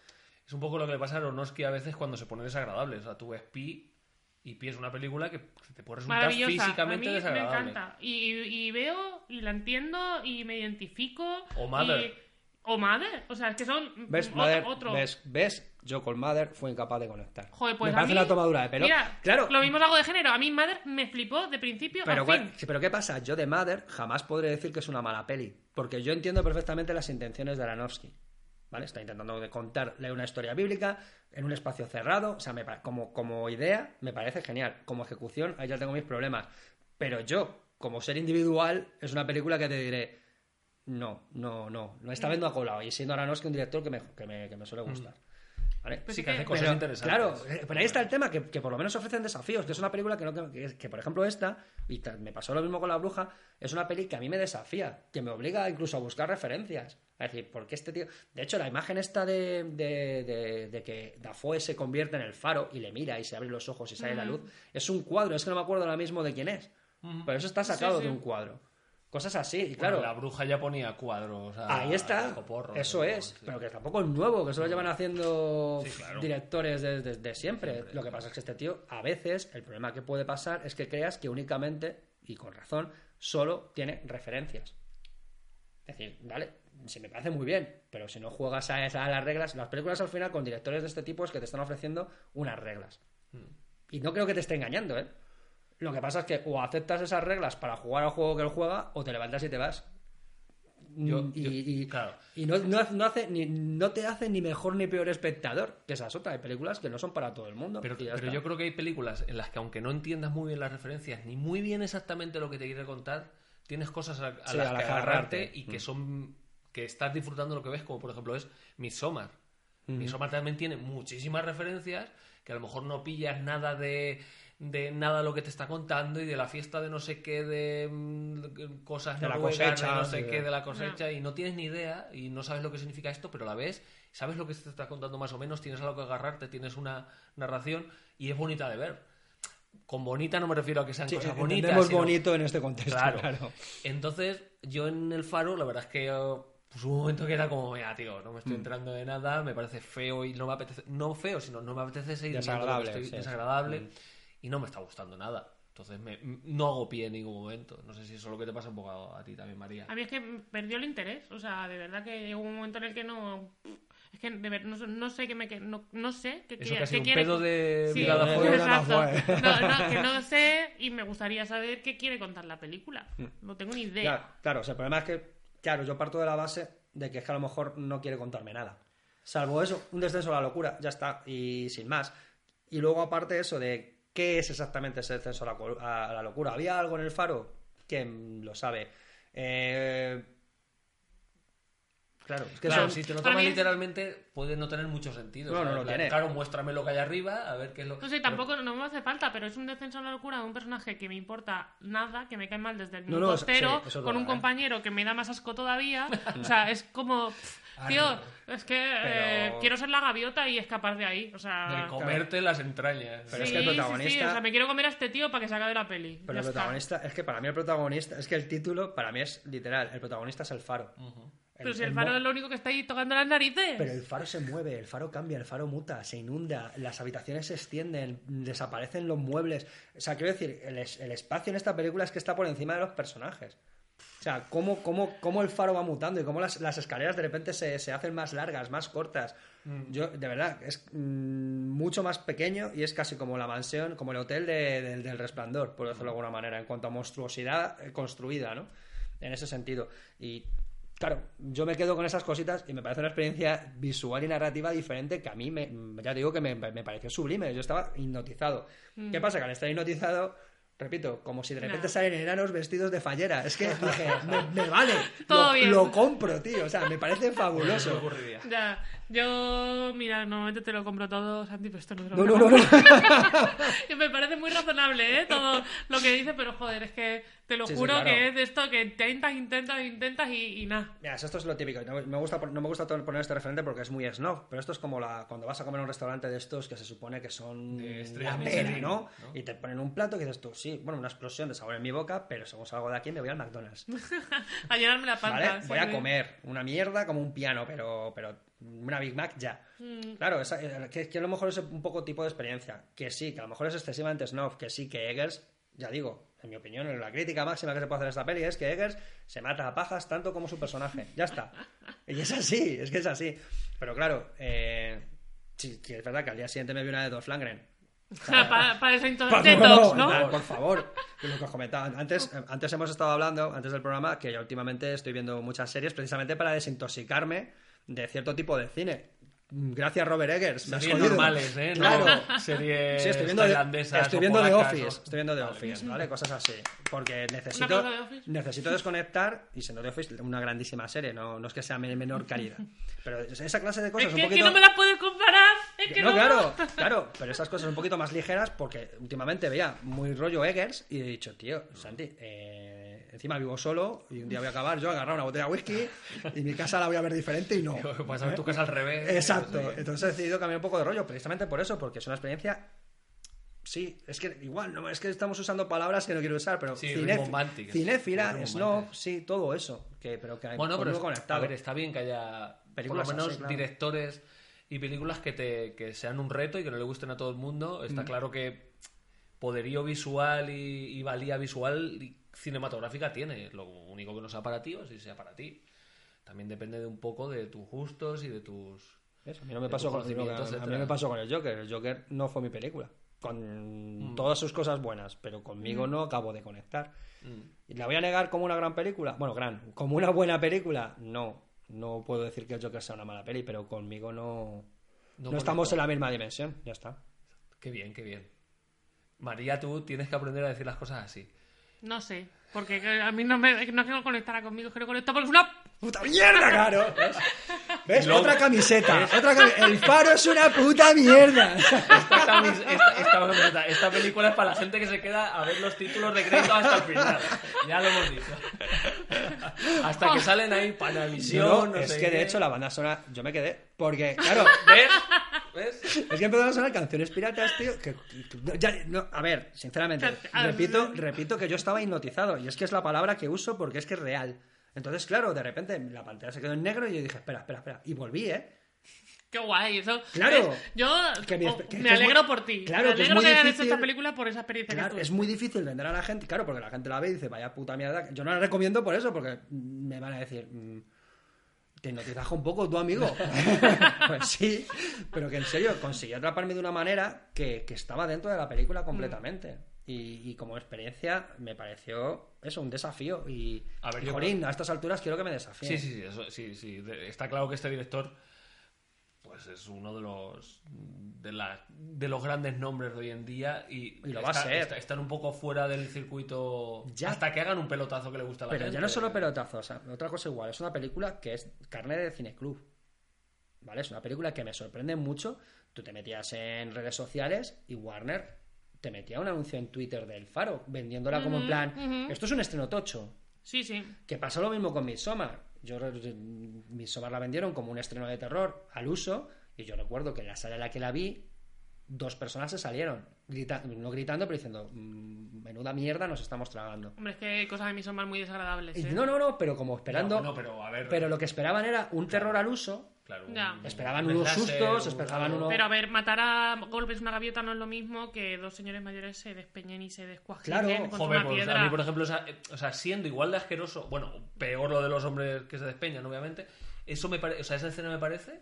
Es un poco lo que le pasa a Aronofsky a veces cuando se pone desagradable. O sea, tú ves Pi y Pi es una película que te puede resultar Maravillosa, físicamente a mí desagradable. me encanta. Y, y veo y la entiendo y me identifico. O Mother. y- O Mother. O sea, es que son ¿Ves? otro. Mother, otro. ¿ves? ¿Ves? Yo con Mother fue incapaz de conectar. Joder, pues Me a parece mí- una tomadura de pelo. Mira, claro, lo mismo es algo de género. A mí Mother me flipó de principio Pero, a fin. pero ¿qué pasa? Yo de Mother jamás podré decir que es una mala peli. Porque yo entiendo perfectamente las intenciones de Aronofsky. ¿Vale? Está intentando contarle una historia bíblica en un espacio cerrado. O sea, me como, como idea me parece genial. Como ejecución, ahí ya tengo mis problemas. Pero yo, como ser individual, es una película que te diré. No, no, no. No esta vez no ha colado. Y siendo Aronofsky un director que me, que me, que me suele gustar. ¿Vale? Pues Sí, que hace cosas Pero, interesantes. Claro, eh, pero ahí está el tema, que, que por lo menos ofrecen desafíos, que es una película que, no, que, que, por ejemplo, esta, y me pasó lo mismo con La Bruja, es una peli que a mí me desafía, que me obliga incluso a buscar referencias. Es decir, ¿por qué este tío...? De hecho, la imagen esta de, de, de- de que Dafoe se convierte en el faro y le mira y se abren los ojos y sale la luz, es un cuadro, es que no me acuerdo ahora mismo de quién es. Pero eso está sacado Sí, sí. de un cuadro. Cosas así, y Bueno, claro... la bruja ya ponía cuadros. a- Ahí está, a coporro, eso es, Sí. pero que tampoco es nuevo, que eso lo llevan haciendo Sí, claro. directores desde de, siempre. Lo que pasa es que este tío, a veces, el problema que puede pasar es que creas que únicamente, y con razón, solo tiene referencias. Es decir, vale, si me parece muy bien, pero si no juegas a, esa- a las reglas, las películas al final con directores de este tipo es que te están ofreciendo unas reglas. Hmm. Y no creo que te esté engañando, ¿eh? Lo que pasa es que o aceptas esas reglas para jugar al juego que él juega, o te levantas y te vas. Yo- Mm, y, yo- y- claro. y no, no no hace ni, no te hace ni mejor ni peor espectador. Que esa es otra. Hay películas que no son para todo el mundo. Pero, pero yo creo que hay películas en las que aunque no entiendas muy bien las referencias, ni muy bien exactamente lo que te quiere contar, tienes cosas a, a Sí, las a que agarrarte agarrarte. y que Mm. son que estás disfrutando lo que ves, como por ejemplo es Midsommar. Midsommar también tiene muchísimas referencias que a lo mejor no pillas nada de, de nada lo que te está contando y de la fiesta de no sé qué, de mm, cosas De la cosecha, de no sé de- qué, de la cosecha, y no tienes ni idea y no sabes lo que significa esto, pero la ves, sabes lo que te está contando más o menos, tienes algo que agarrarte, tienes una narración y es bonita de ver. Con bonita no me refiero a que sean Sí, cosas bonitas. entendemos sino- bonito en este contexto. Claro. Claro. Entonces, yo en el faro, la verdad es que eh, pues hubo un momento que era como, mira, tío, no me Mm. estoy enterando de nada, me parece feo y no me apetece, no feo, sino no me apetece seguir Desagradable, estoy- sí. Mm. desagradable y no me está gustando nada. Entonces, me- no hago pie en ningún momento. No sé si eso es lo que te pasa un poco a, a ti también, María. A mí es que perdió el interés. O sea, de verdad que llegó un momento en el que no. Es que de ver, no, no sé qué me. que- No, no sé qué Eso quiere. que ha sido qué un quiere- pedo de Sí, mirada exacto. fue. No, no, que no sé y me gustaría saber qué quiere contar la película. Mm. No tengo ni idea. Claro, claro, o sea, el problema es que, claro, yo parto de la base de que es que a lo mejor no quiere contarme nada. Salvo eso, un descenso a la locura, ya está, y sin más. Y luego, aparte eso de qué es exactamente ese descenso a la, a la locura. ¿Había algo en el faro? ¿Quién lo sabe? Eh, Claro, es que Claro, son- si te lo tomas mí literalmente, puede no tener mucho sentido. No, no ¿sabes? lo En plan, tiene. Claro, muéstrame lo que hay arriba, a ver qué es lo No sé, tampoco no me hace falta, pero es un descenso a la locura de un personaje que me importa nada, que me cae mal desde el minuto cero, sí, con un ¿eh? compañero que me da más asco todavía. o sea, es como, pff, tío, es que eh, Pero- quiero ser la gaviota y escapar de ahí. O sea, De comerte las entrañas. Pero es que el sí, sí, protagonista- o sea, me quiero comer a este tío para que se acabe la peli. Pero Ya el está. protagonista, es que para mí el protagonista, es que el título para mí es literal, el protagonista es el faro. Pero si el mo- faro es lo único que está ahí tocando las narices. Pero el faro se mueve, el faro cambia, el faro muta, se inunda, las habitaciones se extienden, desaparecen los muebles. O sea, quiero decir, el, es- el espacio en esta película es que está por encima de los personajes. O sea, cómo, cómo, cómo el faro va mutando y cómo las, las escaleras de repente se, se hacen más largas, más cortas. Yo, de verdad, es mm, mucho más pequeño y es casi como la mansión, como el hotel de- del- del resplandor, por decirlo de alguna manera, en cuanto a monstruosidad eh, construida, ¿no? En ese sentido. Y claro, yo me quedo con esas cositas y me parece una experiencia visual y narrativa diferente que a mí, me, ya digo que me, me pareció sublime. Yo estaba hipnotizado. ¿Qué pasa? Que al estar hipnotizado, repito, como si de repente No. salen enanos vestidos de fallera. Es que dije, me, me vale. Todo lo, bien. lo compro, tío. O sea, me parece fabuloso. Ya, yo, mira, normalmente te lo compro todo, Santi, pero esto no te lo No, no, no, no. Me parece muy razonable, ¿eh? Todo lo que dice, pero joder, es que te lo Sí, sí, juro claro. que es de esto que intentas, intentas, intentas y, y nada. Mira, esto es lo típico. No me gusta, no me gusta poner este referente porque es muy snob, pero esto es como la, cuando vas a comer a un restaurante de estos que se supone que son la pena, ¿no? ¿no? Y te ponen un plato que dices tú, sí, bueno, una explosión de sabor en mi boca, pero según salgo de aquí me voy al McDonald's. A llenarme la panza. ¿Vale? sí, Voy a sí. comer una mierda como un piano, pero, pero una Big Mac ya. Mm. Claro, esa- eh, que, que a lo mejor es un poco tipo de experiencia. Que sí, que a lo mejor es excesivamente snob. Que sí, que Eggers ya digo, en mi opinión, la crítica máxima que se puede hacer a esta peli es que Eggers se mata a pajas tanto como su personaje. Ya está. Y es así, es que es así. Pero claro, eh, sí, sí, es verdad que al día siguiente me vi una de Dolph Lundgren. para, para ese detox, favor, ¿no? Por favor, lo que os comentaba. Antes, antes hemos estado hablando, antes del programa, que yo últimamente estoy viendo muchas series precisamente para desintoxicarme de cierto tipo de cine. Gracias, Robert Eggers. Series normales, ¿eh? No Claro. series Sí, estoy viendo, de, tailandesas estoy o viendo The Office. o- Estoy viendo The Office. ¿vale? Cosas así. Porque necesito, de necesito desconectar y siendo The Office una grandísima serie, no, no es que sea de menor calidad. Pero esa clase de cosas Es un que, que poquito... no me la puedes comparar. Es que No, no. claro, claro, pero esas cosas un poquito más ligeras porque últimamente veía muy rollo Eggers y he dicho, tío, Santi, eh, encima vivo solo y un día voy a acabar yo a agarrar una botella de whisky y mi casa la voy a ver diferente y no. Vas a ver tu casa al revés. Exacto, entonces he decidido cambiar un poco de rollo precisamente por eso, porque es una experiencia... Sí, es que igual, no es que estamos usando palabras que no quiero usar, pero Sí, cinéfila, snob, sí, todo eso, que, pero que Bueno, pero es- conectado. a ver, está bien que haya Películas por lo menos así, claro. directores y películas que, te, que sean un reto y que no le gusten a todo el mundo. Está Mm. claro que poderío visual y, y valía visual y cinematográfica tiene. Lo único que no sea para ti o si sea para ti. También depende de un poco de tus gustos y de tus... ¿Ves? A mí no me pasó con, a mí me pasó con el Joker. El Joker no fue mi película. Con Mm. todas sus cosas buenas, pero conmigo no acabo de conectar. Mm. ¿Y la voy a negar como una gran película? Bueno, gran. ¿Como una buena película? No. No puedo decir que el Joker sea una mala peli, pero conmigo no. No, No estamos en la misma dimensión. Ya está. Qué bien, qué bien. María, tú tienes que aprender a decir las cosas así. No sé. Porque a mí no me no es que no conectara conmigo, es que no conecta porque es una. ¡Puta mierda, claro! ¿Ves? ¿Ves? Luego- Otra camiseta. Otra cami- El faro es una puta mierda. Esta, camis- esta- esta camiseta- esta película es para la gente que se queda a ver los títulos de crédito hasta el final. Ya lo hemos dicho. Hasta que salen ahí Panavisión. No, no es sé que de hecho la banda sonora. Yo me quedé. Porque, claro. ¿Ves? ¿Ves? Es que empezaron a sonar canciones piratas, tío. Que, que- ya- no, a ver, sinceramente, repito, repito que yo estaba hipnotizado. Y es que es la palabra que uso porque es que es real. Entonces, claro, de repente la pantalla se quedó en negro y yo dije, espera, espera, espera. Y volví, ¿eh? Qué guay, eso. Claro. ¿ves? Yo Que mi- oh, que- que me es alegro muy- por ti. claro, me que es alegro muy que hayan hecho difícil- esta película por esa experiencia Claro, que tuve. es muy difícil vender a la gente, claro, porque la gente la ve y dice, vaya puta mierda. Yo no la recomiendo por eso, porque me van a decir, mm, te un poco tu amigo. pues sí, pero que en serio consiguió atraparme de una manera que, que estaba dentro de la película completamente. Y, y como experiencia me pareció eso, un desafío. Y, A ver, y, yo jolín, a estas alturas quiero que me desafíe. Sí, sí, sí, eso- sí, sí. Está claro que este director pues es uno de los de, la- de los grandes nombres de hoy en día y, Y lo va a está- ser. está- están un poco fuera del circuito Ya. hasta que hagan un pelotazo que le gusta a la Pero gente. ya no solo pelotazos, o sea, otra cosa igual, es una película que es carne de cineclub. ¿Vale? Es una película que me sorprende mucho. Tú te metías en redes sociales y Warner te metía un anuncio en Twitter del Faro, vendiéndola como en plan, esto es un estreno tocho. Sí, sí. Que pasó lo mismo con Midsommar. Yo Midsommar la vendieron como un estreno de terror al uso y yo recuerdo que en la sala en la que la vi dos personas se salieron, grita- no gritando, pero diciendo, "Mm, menuda mierda nos estamos tragando. Hombre, es que hay cosas de mí son más muy desagradables. ¿eh? no, no, no, pero como esperando. No, pero a ver. Pero lo que esperaban era un terror al uso. Claro, Ya. Esperaban un unos sustos, un- esperaban unos- Pero a ver, matar a golpes una gaviota no es lo mismo que dos señores mayores se despeñen y se descuajilen Claro, pues a mí, por ejemplo, eh, o sea, siendo igual de asqueroso, bueno, peor lo de los hombres que se despeñan, obviamente, eso me parece, o sea, esa escena me parece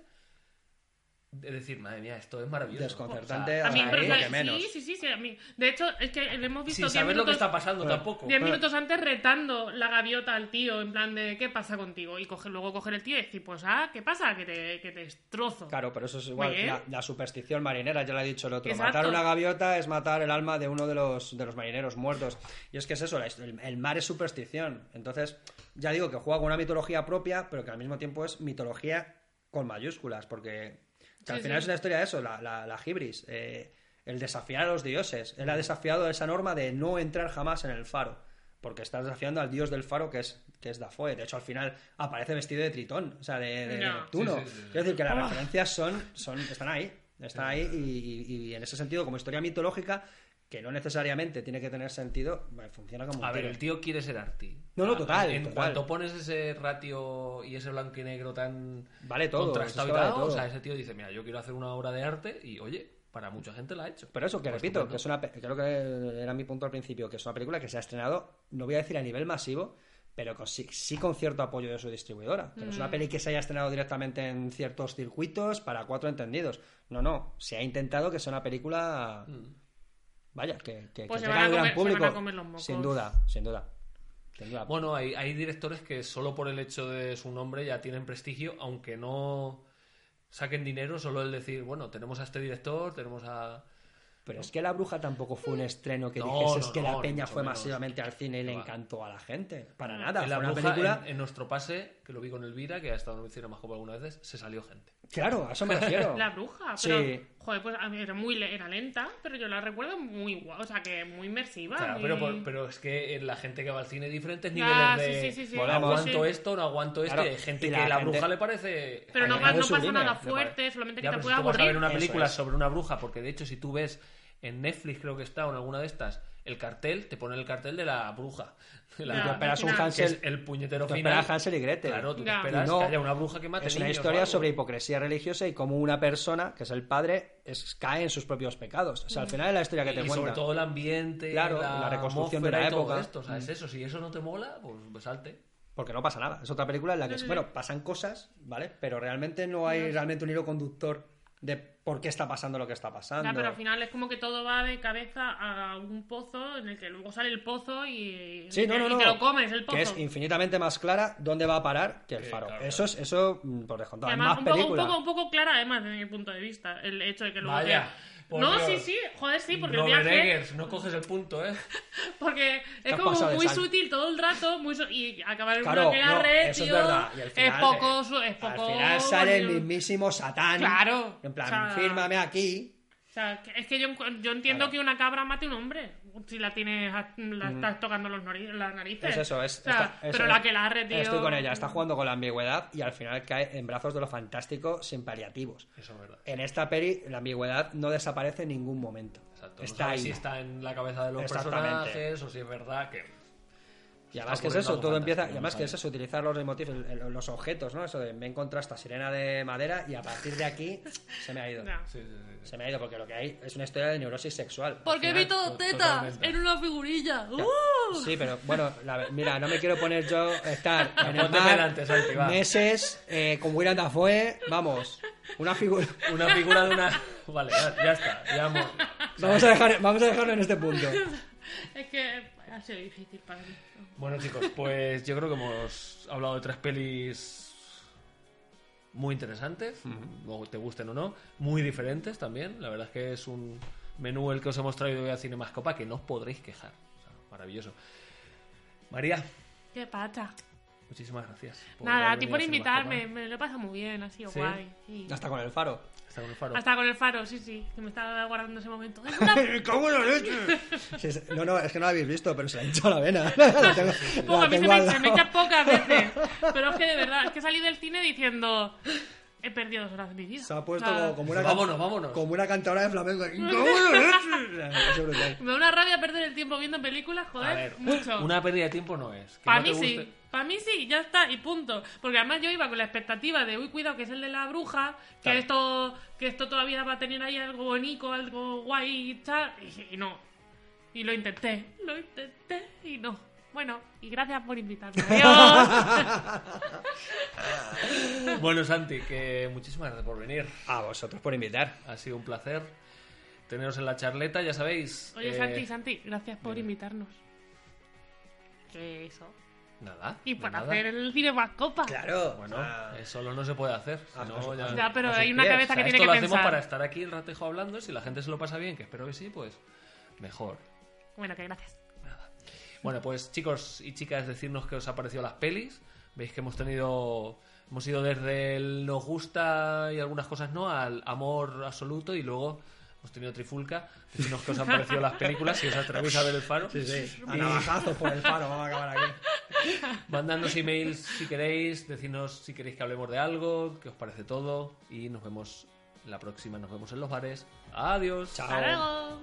de decir, madre mía, esto es maravilloso. Desconcertante, O sea, A mí, o sea, que menos. Sí, sí, sí, sí, a mí. De hecho, es que le hemos visto sin 10 saber lo que minutos, está pasando Pero- tampoco. 10 minutos antes retando la gaviota al tío, en plan de ¿qué pasa contigo? Y luego coger el tío y decir, pues ah, ¿qué pasa? Que te, que te destrozo. Claro, pero eso es igual. La, la superstición marinera, ya lo ha dicho el otro. Exacto. Matar una gaviota es matar el alma de uno de los, de los marineros muertos. Y es que es eso, el, el mar es superstición. Entonces, ya digo que juega con una mitología propia, pero que al mismo tiempo es mitología con mayúsculas, porque que al Sí, final sí. es una historia de eso, la, la, la hibris, eh, el desafiar a los dioses. Él ha desafiado esa norma de no entrar jamás en el faro. Porque está desafiando al dios del faro que es, que es Dafoe. De hecho, al final aparece vestido de Tritón, o sea, de, de No. Neptuno. Sí. Quiero decir que las Ah. referencias son, son, están ahí. Están ahí y, y- y en ese sentido, como historia mitológica, que no necesariamente tiene que tener sentido, funciona como un A ver, tiro. el tío quiere ser arty. No, no, total, En total. cuanto pones ese ratio y ese blanco y negro tan Vale todo, contrastado y vale tal, todo. o sea, ese tío dice, mira, yo quiero hacer una obra de arte y, oye, para mucha gente la ha hecho. Pero eso, que Por repito, estupendo. que es una, creo que era mi punto al principio, que es una película que se ha estrenado, no voy a decir a nivel masivo, pero con, sí, sí con cierto apoyo de su distribuidora. Que no es una peli que se haya estrenado directamente en ciertos circuitos para cuatro entendidos. No, no, se ha intentado que sea una película... Vaya, que, que, Pues que se van a al gran comer- se público. van a comer los mocos. Sin duda, sin duda. Sin duda. Bueno, hay, hay directores que solo por el hecho de su nombre ya tienen prestigio, aunque no saquen dinero, solo el decir, bueno, tenemos a este director, tenemos a... Pero es que La Bruja tampoco fue un estreno que No, no, que no, la peña fue menos. masivamente al cine y le encantó a la gente. Para nada. en Fue la una bruja, película... en, en nuestro pase, que lo vi con Elvira, que ha estado en el cine más copa algunas veces, se salió gente. Claro, a eso me refiero. La bruja, Sí. Joder, pues a mí era muy le- era lenta, pero yo la recuerdo muy guay, o sea, que muy inmersiva. Claro, muy- pero, por- pero es que la gente que va al cine diferentes Ah, niveles de sí, sí, sí, sí. Volamos. aguanto Sí. esto, no aguanto esto, Claro, hay gente y que la la gente- bruja le parece... Pero no, es no pasa sublime, nada fuerte, solamente que Ya, te pero puede si tú vas a ver aburrir. una película es. sobre una bruja, porque de hecho si tú ves en Netflix creo que está o en alguna de estas el cartel, te pone el cartel de la bruja. De la- Ya, Tú esperas un Hansel, el puñetero tú final. esperas Hansel y Gretel. Claro, tú esperas no, que haya una bruja que mate Es una niños historia sobre hipocresía religiosa y cómo una persona, que es el padre, es, cae en sus propios pecados. O sea, al final es la historia que te y cuenta. sobre todo el ambiente, Claro, la, la reconstrucción de la época. esto, o sea, es eso. Si eso no te mola, pues, pues salte. Porque no pasa nada. Es otra película en la que, sí. bueno, pasan cosas, ¿vale? Pero realmente no hay realmente un hilo conductor de por qué está pasando lo que está pasando. Ya, pero al final es como que todo va de cabeza a un pozo en el que luego sale el pozo y, Sí, y no, no, y no. te lo comes, el pozo. Que es infinitamente más clara dónde va a parar que el Que, faro. claro, eso es, eso, mm, por descontado. Además, más un poco, un, películas. poco, un poco clara, además, desde mi punto de vista, el hecho de que luego Vaya, te- por No, Dios. sí, sí, joder, sí, porque el viaje... Eggers, no coges el punto, ¿eh? Porque es como muy sal. sutil todo el rato, muy su- y acabar en Claro, una no, red, eso es tío, verdad. Y al final, es poco... su- Es Al poco final sale el mismísimo Satán. Claro, En plan, o sea- fírmame aquí. O sea, es que yo, yo entiendo Claro. que una cabra mate a un hombre si la tienes la estás tocando los las narices. Es eso, es. O sea, está- pero la que la arre, tío. Estoy con ella, está jugando con la ambigüedad y al final cae en brazos de lo fantástico sin paliativos. Eso es verdad. En esta peli, la ambigüedad no desaparece en ningún momento. Exacto. No Está sabes ahí. si está en la cabeza de los personajes o si es verdad que... Y además que es eso, todo empieza, y además que es eso, utilizar los el- los objetos, ¿no? Eso de me he encontrado esta sirena de madera y a partir de aquí se me ha ido. Ya. Sí, sí, sí, sí. Se me ha ido porque lo que hay es una historia de neurosis sexual. Al Porque final- vi todo totalmente. en una figurilla. ¡Uh! Sí, pero bueno, la- mira, no me quiero poner yo estar en el mar delante, Santi, va. meses eh, con Willem Dafoe, vamos, una figura... Una figura de una... Vale, ya, ya está. Ya hemos... Vamos a, dejar, vamos a dejarlo en este punto. Es que ha sido difícil para mí. Bueno, chicos, pues yo creo que hemos hablado de tres pelis muy interesantes, luego te gusten o no, muy diferentes también. La verdad es que es un menú el que os hemos traído hoy a Cinemascopa que no os podréis quejar. O sea, maravilloso. María, ¿Qué pasa? Muchísimas gracias. por Nada, a ti por invitarme. Cinemascopa. Me lo he pasado muy bien, ha sido ¿Sí? guay. sí. Hasta con el faro. Está con el faro. Hasta con el faro, sí, sí. Que me estaba guardando ese momento. ¡Es una ¿Cómo la leche? Sí, sí, no, no, es que no la habéis visto, pero se la ha hinchado la vena. La tengo, Poco, la a mí se me, se me pocas veces. Pero es que de verdad, es que salí del cine diciendo. He perdido dos horas de mi vida. Se ha puesto O sea, como, una, Vámonos, vámonos. como una cantadora de flamenco. Me da una rabia perder el tiempo viendo películas, A joder, ver, mucho. una pérdida de tiempo no es. Que Para no mí te sí, guste- para mí sí, ya está, y punto. Porque además yo iba con la expectativa de, uy, cuidado, que es el de la bruja, que Claro. esto que esto todavía va a tener ahí algo bonito, algo guay y tal, y, y no. Y lo intenté, lo intenté y no. Bueno, y gracias por invitarme. Adiós. Bueno, Santi, que muchísimas gracias por venir. A vosotros por invitar. Ha sido un placer teneros en la charleta, ya sabéis. Oye, eh, Santi, Santi, gracias por invitarnos. Que eso. Nada. Y por nada. hacer el cine más copa. Claro. Bueno, ah, eh, solo no se puede hacer. Ah, no, pues, ya- ah, Ya, pero sus hay una pies. cabeza O sea, que esto tiene lo que hacemos pensar. para estar aquí el ratejo hablando. Si la gente se lo pasa bien, que espero que sí, pues mejor. Bueno, que gracias. Bueno, pues chicos y chicas, decirnos qué os ha parecido las pelis. Veis que hemos tenido. Hemos ido desde el nos gusta y algunas cosas no al amor absoluto y luego hemos tenido trifulca. Decirnos qué os han parecido las películas, si os atrevéis a ver el faro. Sí, sí. A Y- navajazos por el faro, vamos a acabar aquí. Mandadnos emails si queréis, decidnos si queréis que hablemos de algo, qué os parece todo y nos vemos la próxima, nos vemos en los bares. Adiós. Chao. Hasta luego.